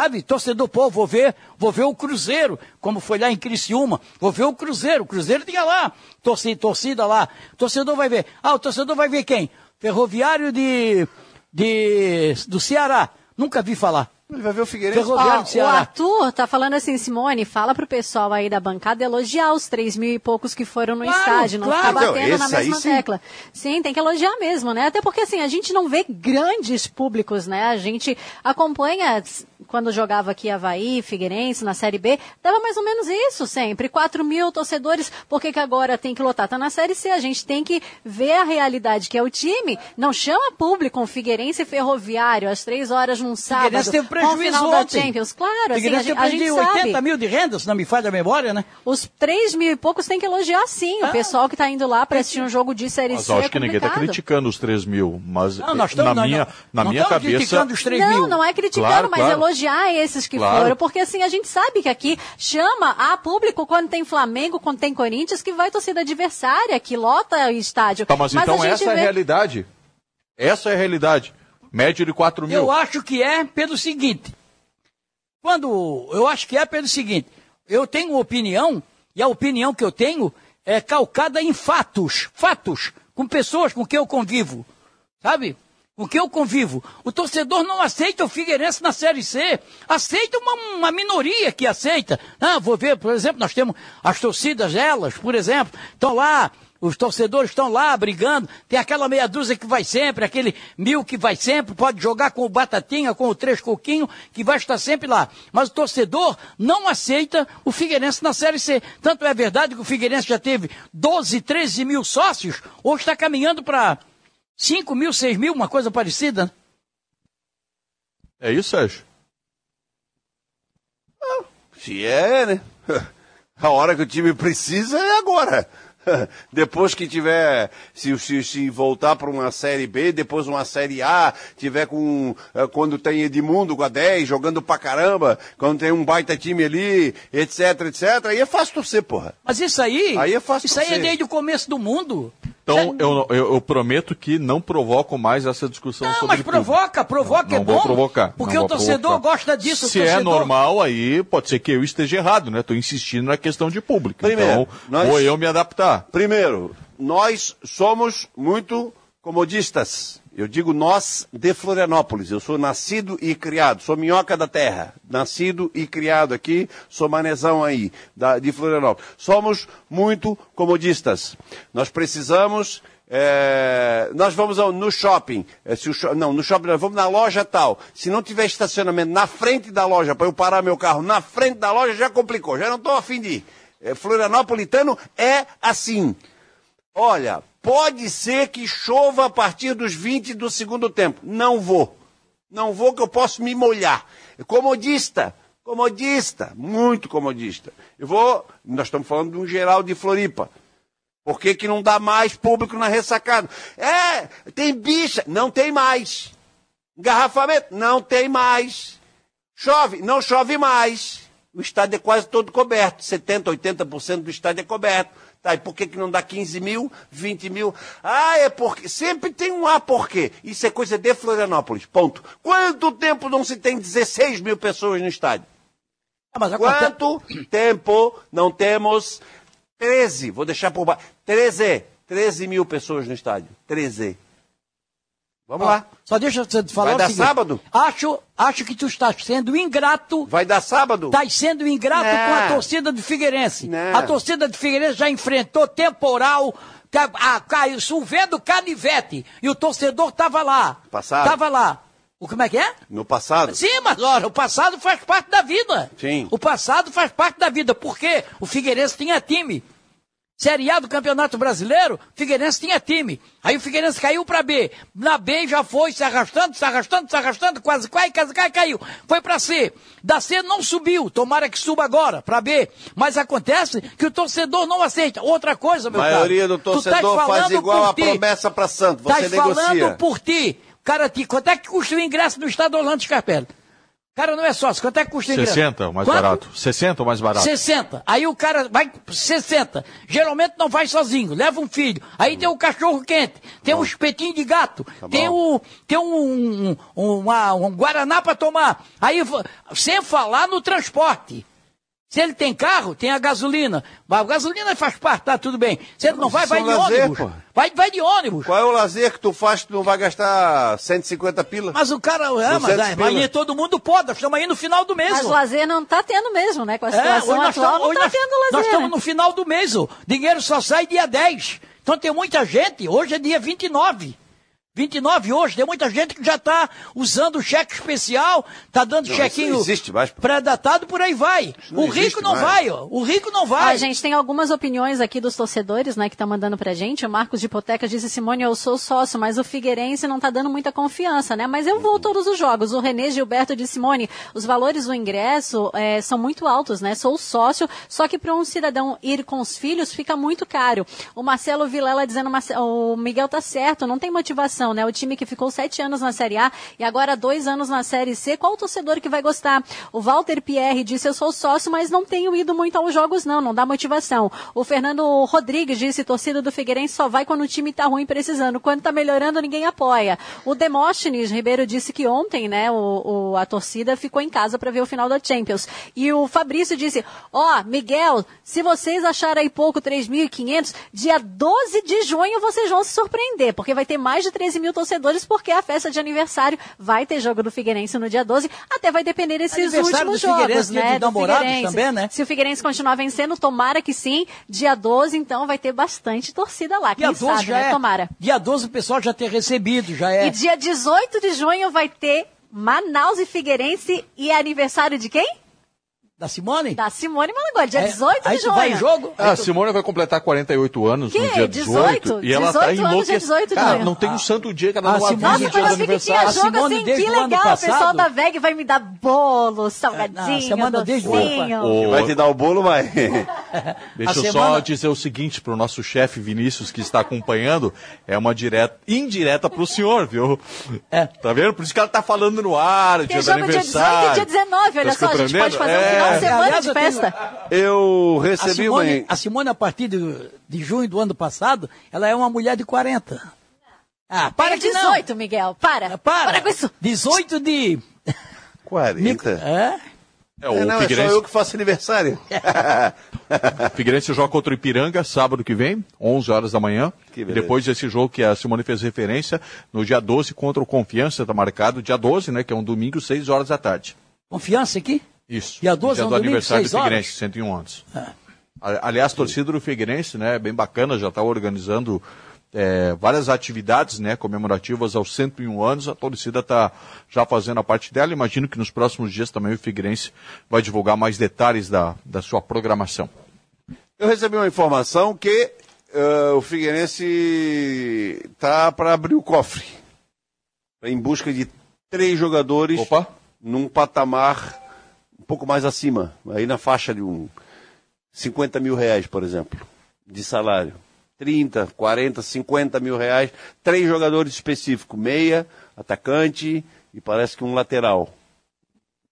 Sabe? Torcedor, pô, vou ver, vou ver o Cruzeiro, como foi lá em Criciúma. Vou ver o Cruzeiro. O Cruzeiro tinha lá, torcida, torcida lá. Torcedor vai ver. Ah, o torcedor vai ver quem? Ferroviário de, de do Ceará. Nunca vi falar. Ele vai ver o Figueirense. Do o. Arthur tá falando assim, Simone, fala pro pessoal aí da bancada elogiar os três mil e poucos que foram no Claro, estádio, não claro. ficar batendo na mesma sim. tecla. Sim, tem que elogiar mesmo, né? Até porque assim, a gente não vê grandes públicos, né? A gente acompanha quando jogava aqui Havaí, Figueirense, na Série B, dava mais ou menos isso sempre. 4 mil torcedores, por que, que agora tem que lotar? Tá na Série C, a gente tem que ver a realidade que é o time. Não chama público um Figueirense Ferroviário às três horas num sábado. Figueirense teve prejuízo final da ontem. Champions. Claro, assim, a gente, a gente perdido sabe. 80 mil de renda, se não me falha a memória, né? Os 3 mil e poucos tem que elogiar sim. Ah. O pessoal que está indo lá para assistir um jogo de Série Mas C eu é acho que ninguém está criticando os 3 mil, mas Não, nós estamos- na minha, não- na não minha cabeça... criticando os 3 Não, mil. não é criticando, Claro, mas claro. Esses que Claro. foram, porque assim, a gente sabe que aqui chama a público quando tem Flamengo, quando tem Corinthians, que vai torcida adversária, que lota o estádio. Tá, mas, então a gente essa é a vê- realidade. Essa é a realidade. Média de 4 mil. Eu acho que é pelo seguinte. Quando. Eu acho que é pelo seguinte. Eu tenho uma opinião, e a opinião que eu tenho é calcada em fatos. Fatos. Com pessoas com quem eu convivo. Sabe? Com quem eu convivo. O torcedor não aceita o Figueirense na Série C. Aceita uma, uma minoria que aceita. Ah, vou ver, por exemplo, nós temos as torcidas, elas, por exemplo, estão lá. Os torcedores estão lá brigando. Tem aquela meia dúzia que vai sempre, aquele mil que vai sempre, pode jogar com o Batatinha, com o Três Coquinho, que vai estar sempre lá. Mas o torcedor não aceita o Figueirense na Série C. Tanto é verdade que o Figueirense já teve 12, 13 mil sócios, hoje está caminhando para 5 mil, 6 mil, uma coisa parecida. É isso, Sérgio? Se é, né? A hora que o time precisa é agora. Depois que tiver, se, se, se voltar para uma Série B, depois uma Série A, tiver com, eh, quando tem Edmundo com a 10, jogando pra caramba, quando tem um baita time ali, etc, etc, aí é fácil torcer, porra. Mas isso aí, Aí é fácil isso aí é torcer. desde o começo do mundo. Então, eu, eu, eu prometo que não provoco mais essa discussão Não, sobre mas público. provoca, provoca Não é bom. vou provocar. Porque não o torcedor provocar. gosta disso. Se é torcedor- normal, aí pode ser que eu esteja errado, né? Estou insistindo na questão de público. Primeiro, então, nós- vou eu me adaptar. Primeiro, nós somos muito comodistas. Eu digo nós de Florianópolis. Eu sou nascido e criado, sou minhoca da terra. Nascido e criado aqui, sou manezão aí, da, de Florianópolis. Somos muito comodistas. Nós precisamos. é, nós vamos ao- no shopping, é, se o sho- não, no shopping, nós vamos na loja tal. Se não tiver estacionamento na frente da loja, para eu parar meu carro na frente da loja, já complicou, já não estou afim de ir. É, Florianopolitano é assim. Olha, pode ser que chova a partir dos 20 do segundo tempo. Não vou. Não vou que eu posso me molhar. Comodista. Comodista. Muito comodista. Eu vou. Nós estamos falando de um geral de Floripa. Por que, que não dá mais público na ressacada? É, tem bicha. Não tem mais. Engarrafamento? Não tem mais. Chove? Não chove mais. O estádio é quase todo coberto. 70%, 80% do estádio é coberto. Tá, e por que, que não dá 15 mil, 20 mil? Ah, é porque. Sempre tem um A porquê. Isso é coisa de Florianópolis. Ponto. Quanto tempo não se tem 16 mil pessoas no estádio? Ah, mas Quanto tempo não temos 13? Vou deixar por baixo. 13. 13 mil pessoas no estádio. 13. Vamos lá. Só deixa eu te falar Vai dar seguinte. sábado? Acho, acho que tu estás sendo ingrato. Vai dar sábado? Estás sendo ingrato Não. com a torcida do Figueirense. Não. A torcida do Figueirense já enfrentou temporal, caiu, chovendo canivete. E o torcedor estava lá. Passado. Estava lá. O, como é que é? No passado? Sim, mas olha, o passado faz parte da vida. Sim. O passado faz parte da vida. Porque o Figueirense tinha time. Série A do Campeonato Brasileiro, Figueirense tinha time. Aí o Figueirense caiu para B. Na B já foi se arrastando, se arrastando, se arrastando, quase quase, quase, quase caiu. Foi para C. Da C não subiu. Tomara que suba agora para B. Mas acontece que o torcedor não aceita. Outra coisa, A meu maioria caro, do tu torcedor tás faz falando igual a ti. promessa para Santo. Você Estás falando negocia. por ti. Cara, ti, quanto é que custa o ingresso no estado Orlando Scarpelli? Cara, não é sócio. Quanto é que custa o ingresso? 60 o mais Quanto? barato. 60 o mais barato. 60. Aí o cara vai 60. Geralmente não vai sozinho, leva um filho. Aí tem o cachorro quente, tem um espetinho de gato, tem o tem um, um, uma- um guaraná para tomar. Aí sem falar no transporte. Se ele tem carro, tem a gasolina. Mas a gasolina faz parte, tá tudo bem. Se ele não vai, vai é um de lazer, ônibus. pô. Vai, vai de ônibus. Qual é o lazer que tu faz que tu não vai gastar 150 pila? Mas o cara, é, mas, 200 é, mas pila? todo mundo pode, nós estamos aí no final do mês. Mas o lazer não tá tendo mesmo, né? Com a É, situação hoje nós atual, estamos, não tá nós- tendo lazer. nós estamos no final do mês, o dinheiro só sai dia 10. Então tem muita gente, hoje é dia 29. 29 hoje, tem muita gente que já está usando o cheque especial, está dando Não, chequinho pré-datado, por aí vai. o rico não mais. vai, ó. O rico não vai. Ó, gente, tem algumas opiniões aqui dos torcedores, né, que estão mandando pra gente. O Marcos de Hipoteca disse, Simone, eu sou sócio, mas o Figueirense não tá dando muita confiança, né? Mas eu vou todos os jogos. O Renê Gilberto disse, Simone, os valores do ingresso eh, são muito altos, né? Sou sócio, só que para um cidadão ir com os filhos fica muito caro. O Marcelo Vilela dizendo, "Marce- o Miguel tá certo, não tem motivação, né? O time que ficou sete anos na Série A e agora dois anos na Série C, qual o torcedor que vai gostar? O Walter Pierre disse, eu sou sócio, mas não tenho ido muito aos jogos não, não dá motivação. O Fernando Rodrigues disse, torcida do Figueirense só vai quando o time tá ruim precisando, quando tá melhorando ninguém apoia. O Demóstenes Ribeiro disse que ontem, né, o, o- a torcida ficou em casa para ver o final da Champions. E o Fabrício disse, ó, Miguel, se vocês acharem aí pouco 3.500, dia 12 de junho vocês vão se surpreender, porque vai ter mais de 13 mil torcedores, porque a festa de aniversário vai ter jogo do Figueirense no dia 12, até vai depender desses últimos do jogos, Figueirense, né, do Figueirense. também, né? Se o Figueirense continuar vencendo, tomara que sim, dia 12, então vai ter bastante torcida lá, quem Dia 12 sabe, já né, é. tomara. Dia 12 o pessoal já ter recebido, já é. E dia 18 de junho vai ter Manaus e Figueirense e é aniversário de quem? Da Simone? Da Simone Malagoli, dia É, 18 aí de junho. vai em jogo? Ah, a Simone vai completar 48 anos Que? no dia 18. 18? e ela tá 18 anos, enlouquecida. dia 18 de Cara, junho. não tem um santo dia que ela Ah, não Simone- avisa Nossa, o dia do Mas eu vi que tinha aniversário. jogo Simone, assim, que legal. O pessoal da VEG vai me dar bolo, salgadinho, semana desde o docinho. O- Vai te dar o bolo, vai. Deixa A eu só semana- dizer o seguinte pro nosso chefe Vinícius que está acompanhando, é uma direta, indireta pro senhor, viu? É. Tá vendo? Por isso que ela tá falando no ar, Tem dia do jogo dia 18 e aniversário. dia 19, olha Tá só, a gente pode fazer um É. final semana Aliás, de eu tenho- festa. Eu A recebi uma. Simone, a Simone, a partir de, de junho do ano passado, ela é uma mulher de 40. Ah, para Tem que não. 18, Miguel, para. Para. com isso. 18 de... 40. É? É, o É, não, é só Figueirense, eu que faço aniversário. Figueirense joga contra o Ipiranga sábado que vem, 11 horas da manhã. E depois desse jogo que a Simone fez referência, no dia 12 contra o Confiança, tá marcado, dia 12, né, que é um domingo, 6 horas da tarde. Confiança aqui? Isso. Dia 12 é um do aniversário do? Figueirense, 101 anos. A- Aliás, a torcida do Figueirense, né, bem bacana, já está organizando é, várias atividades, né, comemorativas aos 101 anos. A torcida está já fazendo a parte dela. Imagino que nos próximos dias também o Figueirense vai divulgar mais detalhes da, da sua programação. Eu recebi uma informação que eh, o Figueirense tá para abrir o cofre. Em busca de três jogadores Opa! num patamar pouco mais acima. Aí na faixa de um 50 mil reais, por exemplo, de salário. 30, 40, 50 mil reais. Três jogadores específicos. Meia, atacante e parece que um lateral.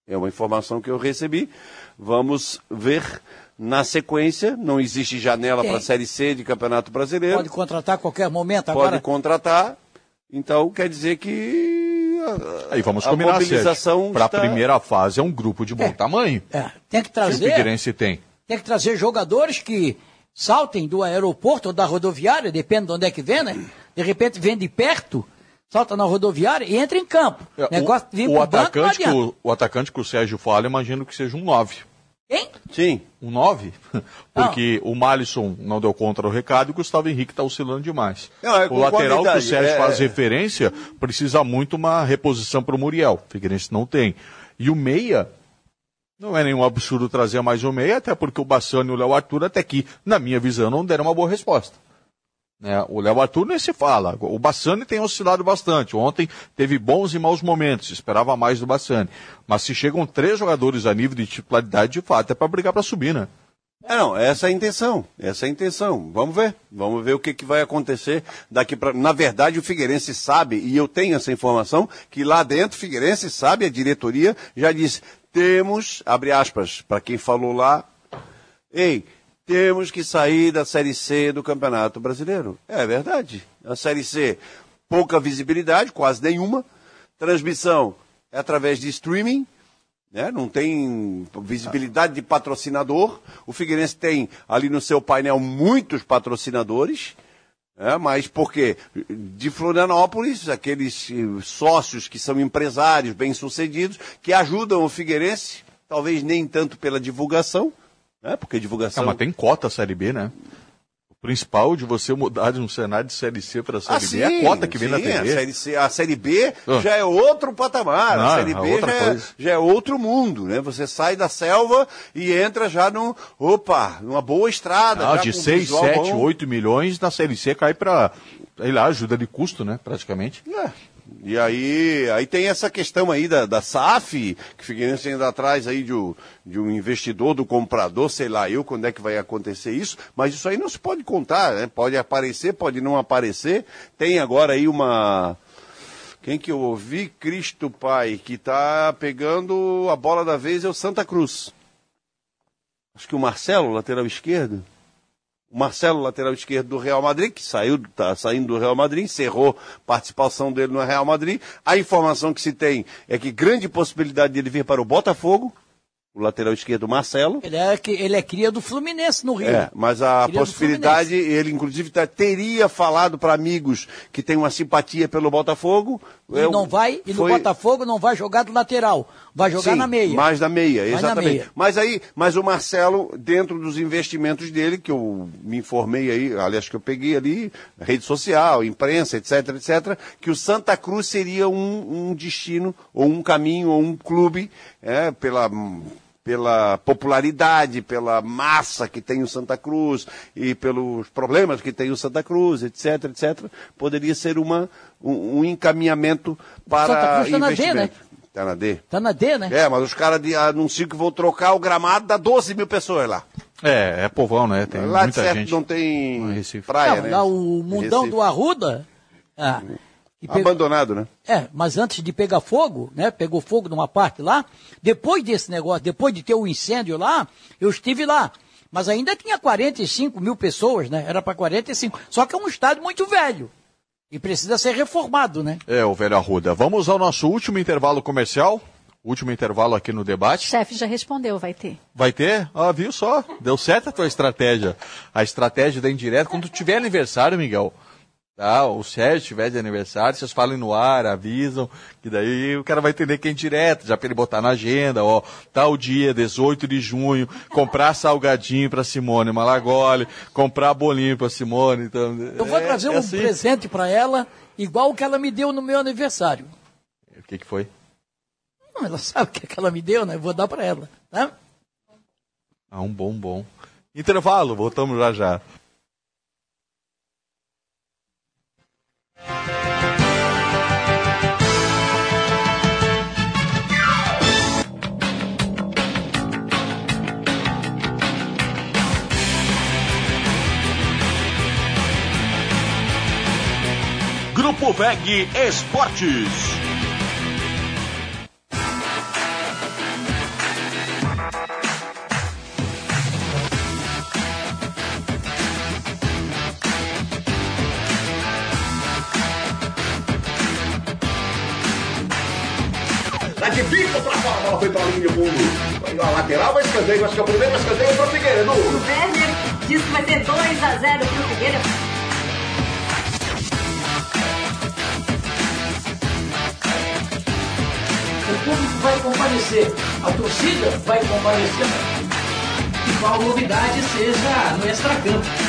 É uma informação que eu recebi. Vamos ver na sequência. Não existe janela para a Série C de Campeonato Brasileiro. Pode contratar a qualquer momento. Pode Agora, contratar. Então quer dizer que Aí vamos a combinar, mobilização Para a está- primeira fase é um grupo de bom tamanho. é, tem que Que o trazer... Figueirense tem. Tem que trazer jogadores que saltem do aeroporto ou da rodoviária, depende de onde é que vem, né? De repente vem de perto, salta na rodoviária e entra em campo. É, Negócio de vir o, o banco, atacante que adianta. o, o atacante que o Sérgio fala, imagino que seja um 9. Quem? Sim. Um 9? Porque o Malisson não deu conta do recado e o Gustavo Henrique está oscilando demais. Não, é o lateral que o Sérgio é- faz referência precisa muito uma reposição para o Muriel. O Figueirense não tem. E o meia, não é nenhum absurdo trazer mais um meia, até porque o Bassano e o Léo Arthur, até aqui, na minha visão, não deram uma boa resposta. Né? O Léo Arthur nem se fala. O Bassani tem oscilado bastante. Ontem teve bons e maus momentos. Esperava mais do Bassani. Mas se chegam três jogadores a nível de titularidade, de fato, é para brigar para subir, né? É, não, essa é a intenção, essa é a intenção. Vamos ver, vamos ver o que, que vai acontecer daqui para. Na verdade, o Figueirense sabe, e eu tenho essa informação, que lá dentro o Figueirense sabe, a diretoria já disse, temos, abre aspas, para quem falou lá, ei, temos que sair da Série C do Campeonato Brasileiro. É verdade. A Série C, pouca visibilidade, quase nenhuma. Transmissão é através de streaming, né? não tem visibilidade de patrocinador. O Figueirense tem ali no seu painel muitos patrocinadores. É, mas por quê? De Florianópolis, aqueles eh, sócios que são empresários bem-sucedidos, que ajudam o Figueirense, talvez nem tanto pela divulgação, né? porque divulgação... Ah, mas tem cota a Série B, né? O principal de você mudar de um cenário de Série C para Série Ah, B é a cota que vem sim, na TV. A série, C, a série B Ah. já é outro patamar. Não, a Série é B já é, já é outro mundo, né? Você sai da selva e entra já no, opa, numa boa estrada. Ah, já de com 6, visual 7, bom. 8 milhões na Série C cai para, sei lá, ajuda de custo, né? Praticamente. É. E aí, aí tem essa questão aí da, da SAF, que Figueirense ainda atrás aí de, um- de um investidor, do comprador, sei lá eu quando é que vai acontecer isso, mas isso aí não se pode contar, né? Pode aparecer, pode não aparecer. Tem agora aí uma. Quem que eu ouvi? Cristo Pai, que está pegando a bola da vez é o Santa Cruz. Acho que o Marcelo, lateral esquerdo. O Marcelo, lateral esquerdo do Real Madrid, que saiu, tá saindo do Real Madrid, encerrou a participação dele no Real Madrid. A informação que se tem é que grande possibilidade de ele vir para o Botafogo, o lateral esquerdo Marcelo. Ele é, que- ele é cria do Fluminense no Rio. É, mas a do possibilidade, ele inclusive tá- teria falado para amigos que têm uma simpatia pelo Botafogo. E Eu- não vai, e no foi- Botafogo não vai jogar do lateral, vai jogar Sim, na meia. Mais na meia, Mais na exatamente. meia. Mas aí, mas o Marcelo, dentro dos investimentos dele, que eu me informei aí, aliás, que eu peguei ali, rede social, imprensa, etc, etc, que o Santa Cruz seria um, um destino, ou um caminho, ou um clube, é, pela pela popularidade, pela massa que tem o Santa Cruz e pelos problemas que tem o Santa Cruz, etc, etc, poderia ser uma, um, um encaminhamento para Santa Cruz tá na D, investimento. né? Tá na D. Tá na D, né? É, mas os caras de- anunciam que vão trocar o gramado, dá 12 mil pessoas lá. É, é povão, né? Tem lá de muita certo gente. não tem praia, Não, né? lá o mundão Recife. do Arruda. ah, pegou- Abandonado, né? É, mas antes de pegar fogo, né? Pegou fogo numa parte lá. Depois desse negócio, depois de ter o incêndio lá, eu estive lá. Mas ainda tinha 45 mil pessoas, né? Era para 45. Só que é um estádio muito velho. E precisa ser reformado, né? É, o velho Arruda. Vamos ao nosso último intervalo comercial. Último intervalo aqui no O debate. chefe já respondeu, vai ter. Vai ter? Ah, viu só? Deu certo a tua estratégia. A estratégia da indireta. Quando tiver aniversário, Miguel, tá? O Sérgio tiver de aniversário, vocês falam no ar, avisam, que daí o cara vai entender que é indireta, já pra ele botar na agenda, ó, tal dia, 18 de junho, comprar salgadinho pra Simone Malagoli, comprar bolinho pra Simone. Então, Eu vou é- trazer é um assim. presente para ela, igual o que ela me deu no meu aniversário. O que que foi? Não, ela sabe o que, é que ela me deu, né? Eu vou dar para ela, tá? Ah, um bombom. Intervalo, voltamos já já. Grupo VEG Esportes. Lá de bico pra fora, a bola foi pra linha de fundo. Foi a lateral, vai escanteio, vai ficar por dentro, vai escanteio pra Figueiredo. O Werner diz que vai ser 2 a 0 pro Figueira. Vai comparecer, a torcida vai comparecer. E qual novidade seja no extracampo.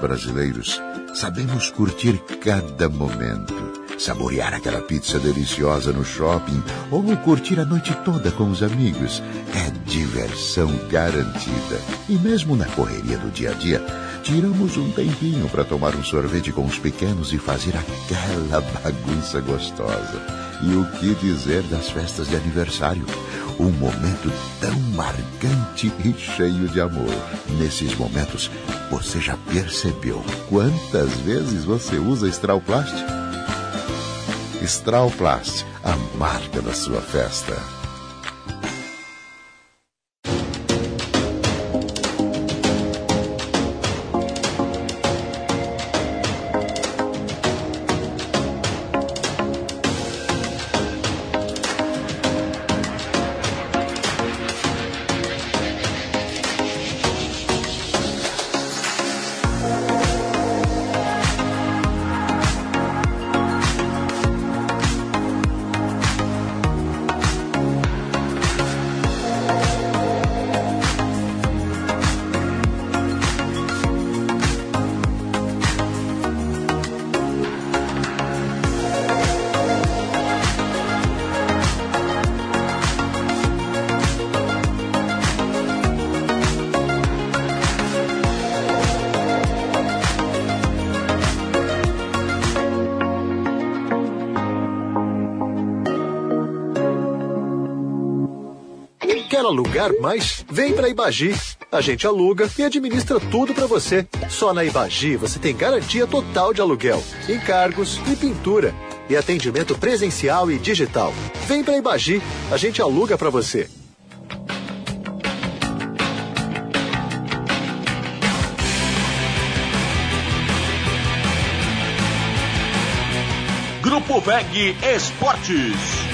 Brasileiros, sabemos curtir cada momento. Saborear aquela pizza deliciosa no shopping ou curtir a noite toda com os amigos. É diversão garantida. E mesmo na correria do dia a dia, tiramos um tempinho para tomar um sorvete com os pequenos e fazer aquela bagunça gostosa. E o que dizer das festas de aniversário? Um momento tão marcante e cheio de amor. Nesses momentos, você já percebeu quantas vezes você usa Strauplast? Strauplast, a marca da sua festa. Mais? Vem para Ibagi. A gente aluga e administra tudo para você. Só na Ibagi você tem garantia total de aluguel, encargos e pintura. E atendimento presencial e digital. Vem para Ibagi. A gente aluga para você. Grupo VEG Esportes.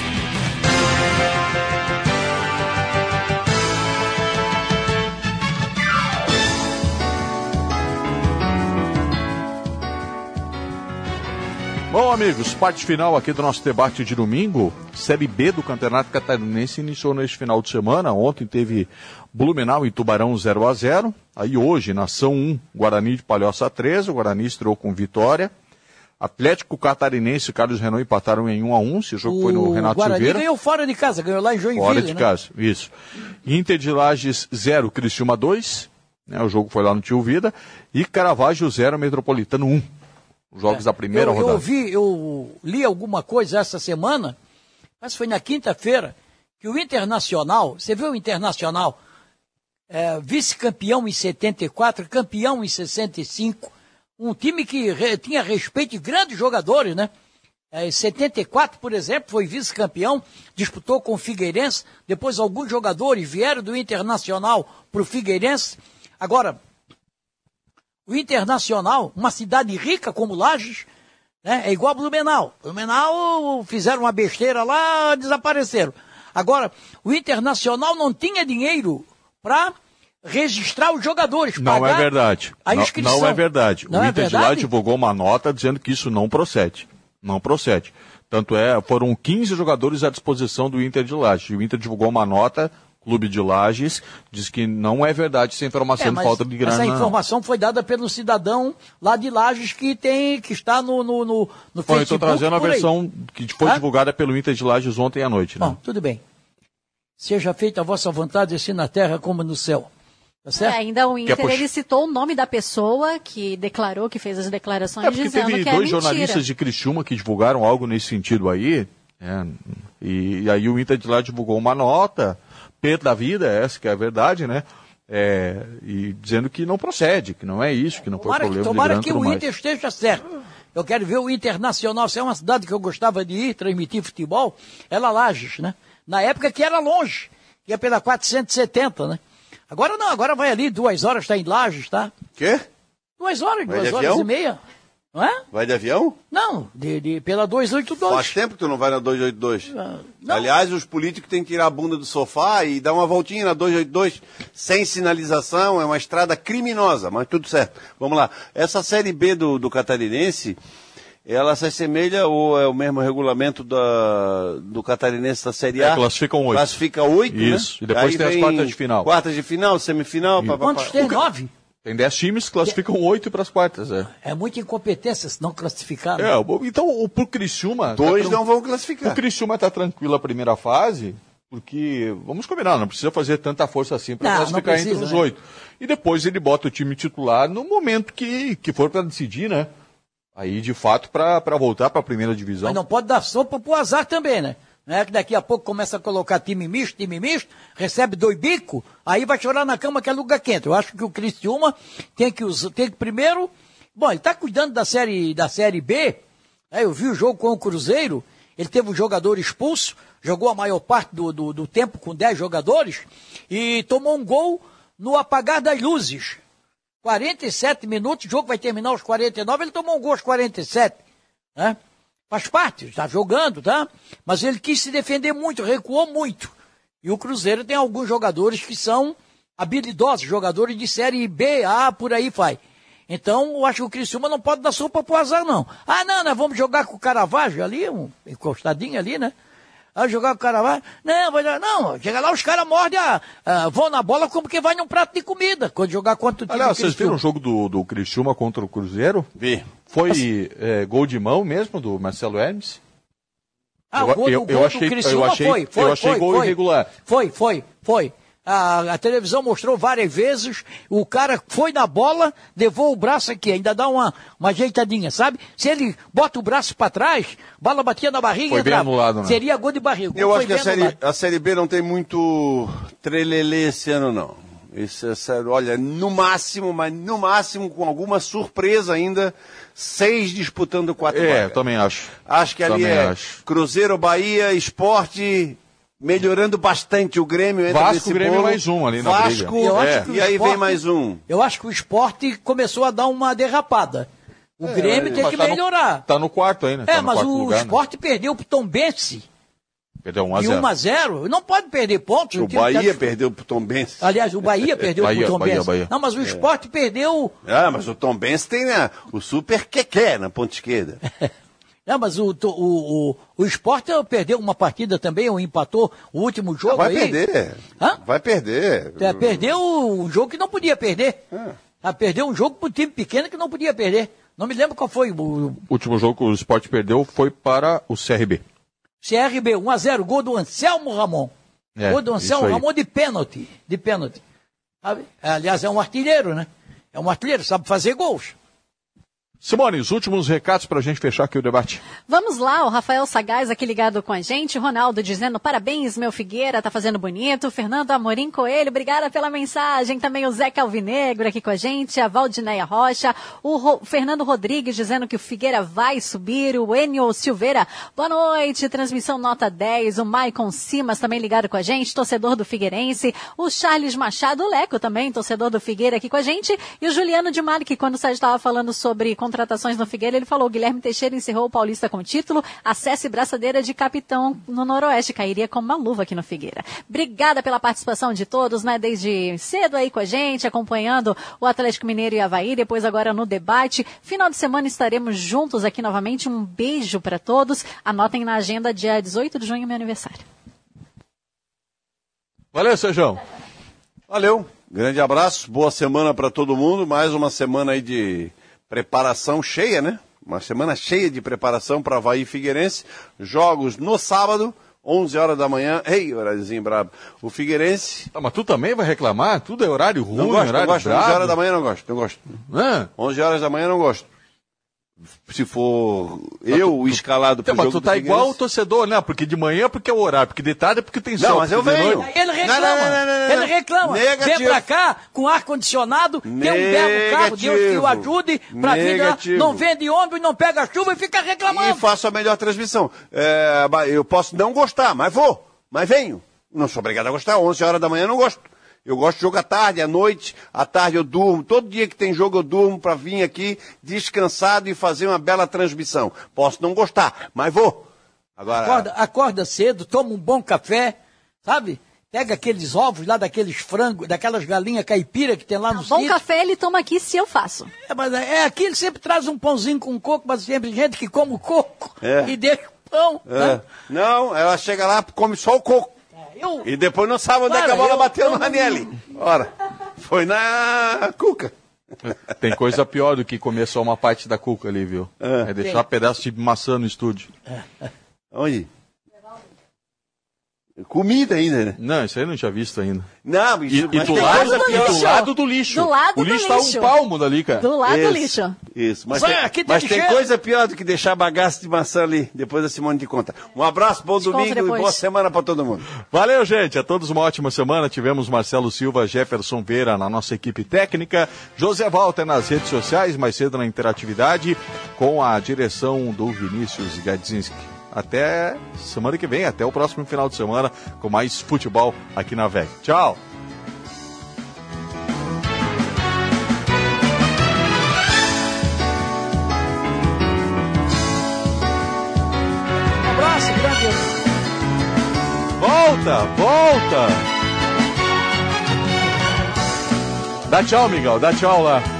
Bom, amigos, parte final aqui do nosso debate de domingo. Série B do Campeonato Catarinense iniciou neste final de semana. Ontem teve Blumenau e Tubarão 0 a 0 Aí hoje, Nação 1, Guarani de Palhoça 13. O Guarani estreou com vitória. Atlético Catarinense e Carlos Renault empataram em 1 a 1 Esse jogo foi no Renato Guarani Silveira. ganhou fora de casa, ganhou lá em Joinville, Fora de né? casa, isso. Inter de Lages 0, Criciúma 2. Né, o jogo foi lá no Tio Vida. E Caravaggio 0, Metropolitano 1. Os jogos da primeira É. eu, eu rodada. ouvi, eu li alguma coisa essa semana, mas foi na quinta-feira, que o Internacional, você viu o Internacional, é, vice-campeão em 74, campeão em 65, um time que re- tinha respeito de grandes jogadores, né? É, em 74, por exemplo, foi vice-campeão, disputou com o Figueirense, depois alguns jogadores vieram do Internacional para o Figueirense. Agora, o Internacional, uma cidade rica como Lages, né, é igual a Blumenau. Blumenau fizeram uma besteira lá, desapareceram. Agora, o Internacional não tinha dinheiro para registrar os jogadores. Não é verdade. A Não, inscrição. não é verdade. Não o é Inter de lá verdade? divulgou uma nota dizendo que isso não procede. Não procede. Tanto é, foram 15 jogadores à disposição do Inter de Lages. E o Inter divulgou uma nota, Clube de Lages, diz que não é verdade essa informação É, de falta de grana. Essa informação foi dada pelo cidadão lá de Lages que tem, que está no, no, no, no Bom, eu Facebook. estou trazendo a versão que foi Hã? divulgada pelo Inter de Lages ontem à noite. Né? Bom, tudo bem. Seja feita a vossa vontade, assim na terra como no céu. Tá É, certo? ainda o Inter, ele citou o nome da pessoa que declarou, que fez as declarações, É porque dizendo teve que dois é jornalistas de Criciúma que divulgaram algo nesse sentido aí. é, e, e aí o Inter de lá divulgou uma nota, pé da vida, essa que é a verdade, né? É, e dizendo que não procede, que não é isso, que não foi Tomara, que, problema de tomara que o mais. Inter esteja certo. Eu quero ver o Internacional. Se é uma cidade que eu gostava de ir transmitir futebol, era Lages, né? Na época que era longe, que ia pela 470, né? Agora não, agora vai ali, duas horas, está em Lages, tá? Quê? Duas horas, duas horas avião? e meia. Não é? Vai de avião? Não, de, de- pela 282. Faz tempo que tu não vai na 282. Ah, Aliás, os políticos têm que tirar a bunda do sofá e dar uma voltinha na 282 sem sinalização. É uma estrada criminosa, mas tudo certo. Vamos lá. Essa Série B do, do Catarinense, ela se assemelha ou é o mesmo regulamento da, do Catarinense da Série A? É, classificam oito. Classifica oito, Isso. né? E depois Aí tem as quartas de final. Quartas de final, semifinal. pá, pá, Quantos pá. tem? Nove? Tem 10 times, classificam 8 para as quartas, é. É muita incompetência se não classificar. É, o- então o pro Criciúma... Dois tran- não vão classificar. O Criciúma tá tranquilo a primeira fase, porque, vamos combinar, não precisa fazer tanta força assim para classificar precisa, entre os né? oito. E depois ele bota o time titular no momento que, que for para decidir, né? Aí, de fato, para voltar para a primeira divisão. Mas não pode dar sopa pro azar também, né? Não é que daqui a pouco começa a colocar time misto, time misto, recebe dois bicos, aí vai chorar na cama que é lugar quente. Eu acho que o Criciúma tem que, usar, tem que primeiro... Bom, ele está cuidando da série, da série B, né? eu vi o jogo com o Cruzeiro, ele teve um jogador expulso, jogou a maior parte do, do, do tempo com 10 jogadores e tomou um gol no apagar das luzes. 47 minutos, o jogo vai terminar aos 49, ele tomou um gol aos 47. Né? Faz parte, está jogando, tá? Mas ele quis se defender muito, recuou muito. E o Cruzeiro tem alguns jogadores que são habilidosos, jogadores de série B, A, por aí vai. Então, eu acho que o Criciúma não pode dar sopa pro azar, não. Ah, não, nós vamos jogar com o Caravaggio ali, um encostadinho ali, né? Ah, jogar com o Caravaggio. Não, vai dar, não. Chega lá, os caras mordem, a, a- vão na bola como que vai num prato de comida, quando jogar contra o time Aliás, vocês viram o jogo do, do Criciúma contra o Cruzeiro? Vi. Foi é, gol de mão mesmo do Marcelo Hermes? Ah, Eu- o gol, eu- gol eu do achei- Criciúma eu achei- foi, foi, eu achei foi, gol foi. irregular. Foi, foi, foi. A, a televisão mostrou várias vezes, o cara foi na bola, levou o braço aqui, ainda dá uma, uma ajeitadinha, sabe? Se ele bota o braço para trás, bola batia na barriga Foi e bem entrava. anulado, né? Seria gol de barriga. Eu Foi acho que a bem série, a série B não tem muito trelelê esse ano, não. Isso é sério. Olha, no máximo, mas no máximo, com alguma surpresa ainda, seis disputando quatro É, eu vagas. também acho. Acho que ali Também é acho. Cruzeiro, Bahia, Esporte, melhorando bastante o Grêmio. entra Vasco, Grêmio bolo. mais um ali na Vasco, briga. É. e aí esporte- vem mais um. Eu acho que o esporte começou a dar uma derrapada. O Grêmio tem Mas que tá no- melhorar. tá no quarto aí, né? É, Tá no mas o lugar, né? esporte perdeu pro Tom Bense. Perdeu 1 a E 0. 1 a 0 Não pode perder pontos. O tá Bahia disp- perdeu pro Tom Benz. Aliás, o Bahia perdeu Bahia, pro Tom Bahia, Benz. Bahia. Não, mas o esporte perdeu. Ah, mas o Tom Benz tem né, o super quequé na ponta esquerda. Não, mas o, o, o, o esporte perdeu uma partida também, ou empatou o último jogo Vai aí. perder. Hã? Vai perder. É, perdeu um jogo que não podia perder. Ah, perdeu um jogo pro time pequeno que não podia perder. Não me lembro qual foi o O último jogo que o Sport perdeu foi para o CRB. CRB, 1x0, gol do Anselmo Ramon. É, gol do Anselmo. Ramon de pênalti. De pênalti. Sabe? Aliás, é um artilheiro, né? É um artilheiro, sabe fazer gols. Simone, os últimos recados para a gente fechar aqui o debate. Vamos lá, o Rafael Sagaz aqui ligado com a gente, Ronaldo dizendo parabéns, meu Figueira, tá fazendo bonito, Fernando Amorim Coelho, obrigada pela mensagem, também o Zé Calvinegro aqui com a gente, a Valdineia Rocha, o Ro- Fernando Rodrigues dizendo que o Figueira vai subir, o Enio Silveira, boa noite, transmissão nota 10, o Maicon Simas também ligado com a gente, torcedor do Figueirense, o Charles Machado Leco também, torcedor do Figueira aqui com a gente, e o Juliano de Mari, que quando o Sérgio estava falando sobre contratações no Figueira, ele falou, Guilherme Teixeira encerrou o Paulista com título, acesse braçadeira de capitão no Noroeste, cairia como uma luva aqui no Figueira. Obrigada pela participação de todos, né, desde cedo aí com a gente, acompanhando o Atlético Mineiro e Havaí, depois agora no debate. Final de semana estaremos juntos aqui novamente, um beijo para todos, anotem na agenda dia 18 de junho, meu aniversário. Valeu, Sejão. Valeu. Grande abraço. Boa semana para todo mundo. Mais uma semana aí de preparação cheia, né? Uma semana cheia de preparação para Havaí e Figueirense. Jogos no sábado, 11 horas da manhã. Ei, horáriozinho brabo. O Figueirense. Tá, mas tu também vai reclamar? Tudo é horário ruim, Não gosto, não horário gosto. 11 brabo. horas da manhã não gosto. Não gosto. Hã? 11 horas da manhã não gosto. Se for eu o escalado pro mas jogo tu tá do igual o torcedor, né? Porque de manhã é porque é o horário, porque de tarde é porque tem sol. Não, mas eu venho. Ele reclama, Não, não, não, não, não. ele reclama. Negativo. Vem pra cá com ar-condicionado, tem um belo carro, Deus que o ajude pra vida. Negativo. Não vende ônibus, não pega chuva e fica E reclamando. faço a melhor transmissão. É, eu posso não gostar, mas vou. Mas venho. Não sou obrigado a gostar. 11 horas da manhã eu não gosto. Eu gosto de jogo à tarde, à noite. À tarde eu durmo. Todo dia que tem jogo eu durmo para vir aqui descansado e fazer uma bela transmissão. Posso não gostar, mas vou. Agora, Acorda, acorda cedo, toma um bom café, sabe? Pega aqueles ovos lá daqueles frangos, daquelas galinhas caipira que tem lá no Bom sítio. café ele toma aqui se eu faço. É, mas é, aqui ele sempre traz um pãozinho com coco, mas sempre gente que come o coco É. e deixa o pão. é. né? não, ela chega lá, come só o coco. Eu, E depois não sabe onde é que a bola eu- bateu eu no Ranielli. Ora, foi na Cuca. Tem coisa pior do que comer só uma parte da cuca ali, viu? É, deixar Tem. pedaço de maçã no estúdio. Onde? Comida ainda, né? Não, isso aí eu não tinha visto ainda. Não, E, isso, e mas do lado, coisa e do lado do lixo. Do lado o do lixo tá lixo. um palmo dali, cara. Do lado do Isso, lixo. Isso, mas, Zé, tem, aqui tem mas tem coisa pior do que deixar bagaço de maçã ali. Depois a Simone te conta. Um abraço, bom domingo e boa semana pra todo mundo. Valeu, gente. A todos uma ótima semana. Tivemos Marcelo Silva, Jefferson Veira na nossa equipe técnica, José Walter nas redes sociais, mais cedo na interatividade, com a direção do Vinícius Gadzinski. Até semana que vem, até o próximo final de semana, com mais futebol aqui na VEG. Tchau! Volta, volta! Dá tchau, Miguel, dá tchau. Lá